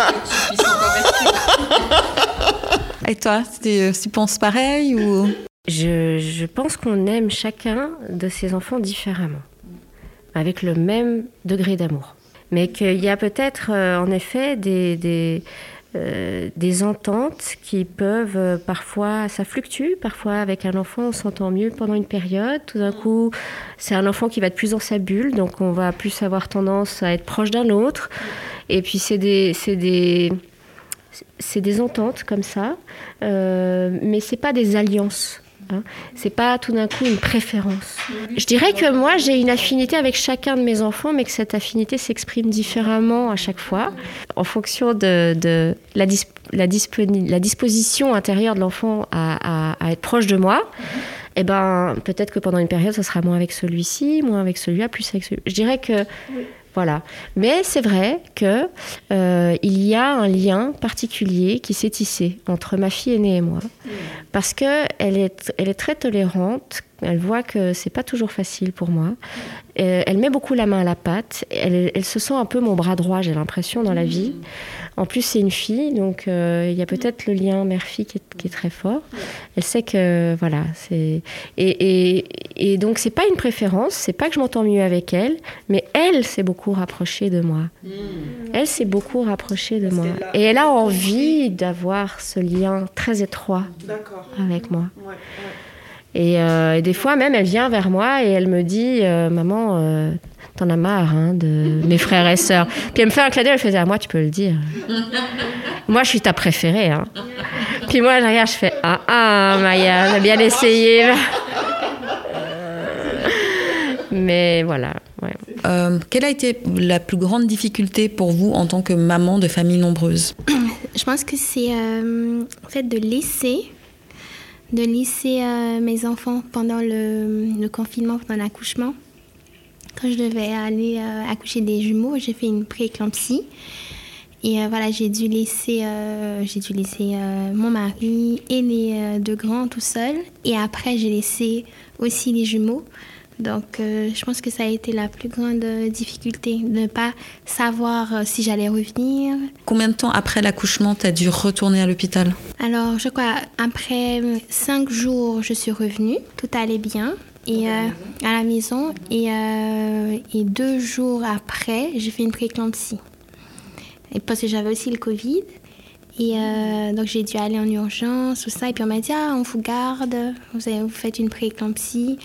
Speaker 1: Et toi, tu, tu penses pareil ou?
Speaker 4: Je, pense qu'on aime chacun de ses enfants différemment, avec le même degré d'amour. Mais qu'il y a peut-être euh, en effet des, des euh, ententes qui peuvent euh, parfois, ça fluctue, parfois avec un enfant on s'entend mieux pendant une période, tout d'un coup c'est un enfant qui va être plus dans sa bulle, donc on va plus avoir tendance à être proche d'un autre, et puis c'est des, des, des ententes comme ça, euh, mais c'est pas des alliances. Hein. C'est pas tout d'un coup une préférence. Je dirais que moi j'ai une affinité avec chacun de mes enfants, mais que cette affinité s'exprime différemment à chaque fois, en fonction de, la, disposition intérieure de l'enfant à, être proche de moi. Eh ben peut-être que pendant une période, ça sera moins avec celui-ci, moins avec celui-là, plus avec celui. Je dirais que voilà. Mais c'est vrai que euh, il y a un lien particulier qui s'est tissé entre ma fille aînée et moi, parce que elle est, elle est très tolérante Elle voit que c'est pas toujours facile pour moi. Euh, elle met beaucoup la main à la pâte. Elle, elle se sent un peu mon bras droit, j'ai l'impression, dans la vie. En plus, c'est une fille, donc euh, il y a peut-être le lien mère-fille qui, est très fort. Elle sait que, voilà, c'est. Et, et, et, donc, c'est pas une préférence, c'est pas que je m'entends mieux avec elle, mais elle s'est beaucoup rapprochée de moi. Hmm. Elle s'est beaucoup rapprochée de moi. Et elle a envie d'avoir ce lien très étroit avec moi. Euh, et, des fois, même, elle vient vers moi et elle me dit euh, Maman, t'en as marre hein, de mes frères et sœurs. Puis elle me fait un cadeau, elle faisait à moi, tu peux le dire. moi, je suis ta préférée. Hein. Puis moi, je regarde, je fais Ah, ah, Maya, a bien essayé. Mais voilà.
Speaker 1: Euh, quelle a été la plus grande difficulté pour vous en tant que maman de famille nombreuse?
Speaker 3: Je pense que c'est euh, en fait de laisser, de laisser euh, mes enfants pendant le, confinement, pendant l'accouchement. Quand je devais aller euh, accoucher des jumeaux, j'ai fait une prééclampsie. Et euh, voilà, j'ai dû laisser, j'ai dû laisser mon mari et les deux grands tout seuls. Et après, j'ai laissé aussi les jumeaux. Donc, je pense que ça a été la plus grande difficulté, de ne pas savoir si j'allais revenir.
Speaker 1: Combien de temps après l'accouchement, tu as dû retourner à l'hôpital?
Speaker 3: Alors, je crois, après cinq jours, je suis revenue. Tout allait bien et, euh, à la maison. Et, euh, et, deux jours après, j'ai fait une préclampsie. Et parce que j'avais aussi le Covid. Et euh, donc j'ai dû aller en urgence, tout ça. Et puis on m'a dit, ah, on vous garde, vous, avez, vous faites une préclampsie.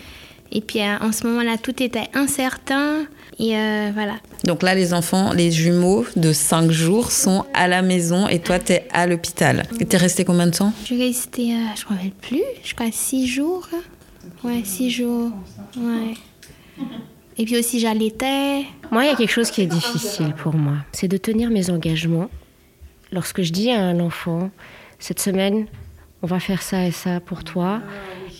Speaker 3: Et puis en ce moment-là, tout était incertain. Et voilà.
Speaker 1: Donc là, les enfants, les jumeaux de 5 jours sont à la maison et toi, tu es à l'hôpital. Et tu es resté combien de temps?
Speaker 3: Je suis restée, je ne me rappelle plus, je crois 6 jours. Ouais, six jours. Ouais. Et puis aussi, j'allaitais.
Speaker 4: Moi, il y a quelque chose qui est difficile pour moi. C'est de tenir mes engagements. Lorsque je dis à un enfant, cette semaine, on va faire ça et ça pour toi.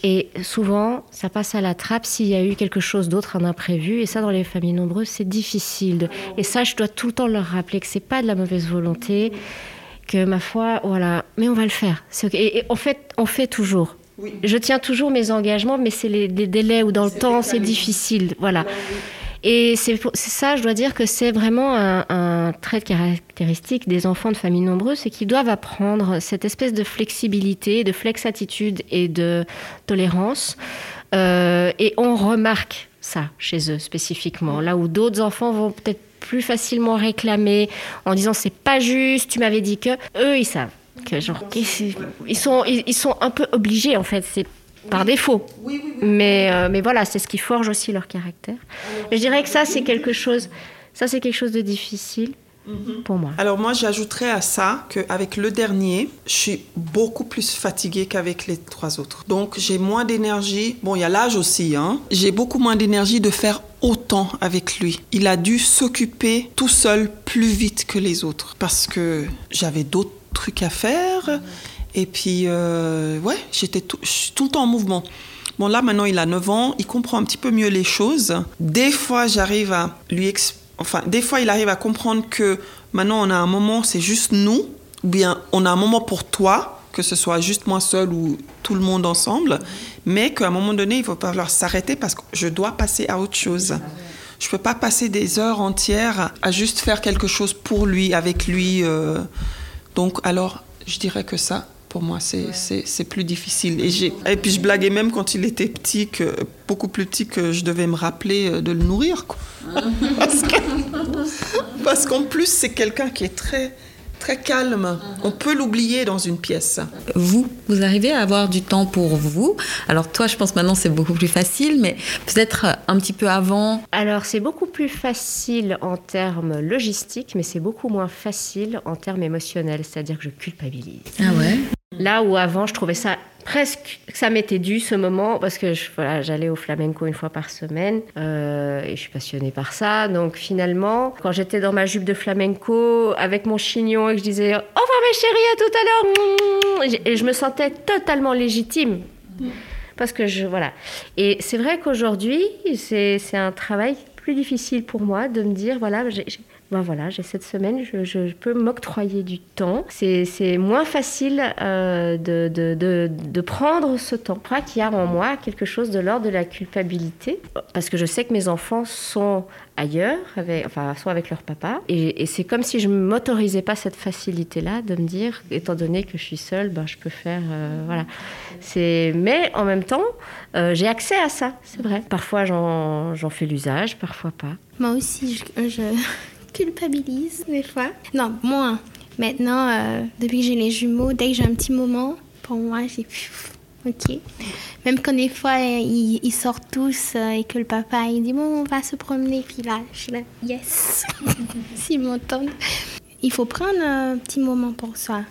Speaker 4: Et souvent, ça passe à la trappe s'il y a eu quelque chose d'autre, un imprévu. Et ça, dans les familles nombreuses, c'est difficile. Et ça, je dois tout le temps leur rappeler que c'est pas de la mauvaise volonté, que ma foi, voilà, mais on va le faire. Et, en fait, on fait toujours. Je tiens toujours mes engagements, mais c'est les, délais ou dans le temps, c'est difficile. Voilà. Et c'est ça, je dois dire que c'est vraiment un, trait caractéristique des enfants de familles nombreuses, c'est qu'ils doivent apprendre cette espèce de flexibilité, de flex-attitude et de tolérance. Euh, et on remarque ça chez eux spécifiquement, là où d'autres enfants vont peut-être plus facilement réclamer en disant c'est pas juste, tu m'avais dit que, eux ils savent que genre ils sont ils, sont un peu obligés en fait par défaut mais euh, mais voilà c'est ce qui forge aussi leur caractère je dirais que ça c'est quelque chose ça c'est quelque chose de difficile mhm. pour moi.
Speaker 2: Alors moi, j'ajouterais à ça qu'avec le dernier, je suis beaucoup plus fatiguée qu'avec les trois autres. Donc j'ai moins d'énergie. Bon, il y a l'âge aussi. Hein. J'ai beaucoup moins d'énergie de faire autant avec lui. Il a dû s'occuper tout seul plus vite que les autres parce que j'avais d'autres trucs à faire. Et puis, euh, ouais, j'étais tout, tout, le temps en mouvement. Bon, là, maintenant, il a 9 ans, il comprend un petit peu mieux les choses. Des fois, j'arrive à lui... Enfin, des fois, il arrive à comprendre que maintenant, on a un moment, c'est juste nous, ou bien on a un moment pour toi, que ce soit juste moi seul ou tout le monde ensemble, mais qu'à un moment donné, il faut falloir s'arrêter parce que je dois passer à autre chose. Je peux pas passer des heures entières à juste faire quelque chose pour lui, avec lui. Euh, donc, alors, je dirais que ça, pour moi, c'est plus difficile. Et, et puis, je blaguais même quand il était petit, que, beaucoup plus petit, que je devais me rappeler euh, de le nourrir. Quoi. parce qu'en plus, c'est quelqu'un qui est très très calme. On peut l'oublier dans une pièce.
Speaker 1: Vous, vous arrivez à avoir du temps pour vous. Alors toi, je pense maintenant c'est beaucoup plus facile, mais peut-être un petit peu avant.
Speaker 4: Alors c'est beaucoup plus facile en termes logistiques, mais c'est beaucoup moins facile en termes émotionnels. C'est-à-dire que je culpabilise.
Speaker 1: Ah ouais?
Speaker 4: Là où avant, je trouvais ça presque ça m'était dû ce moment parce que j'allais au flamenco une fois par semaine euh, et je suis passionnée par ça. Donc finalement, quand j'étais dans ma jupe de flamenco avec mon chignon et que je disais au revoir mes chéris à tout à l'heure, et je me sentais totalement légitime parce que je voilà. Et c'est vrai qu'aujourd'hui, c'est un travail plus difficile pour moi de me dire voilà, ben voilà, j'ai cette semaine, je, peux m'octroyer du temps. C'est moins facile euh, de, prendre ce temps. Crois qu'il y a en moi quelque chose de l'ordre de la culpabilité, parce que je sais que mes enfants sont ailleurs, avec, enfin, soit avec leur papa. Et, c'est comme si je ne m'autorisais pas cette facilité-là de me dire, étant donné que je suis seule, ben, je peux faire. Euh, voilà. Mais en même temps, euh, j'ai accès à ça, c'est vrai. Parfois, j'en fais l'usage, parfois pas.
Speaker 3: Moi aussi, je culpabilise des fois. Non, moins. Maintenant, euh, depuis que j'ai les jumeaux, dès que j'ai un petit moment, pour moi, j'ai Ok. Même quand des fois ils, sortent tous euh, et que le papa il dit bon on va se promener puis là je suis là yes s'ils m'entendent. Il faut prendre un petit moment pour soi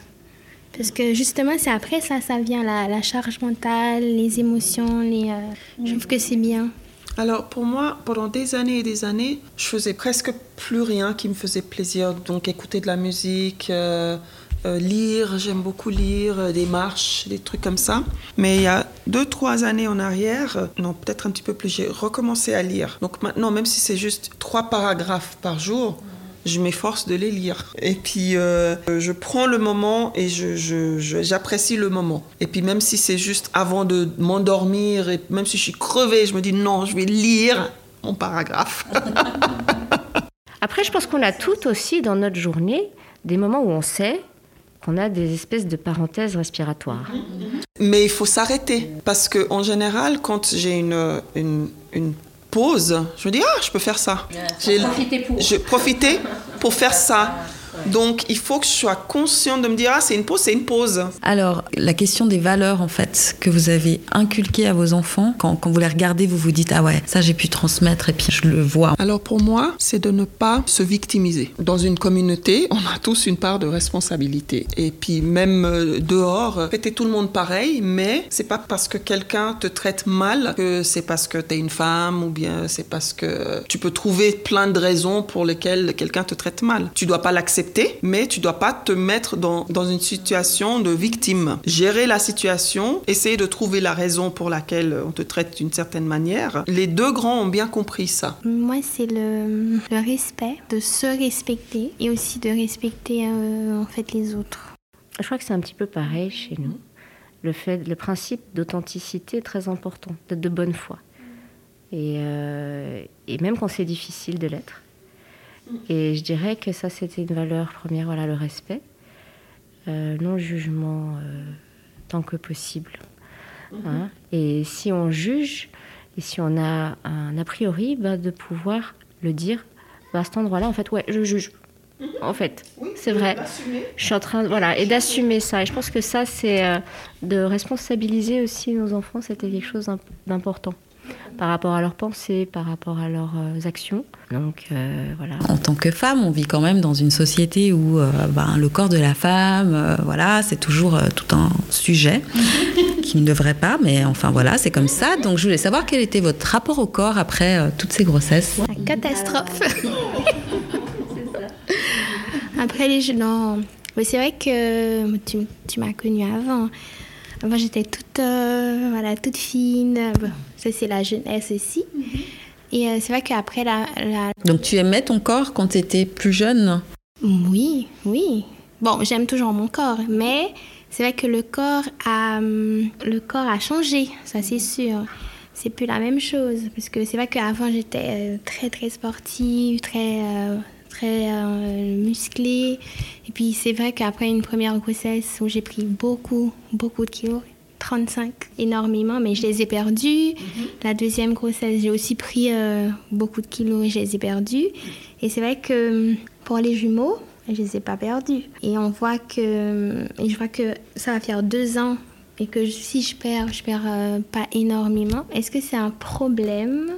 Speaker 3: parce que justement c'est après ça ça vient la, la charge mentale, les émotions, les. Euh, je trouve que c'est bien.
Speaker 2: Alors pour moi, pendant des années et des années, je faisais presque plus rien qui me faisait plaisir. Donc écouter de la musique, euh, euh, lire, j'aime beaucoup lire, euh, des marches, des trucs comme ça. Mais il y a deux, trois années en arrière, non, peut-être un petit peu plus, j'ai recommencé à lire. Donc maintenant, même si c'est juste trois paragraphes par jour, je m'efforce de les lire. Et puis, je prends le moment et j'apprécie je, le moment. Et puis, même si c'est juste avant de m'endormir, et même si je suis crevée, je me dis non, je vais lire mon paragraphe.
Speaker 4: Après, je pense qu'on a tout aussi dans notre journée des moments où on sait qu'on a des espèces de parenthèses respiratoires.
Speaker 2: Mais il faut s'arrêter parce que en général, quand j'ai une, une, une, pause, je me dis ah, je peux faire ça.
Speaker 4: J'ai profité pour.
Speaker 2: Je profiter pour faire ça. Donc, il faut que je sois consciente de me dire, ah, c'est une pause, c'est une pause.
Speaker 1: Alors, la question des valeurs, en fait, que vous avez inculquées à vos enfants, quand, quand vous les regardez, vous vous dites, ah ouais, ça j'ai pu transmettre et puis je le vois.
Speaker 2: Alors, pour moi, c'est de ne pas se victimiser. Dans une communauté, on a tous une part de responsabilité. Et puis, même euh, dehors, fêter tout le monde pareil, mais c'est pas parce que quelqu'un te traite mal que c'est parce que tu es une femme ou bien c'est parce que tu peux trouver plein de raisons pour lesquelles quelqu'un te traite mal. Tu dois pas l'accepter mais tu dois pas te mettre dans, dans une situation de victime. Gérer la situation, essayer de trouver la raison pour laquelle on te traite d'une certaine manière. Les deux grands ont bien compris ça.
Speaker 3: Moi, c'est le, le respect, de se respecter et aussi de respecter euh, en fait les autres.
Speaker 4: Je crois que c'est un petit peu pareil chez nous. Le, fait, le principe d'authenticité est très important, d'être de bonne foi. Et, euh, et même quand c'est difficile de l'être. Et je dirais que ça, c'était une valeur première, voilà, le respect, euh, non-jugement euh, tant que possible. Mhm. Hein. Et si on juge, et si on a un a priori, bah, de pouvoir le dire, bah, à cet endroit-là, en fait, ouais, je juge. Mhm. En fait, c'est vrai. Je suis en train, voilà, et d'assumer ça. Et je pense que ça, c'est euh, de responsabiliser aussi nos enfants. C'était quelque chose d'important par rapport à leurs pensées, par rapport à leurs euh, actions. Donc euh, voilà.
Speaker 1: En tant que femme, on vit quand même dans une société où euh, ben, le corps de la femme, voilà, c'est toujours tout un sujet qui ne devrait pas, mais enfin voilà, c'est comme ça. Donc je voulais savoir quel était votre rapport au corps après toutes ces grossesses.
Speaker 3: La catastrophe. après les non, c'est vrai que tu, tu m'as connue avant. Moi, j'étais toute, voilà, toute fine. Ça, c'est la jeunesse aussi. Mhm. Et euh, c'est vrai qu'après la,
Speaker 1: Donc, tu aimais ton corps quand tu étais plus jeune?
Speaker 3: Oui, oui. Bon, j'aime toujours mon corps, mais c'est vrai que le corps a, hum, le corps a changé, ça c'est sûr. C'est plus la même chose. Parce que c'est vrai qu'avant, j'étais euh, très, très sportive, très. Euh, très musclée. Et puis c'est vrai qu'après une première grossesse où j'ai pris beaucoup, beaucoup de kilos, 35 énormément, mais je les ai perdus. Mhm. La deuxième grossesse, j'ai aussi pris euh, beaucoup de kilos et je les ai perdus. Et c'est vrai que pour les jumeaux, je les ai pas perdus. Et on voit que, et je vois que ça va faire deux ans et que si je perds, je perds euh, pas énormément. Est-ce que c'est un problème?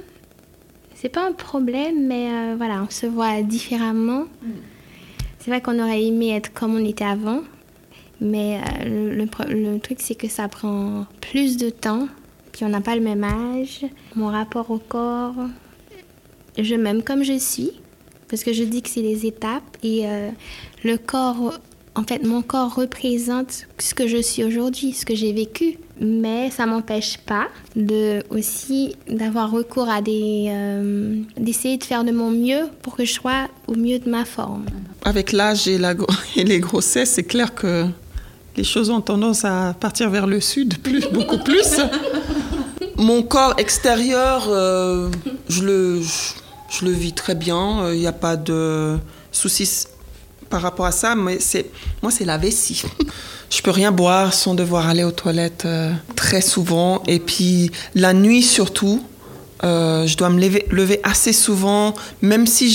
Speaker 3: C'est pas un problème, mais euh, voilà, on se voit différemment. Mm. C'est vrai qu'on aurait aimé être comme on était avant, mais euh, le, truc, c'est que ça prend plus de temps, puis on n'a pas le même âge. Mon rapport au corps, je m'aime comme je suis, parce que je dis que c'est les étapes. Et euh, le corps, en fait, mon corps représente ce que je suis aujourd'hui, ce que j'ai vécu. mais ça m'empêche pas de aussi d'avoir recours à des euh, d'essayer de faire de mon mieux pour que je sois au mieux de ma forme.
Speaker 2: Avec l'âge et, la, et les grossesses, c'est clair que les choses ont tendance à partir vers le sud, plus, beaucoup plus. Mon corps extérieur, euh, je, le, je, le vis très bien. Il n'y a pas de soucis par rapport à ça. Mais c'est, moi, c'est la vessie. Je peux rien boire sans devoir aller aux toilettes euh, très souvent. Et puis la nuit surtout, euh, je dois me lever, lever, assez souvent, même si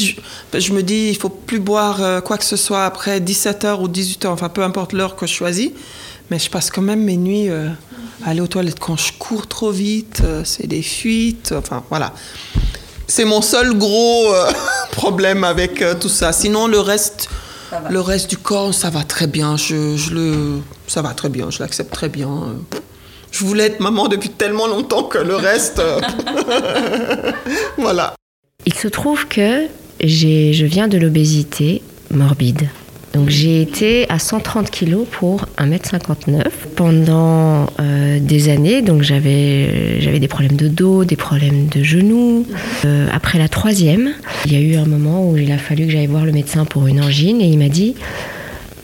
Speaker 2: je, je, me dis il faut plus boire quoi que ce soit après 17h ou 18h, enfin peu importe l'heure que je choisis. Mais je passe quand même mes nuits aller aux toilettes quand je cours trop vite, euh, c'est des fuites, enfin voilà. C'est mon seul gros euh, problème avec euh, tout ça. Sinon, le reste, le reste du corps, ça va très bien. Je, je le, ça va très bien, je l'accepte très bien. Je voulais être maman depuis tellement longtemps que le reste, voilà.
Speaker 4: Il se trouve que je viens de l'obésité morbide. Donc j'ai été à 130 kg pour 1m59 pendant euh, des années. Donc j'avais j'avais des problèmes de dos, des problèmes de genoux. Euh, après la troisième, il y a eu un moment où il a fallu que j'aille voir le médecin pour une angine et il m'a dit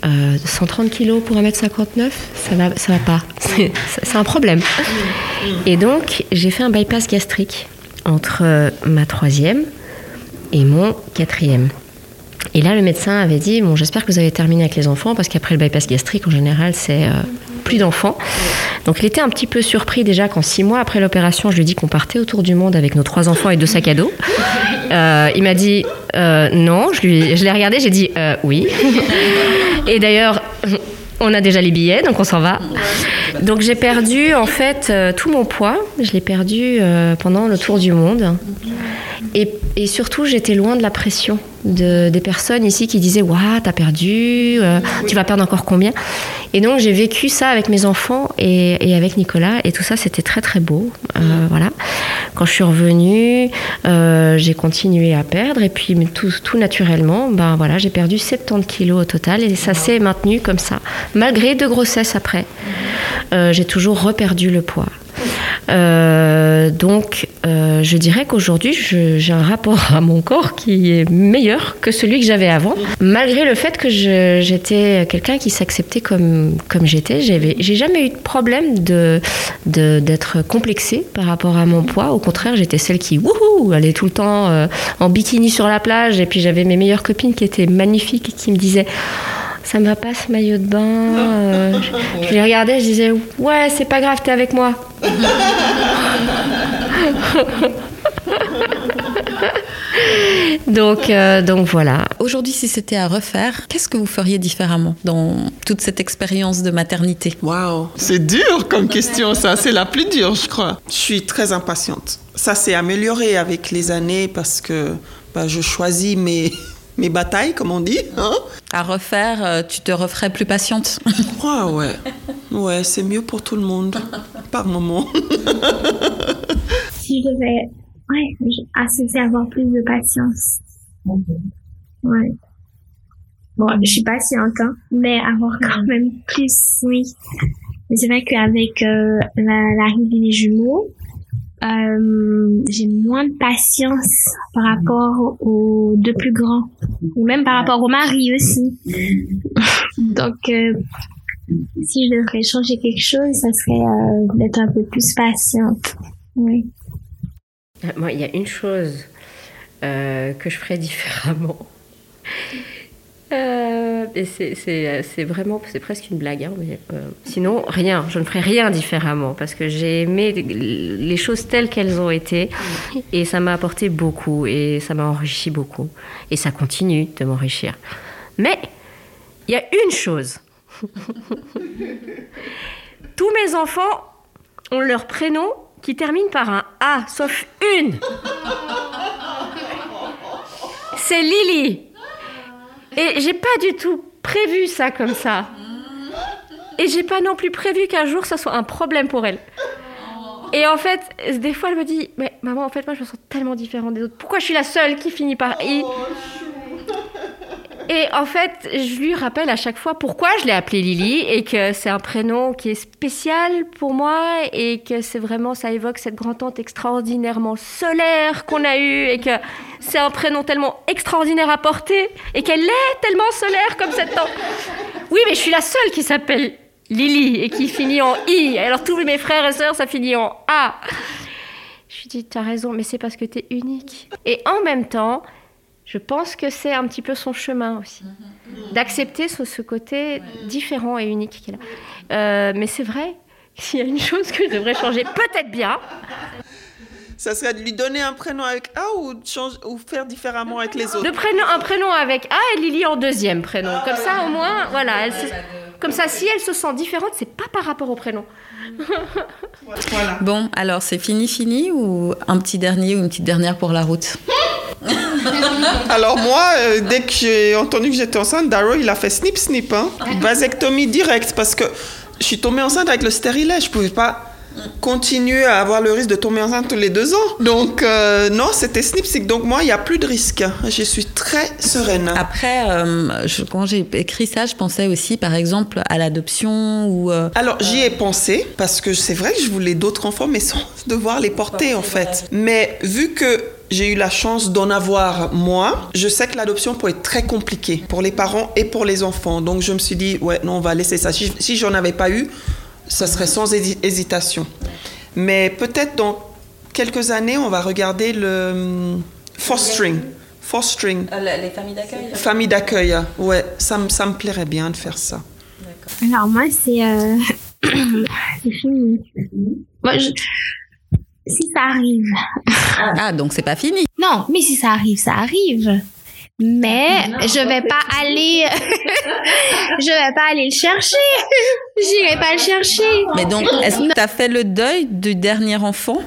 Speaker 4: 130 euh, kg pour 1m59, ça va, ça va pas. C'est un problème. Et donc j'ai fait un bypass gastrique entre ma troisième et mon quatrième. Et là, le médecin avait dit Bon, j'espère que vous avez terminé avec les enfants, parce qu'après le bypass gastrique, en général, c'est euh, plus d'enfants. Donc, il était un petit peu surpris déjà quand six mois après l'opération, je lui dis qu'on partait autour du monde avec nos trois enfants et deux sacs à dos. Euh, il m'a dit euh, Non. Je, lui, je l'ai regardé, j'ai dit Oui. et d'ailleurs, on a déjà les billets, donc on s'en va. Donc j'ai perdu en fait tout mon poids. Je l'ai perdu pendant le tour du monde. Et, et surtout, j'étais loin de la pression de, des personnes ici qui disaient Waouh, t'as perdu, euh, tu vas perdre encore combien? Et donc, j'ai vécu ça avec mes enfants et, et, avec Nicolas. Et tout ça, c'était très, très beau. Euh, voilà. Quand je suis revenue, euh, j'ai continué à perdre. Et puis, tout, tout naturellement, ben, voilà, j'ai perdu 70 kilos au total. Et ça s'est maintenu comme ça. Malgré deux grossesses après, j'ai toujours reperdu le poids. Euh, donc, euh, je dirais qu'aujourd'hui, j'ai un rapport à mon corps qui est meilleur que celui que j'avais avant, malgré le fait que j'étais quelqu'un qui s'acceptait comme, comme j'étais. J'ai jamais eu de problème de d'être complexée par rapport à mon poids. Au contraire, j'étais celle qui wouhou, allait tout le temps euh, en bikini sur la plage. Et puis j'avais mes meilleures copines qui étaient magnifiques et qui me disaient ça me va pas ce maillot de bain. Euh, je, les regardais, je disais ouais, c'est pas grave, t'es avec moi. donc, euh, donc voilà.
Speaker 1: Aujourd'hui, si c'était à refaire, qu'est-ce que vous feriez différemment dans toute cette expérience de maternité?
Speaker 2: Waouh, c'est dur comme question, ça. C'est la plus dure, je crois. Je suis très impatiente. Ça s'est amélioré avec les années parce que bah, je choisis mes mes batailles, comme on dit. Hein
Speaker 1: à refaire, euh, tu te referais plus patiente
Speaker 2: Ouais, ouais. Ouais, c'est mieux pour tout le monde, par moment.
Speaker 3: si je devais ouais, assez avoir plus de patience. Ouais. Bon, je suis patiente, hein, mais avoir quand même plus, oui. Mais c'est vrai qu'avec euh, l'arrivée des jumeaux, euh, j'ai moins de patience par rapport aux deux plus grands, ou même par rapport au mari aussi. Donc, euh, si je devrais changer quelque chose, ça serait euh, d'être un peu plus patiente. Oui.
Speaker 4: Moi, il y a une chose que je ferais différemment. Euh, c'est vraiment, c'est presque une blague. Hein, euh, sinon, rien. Je ne ferai rien différemment parce que j'ai aimé les choses telles qu'elles ont été et ça m'a apporté beaucoup et ça m'a enrichi beaucoup et ça continue de m'enrichir. Mais il y a une chose. Tous mes enfants ont leur prénom qui termine par un A, sauf une. C'est Lily. Et j'ai pas du tout prévu ça comme ça. Et j'ai pas non plus prévu qu'un jour ça soit un problème pour elle. Et en fait, des fois, elle me dit Mais maman, en fait, moi, je me sens tellement différente des autres. Pourquoi je suis la seule qui finit par I Et en fait, je lui rappelle à chaque fois pourquoi je l'ai appelée Lily et que c'est un prénom qui est spécial pour moi et que c'est vraiment, ça évoque cette grand-tante extraordinairement solaire qu'on a eue et que c'est un prénom tellement extraordinaire à porter et qu'elle est tellement solaire comme cette tante. Oui, mais je suis la seule qui s'appelle Lily et qui finit en I. Alors tous mes frères et sœurs, ça finit en A. Je lui dis, t'as raison, mais c'est parce que t'es unique. Et en même temps, je pense que c'est un petit peu son chemin aussi. D'accepter ce, ce côté différent et unique qu'il a. Euh, mais c'est vrai, s'il y a une chose que je devrais changer, peut-être bien,
Speaker 2: Ça serait de lui donner un prénom avec A ou, de change- ou faire différemment avec les autres
Speaker 4: Le prénom, un prénom avec A et Lily en deuxième prénom. Comme ça, au moins, voilà. elle se- comme ça, si elle se sent différente, c'est pas par rapport au prénom.
Speaker 2: Voilà.
Speaker 1: Bon, alors c'est fini, fini ou un petit dernier ou une petite dernière pour la route?
Speaker 2: Alors moi, euh, dès que j'ai entendu que j'étais enceinte, Darrow, il a fait snip snip, hein. vasectomie directe, parce que je suis tombée enceinte avec le stérilet, je pouvais pas continuer à avoir le risque de tomber enceinte tous les deux ans. Donc euh, non, c'était snip snip. Donc moi, il n'y a plus de risque. Je suis très sereine.
Speaker 1: Après, euh, je- quand j'ai écrit ça, je pensais aussi, par exemple, à l'adoption ou. euh,
Speaker 2: Alors j'y ai pensé parce que c'est vrai que je voulais d'autres enfants, mais sans devoir les porter en fait. Mais vu que j'ai eu la chance d'en avoir moi, je sais que l'adoption peut être très compliquée pour les parents et pour les enfants. Donc je me suis dit ouais non on va laisser ça. Si, si j'en avais pas eu, ça serait sans hési- hésitation. Mais peut-être dans quelques années on va regarder le hum, fostering. Fostering.
Speaker 1: les familles d'accueil
Speaker 2: Famille d'accueil, ouais, ça, me- ça me plairait bien de faire ça.
Speaker 3: Alors moi, c'est euh, c'est fini. Moi, je- Si ça arrive.
Speaker 1: Ah, donc c'est pas fini.
Speaker 3: Non, mais si ça arrive, ça arrive. Mais je vais pas aller, je vais pas aller le chercher. J'irai pas le chercher.
Speaker 1: Mais donc, est-ce que tu as fait le deuil du dernier enfant?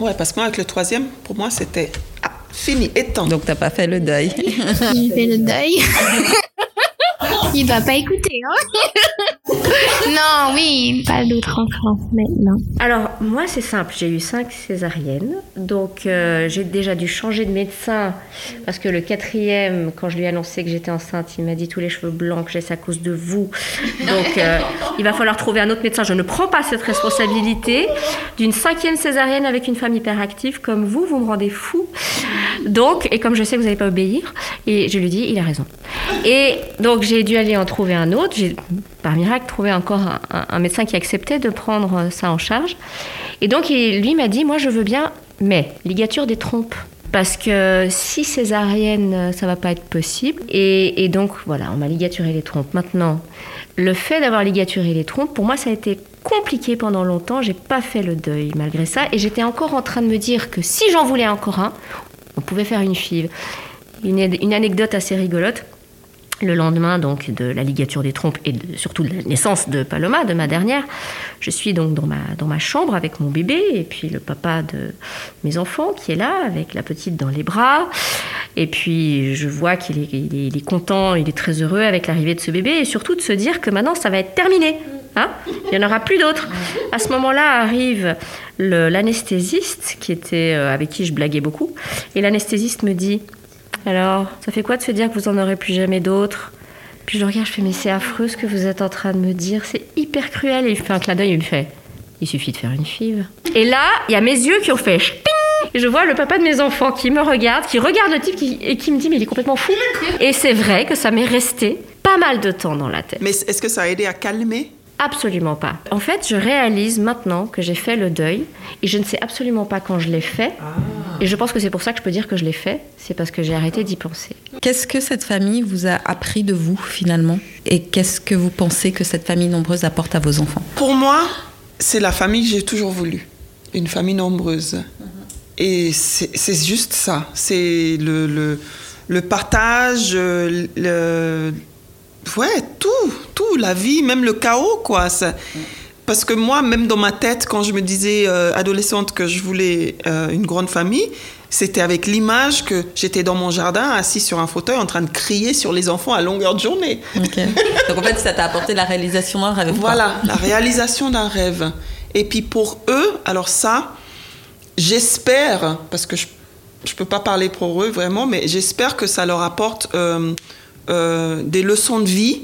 Speaker 2: Ouais, parce que moi, avec le troisième, pour moi, c'était ah, fini, éteint.
Speaker 1: Donc, t'as pas fait le deuil.
Speaker 3: J'ai fait le deuil. Il doit pas écouter, hein Non, oui, pas d'autres enfants maintenant.
Speaker 4: Alors, moi, c'est simple. J'ai eu cinq césariennes. Donc, euh, j'ai déjà dû changer de médecin. Parce que le quatrième, quand je lui ai annoncé que j'étais enceinte, il m'a dit tous les cheveux blancs que j'ai, c'est à cause de vous. Donc, euh, il va falloir trouver un autre médecin. Je ne prends pas cette responsabilité d'une cinquième césarienne avec une femme hyperactive comme vous. Vous me rendez fou. Donc, et comme je sais que vous n'allez pas obéir, et je lui dis, il a raison. Et donc, j'ai dû aller en trouver un autre. J'ai, par miracle, trouvé encore un, médecin qui acceptait de prendre euh, ça en charge. Et donc, lui m'a dit, moi, je veux bien, mais ligature des trompes. Parce que si césarienne, euh, ça va pas être possible. Et, donc, voilà, on m'a ligaturé les trompes. Maintenant, le fait d'avoir ligaturé les trompes, pour moi, ça a été compliqué pendant longtemps. J'ai pas fait le deuil malgré ça. Et j'étais encore en train de me dire que si j'en voulais encore un, on pouvait faire une FIV. Une, une anecdote assez rigolote. Le lendemain donc de la ligature des trompes et surtout de la naissance de Paloma, de ma dernière, je suis donc dans ma, dans ma chambre avec mon bébé et puis le papa de mes enfants qui est là avec la petite dans les bras. Et puis je vois qu'il est, il est, il est content, il est très heureux avec l'arrivée de ce bébé et surtout de se dire que maintenant ça va être terminé. Hein il n'y en aura plus d'autres. À ce moment-là arrive l'anesthésiste qui était euh, avec qui je blaguais beaucoup et l'anesthésiste me dit alors, ça fait quoi de se dire que vous en aurez plus jamais d'autres? Puis je regarde, je fais, mais c'est affreux ce que vous êtes en train de me dire, c'est hyper cruel. Et il fait un clin d'œil, il me fait, il suffit de faire une five. Et là, il y a mes yeux qui ont fait et je vois le papa de mes enfants qui me regarde, qui regarde le type et qui me dit, mais il est complètement fou. Et c'est vrai que ça m'est resté pas mal de temps dans la tête.
Speaker 2: Mais est-ce que ça a aidé à calmer
Speaker 4: Absolument pas. En fait, je réalise maintenant que j'ai fait le deuil et je ne sais absolument pas quand je l'ai fait. Et je pense que c'est pour ça que je peux dire que je l'ai fait. C'est parce que j'ai arrêté d'y penser.
Speaker 1: Qu'est-ce que cette famille vous a appris de vous, finalement? Et qu'est-ce que vous pensez que cette famille nombreuse apporte à vos enfants?
Speaker 2: Pour moi, c'est la famille que j'ai toujours voulu. Une famille nombreuse. Et c'est c'est juste ça. C'est le, le, le partage, euh, le, ouais, tout, tout, la vie, même le chaos, quoi. Ça- parce que moi, même dans ma tête, quand je me disais euh, adolescente que je voulais euh, une grande famille, c'était avec l'image que j'étais dans mon jardin, assis sur un fauteuil, en train de crier sur les enfants à longueur de journée.
Speaker 1: Donc en fait, ça t'a apporté la réalisation d'un rêve.
Speaker 2: Voilà, la réalisation d'un rêve. Et puis pour eux, alors ça, j'espère, parce que je ne peux pas parler pour eux vraiment, mais j'espère que ça leur apporte euh, euh, des leçons de vie,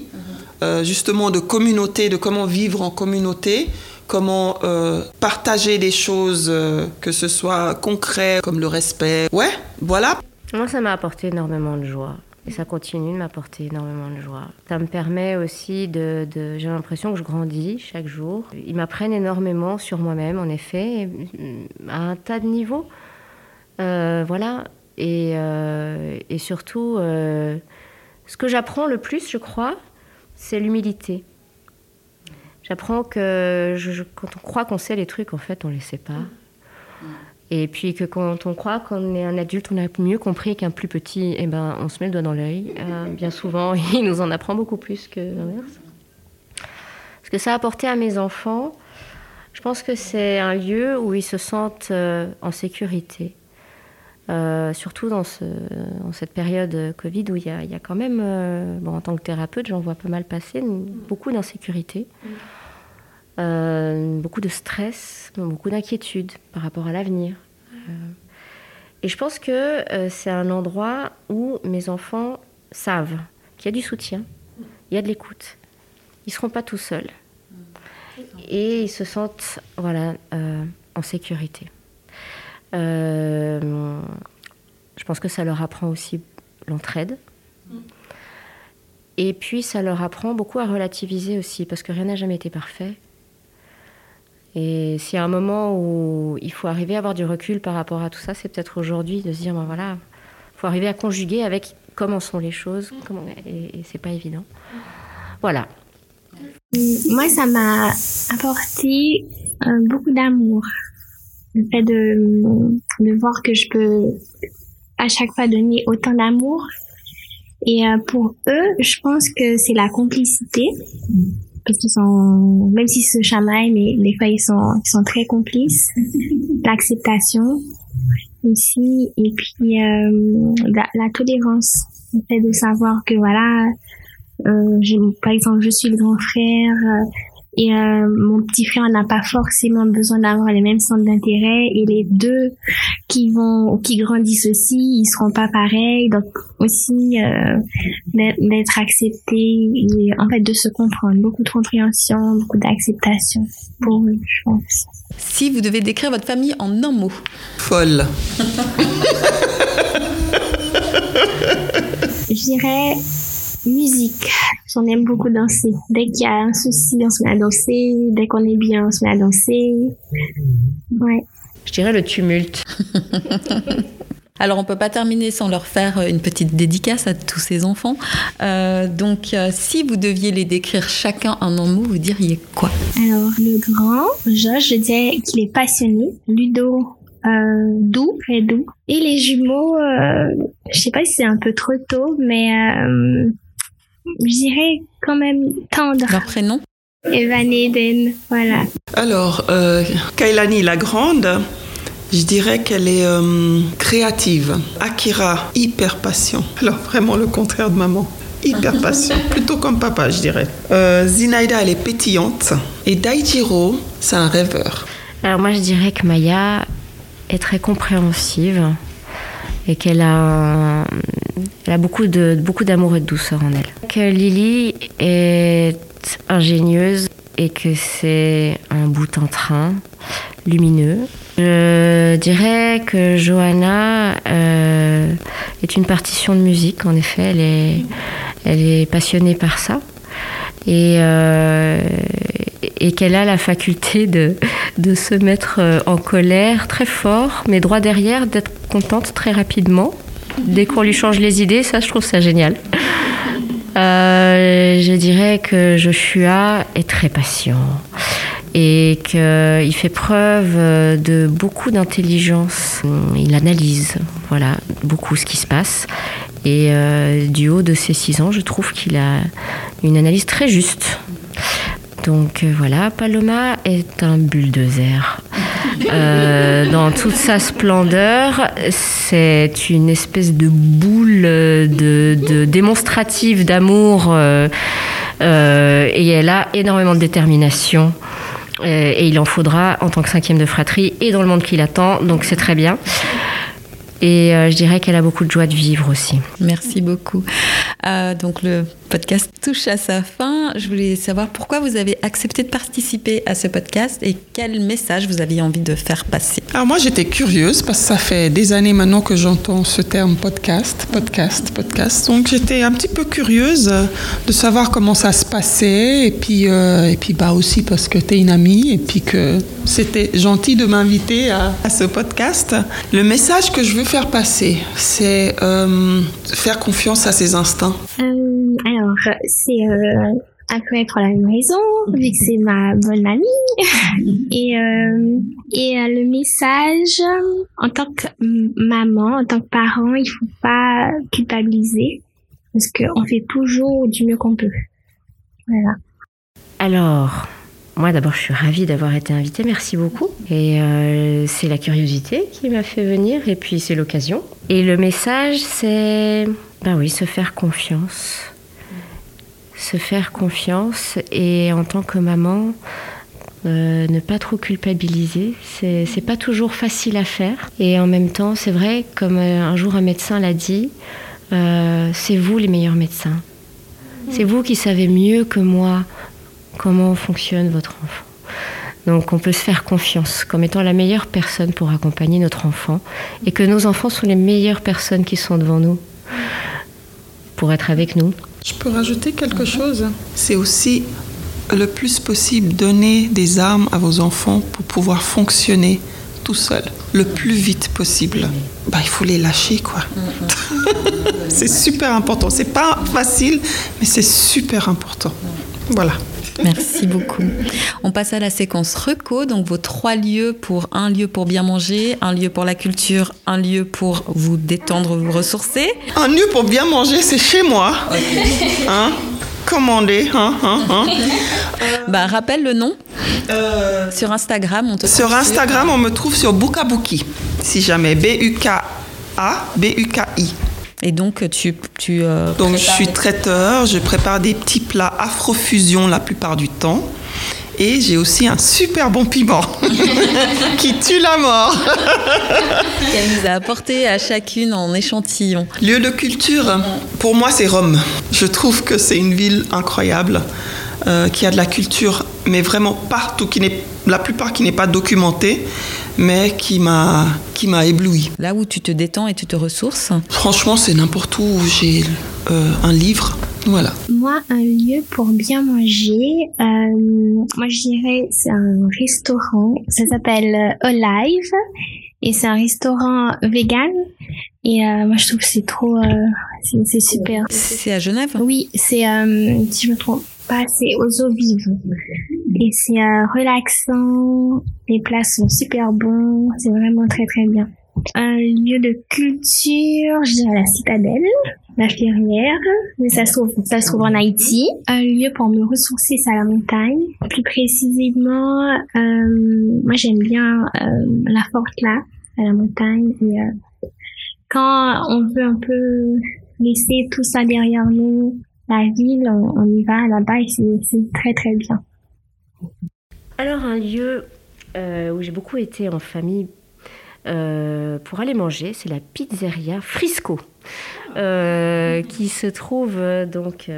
Speaker 2: euh, justement de communauté, de comment vivre en communauté, comment euh, partager des choses, que ce soit concret, comme le respect. Ouais, voilà.
Speaker 4: Moi, ça m'a apporté énormément de joie. Et ça continue de m'apporter énormément de joie. Ça me permet aussi de... J'ai l'impression que je grandis chaque jour. Ils m'apprennent énormément sur moi-même, en effet, et, à un tas de niveaux. Voilà. Et, surtout, ce que j'apprends le plus, je crois, c'est l'humilité. J'apprends que je- je- quand on croit qu'on sait les trucs, en fait, on ne les sait pas. Et puis que quand on croit qu'on est un adulte, on a mieux compris qu'un plus petit, eh ben, on se met le doigt dans l'œil. Euh, bien souvent, il nous en apprend beaucoup plus que l'inverse. Ce que ça a apporté à mes enfants, je pense que c'est un lieu où ils se sentent euh, en sécurité. Euh, surtout dans, ce, dans cette période Covid où il y a, il y a quand même, euh, bon, en tant que thérapeute, j'en vois pas mal passer, beaucoup d'insécurité. Euh, beaucoup de stress, beaucoup d'inquiétude par rapport à l'avenir. Euh, et je pense que euh, c'est un endroit où mes enfants savent qu'il y a du soutien, il y a de l'écoute. Ils ne seront pas tout seuls. Et ils se sentent voilà, euh, en sécurité. Euh, je pense que ça leur apprend aussi l'entraide. Et puis ça leur apprend beaucoup à relativiser aussi, parce que rien n'a jamais été parfait. Et s'il y a un moment où il faut arriver à avoir du recul par rapport à tout ça, c'est peut-être aujourd'hui de se dire, ben voilà, il faut arriver à conjuguer avec comment sont les choses, comment, et, et c'est pas évident. Voilà.
Speaker 3: Moi, ça m'a apporté euh, beaucoup d'amour. Le fait de, de voir que je peux à chaque fois donner autant d'amour. Et euh, pour eux, je pense que c'est la complicité. Parce qu'ils sont, même s'ils se chamaillent, mais des fois ils sont, ils sont très complices. L'acceptation aussi. Et puis, euh, la, la tolérance. Le fait de savoir que voilà, euh, par exemple, je suis le grand frère euh, et euh, mon petit frère n'a pas forcément besoin d'avoir les mêmes centres d'intérêt et les deux qui vont qui grandissent aussi, ils seront pas pareils. Donc aussi euh, d'être d'être accepté et en fait de se comprendre, beaucoup de compréhension, beaucoup d'acceptation pour eux, je pense.
Speaker 1: Si vous devez décrire votre famille en un mot,
Speaker 2: Folle.
Speaker 3: Je dirais musique. J'en aime beaucoup danser. Dès qu'il y a un souci, on se met à danser. Dès qu'on est bien, on se met à danser. Ouais.
Speaker 4: Je dirais le tumulte.
Speaker 1: Alors, on peut pas terminer sans leur faire euh, une petite dédicace à tous ces enfants. Euh, donc, euh, si vous deviez les décrire chacun en un mot, vous diriez quoi?
Speaker 3: Alors, le grand, Josh, je dirais qu'il est passionné. Ludo, euh, doux, très doux. Et les jumeaux, euh, je sais pas si c'est un peu trop tôt, mais euh, je dirais quand même tendre.
Speaker 1: Leur prénom
Speaker 3: Evan Eden, voilà.
Speaker 2: Alors, euh, Kailani la grande, je dirais qu'elle est euh, créative. Akira, hyper patient. Alors, vraiment le contraire de maman. Hyper patient. Plutôt comme papa, je dirais. Euh, Zinaida, elle est pétillante. Et Daijiro, c'est un rêveur.
Speaker 4: Alors moi je dirais que Maya est très compréhensive et qu'elle a, un- elle a beaucoup de beaucoup d'amour et de douceur en elle. Que Lily est ingénieuse et que c'est un bout en train lumineux. Je dirais que Johanna euh, est une partition de musique. En effet, elle est, elle est passionnée par ça et, euh, et qu'elle a la faculté de, de se mettre euh, en colère très fort, mais droit derrière, d'être contente très rapidement. Dès qu'on lui change les idées, ça, je trouve ça génial. Euh, je dirais que Joshua est très patient et qu'il fait preuve de beaucoup d'intelligence. Il analyse, voilà, beaucoup ce qui se passe. Et euh, du haut de ses six ans, je trouve qu'il a une analyse très juste. Donc euh, voilà, Paloma est un bulldozer. Euh, dans toute sa splendeur, c'est une espèce de boule de, de démonstrative d'amour euh, euh, et elle a énormément de détermination. Euh, et il en faudra en tant que cinquième de fratrie et dans le monde qui l'attend, donc c'est très bien. Et euh, je dirais qu'elle a beaucoup de joie de vivre aussi.
Speaker 1: Merci beaucoup. Euh, donc le podcast touche à sa fin. Je voulais savoir pourquoi vous avez accepté de participer à ce podcast et quel message vous aviez envie de faire passer.
Speaker 2: Alors moi j'étais curieuse parce que ça fait des années maintenant que j'entends ce terme podcast, podcast, podcast. Donc j'étais un petit peu curieuse de savoir comment ça se passait et puis euh, et puis bah aussi parce que tu es une amie et puis que c'était gentil de m'inviter à, à, ce podcast. Le message que je veux faire passer, c'est euh, faire confiance à ses instincts.
Speaker 3: Euh, alors, c'est euh, un peu être à la maison, vu que c'est ma bonne amie. et euh, et euh, le message, en tant que maman, en tant que parent, il faut pas culpabiliser, parce qu'on fait toujours du mieux qu'on peut. Voilà.
Speaker 4: Alors, moi, d'abord, je suis ravie d'avoir été invitée. Merci beaucoup. Et euh, c'est la curiosité qui m'a fait venir, et puis c'est l'occasion. Et le message, c'est, ben oui, se faire confiance. Se faire confiance, et en tant que maman, euh, ne pas trop culpabiliser. C'est, c'est pas toujours facile à faire. Et en même temps, c'est vrai, comme euh, un jour un médecin l'a dit, euh, c'est vous les meilleurs médecins. C'est vous qui savez mieux que moi comment fonctionne votre enfant. Donc on peut se faire confiance comme étant la meilleure personne pour accompagner notre enfant et que nos enfants sont les meilleures personnes qui sont devant nous pour être avec nous.
Speaker 2: Je peux rajouter quelque chose? C'est aussi le plus possible donner des armes à vos enfants pour pouvoir fonctionner tout seul le plus vite possible. Bah, il faut les lâcher quoi. c'est super important. C'est pas facile, mais c'est super important. Voilà.
Speaker 1: Merci beaucoup. On passe à la séquence reco, donc vos trois lieux pour un lieu pour bien manger, un lieu pour la culture, un lieu pour vous détendre, vous ressourcer.
Speaker 2: Un lieu pour bien manger, c'est chez moi. Okay. Hein? Commandez. Hein, hein, hein.
Speaker 1: Bah, rappelle le nom. Euh, sur Instagram, on te
Speaker 2: Sur Instagram, on me trouve sur Bukabuki. Si jamais. B-U-K-A, B-U-K-I.
Speaker 1: Et donc, tu. tu euh,
Speaker 2: donc, je suis traiteur, je prépare des petits plats afro-fusion la plupart du temps. Et j'ai aussi un super bon piment qui tue la mort.
Speaker 1: Qu'elle nous a apporté à chacune en échantillon.
Speaker 2: Lieu de culture, pour moi, c'est Rome. Je trouve que c'est une ville incroyable. Euh, qui a de la culture, mais vraiment partout, qui n'est la plupart qui n'est pas documentée, mais qui m'a qui m'a ébloui.
Speaker 1: Là où tu te détends et tu te ressources
Speaker 2: Franchement, c'est n'importe où j'ai euh, un livre. Voilà.
Speaker 3: Moi, un lieu pour bien manger, euh, moi je dirais c'est un restaurant. Ça s'appelle Alive et c'est un restaurant vegan. Et euh, moi je trouve que c'est trop, euh, c'est super.
Speaker 1: C'est à Genève?
Speaker 3: Oui, c'est euh, si je me trompe pas, c'est aux eaux vives. Et c'est euh, relaxant, les plats sont super bons, c'est vraiment très très bien. Un lieu de culture, je dirais la citadelle, la ferrière, mais ça se trouve, ça se trouve en Haïti. Un lieu pour me ressourcer, c'est à la montagne. Plus précisément, euh, moi j'aime bien euh, la forte là, à la montagne. Et, euh, quand on veut un peu laisser tout ça derrière nous, la ville, on, y va là-bas et c'est très très bien.
Speaker 4: Alors un lieu euh, où j'ai beaucoup été en famille euh, pour aller manger, c'est la pizzeria Frisco, euh, qui se trouve donc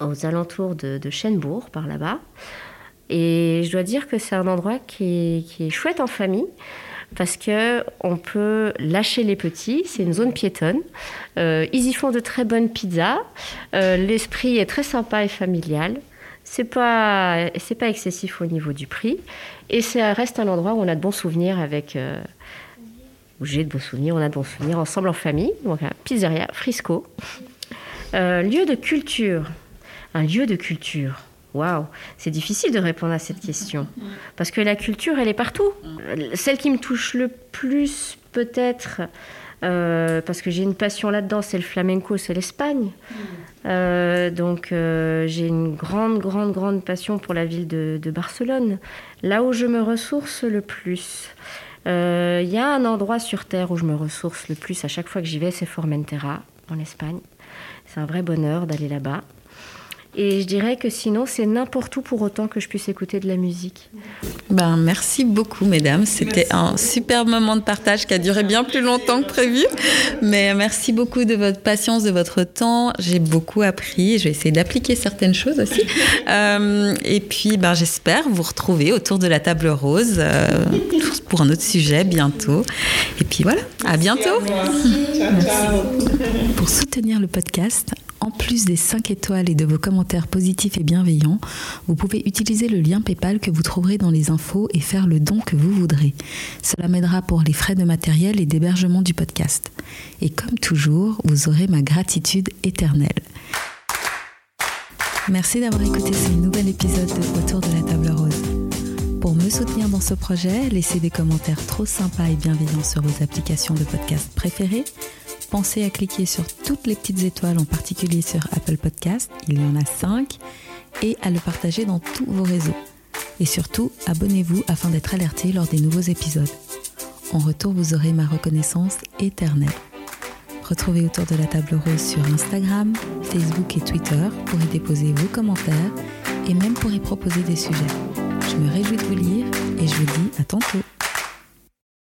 Speaker 4: aux alentours de, de par là-bas. Et je dois dire que c'est un endroit qui qui est, chouette en famille parce que on peut lâcher les petits. C'est une zone piétonne. Euh, ils y font de très bonnes pizzas. Euh, L'esprit est très sympa et familial. C'est pas c'est pas excessif au niveau du prix et ça reste un endroit où on a de bons souvenirs avec euh, où j'ai de bons souvenirs, on a de bons souvenirs ensemble en famille. Donc la pizzeria Frisco. Lieu de culture. Un lieu de culture. Waouh, c'est difficile de répondre à cette question parce que la culture, elle est partout. Celle qui me touche le plus, peut-être, euh, parce que j'ai une passion là-dedans, c'est le flamenco, c'est l'Espagne. Euh, donc euh, j'ai une grande, grande, grande passion pour la ville de, de Barcelone, là où je me ressource le plus. Il y a un endroit sur Terre où je me ressource le plus à chaque fois que j'y vais, c'est Formentera, en Espagne. C'est un vrai bonheur d'aller là-bas. Et je dirais que sinon, c'est n'importe où pour autant que je puisse écouter de la musique.
Speaker 1: Ben, merci beaucoup, mesdames. C'était un super moment de partage qui a duré bien plus longtemps que prévu. Mais merci beaucoup de votre patience, de votre temps. J'ai beaucoup appris. Je vais essayer d'appliquer certaines choses aussi. Euh, et puis, ben, j'espère vous retrouver autour de la table rose euh, pour un autre sujet bientôt. Et puis voilà, à bientôt. Pour soutenir le podcast, en plus des 5 étoiles et de vos commentaires positifs et bienveillants, vous pouvez utiliser le lien PayPal que vous trouverez dans les infos et faire le don que vous voudrez. Cela m'aidera pour les frais de matériel et d'hébergement du podcast. Et comme toujours, vous aurez ma gratitude éternelle. Merci d'avoir écouté ce nouvel épisode de Autour de la table rose. Pour me soutenir dans ce projet, laissez des commentaires trop sympas et bienveillants sur vos applications de podcast préférées pensez à cliquer sur toutes les petites étoiles, en particulier sur Apple Podcast, il y en a 5, et à le partager dans tous vos réseaux. Et surtout, abonnez-vous afin d'être alerté lors des nouveaux épisodes. En retour, vous aurez ma reconnaissance éternelle. Retrouvez autour de la table rose sur Instagram, Facebook et Twitter pour y déposer vos commentaires et même pour y proposer des sujets. Je me réjouis de vous lire et je vous dis à tantôt.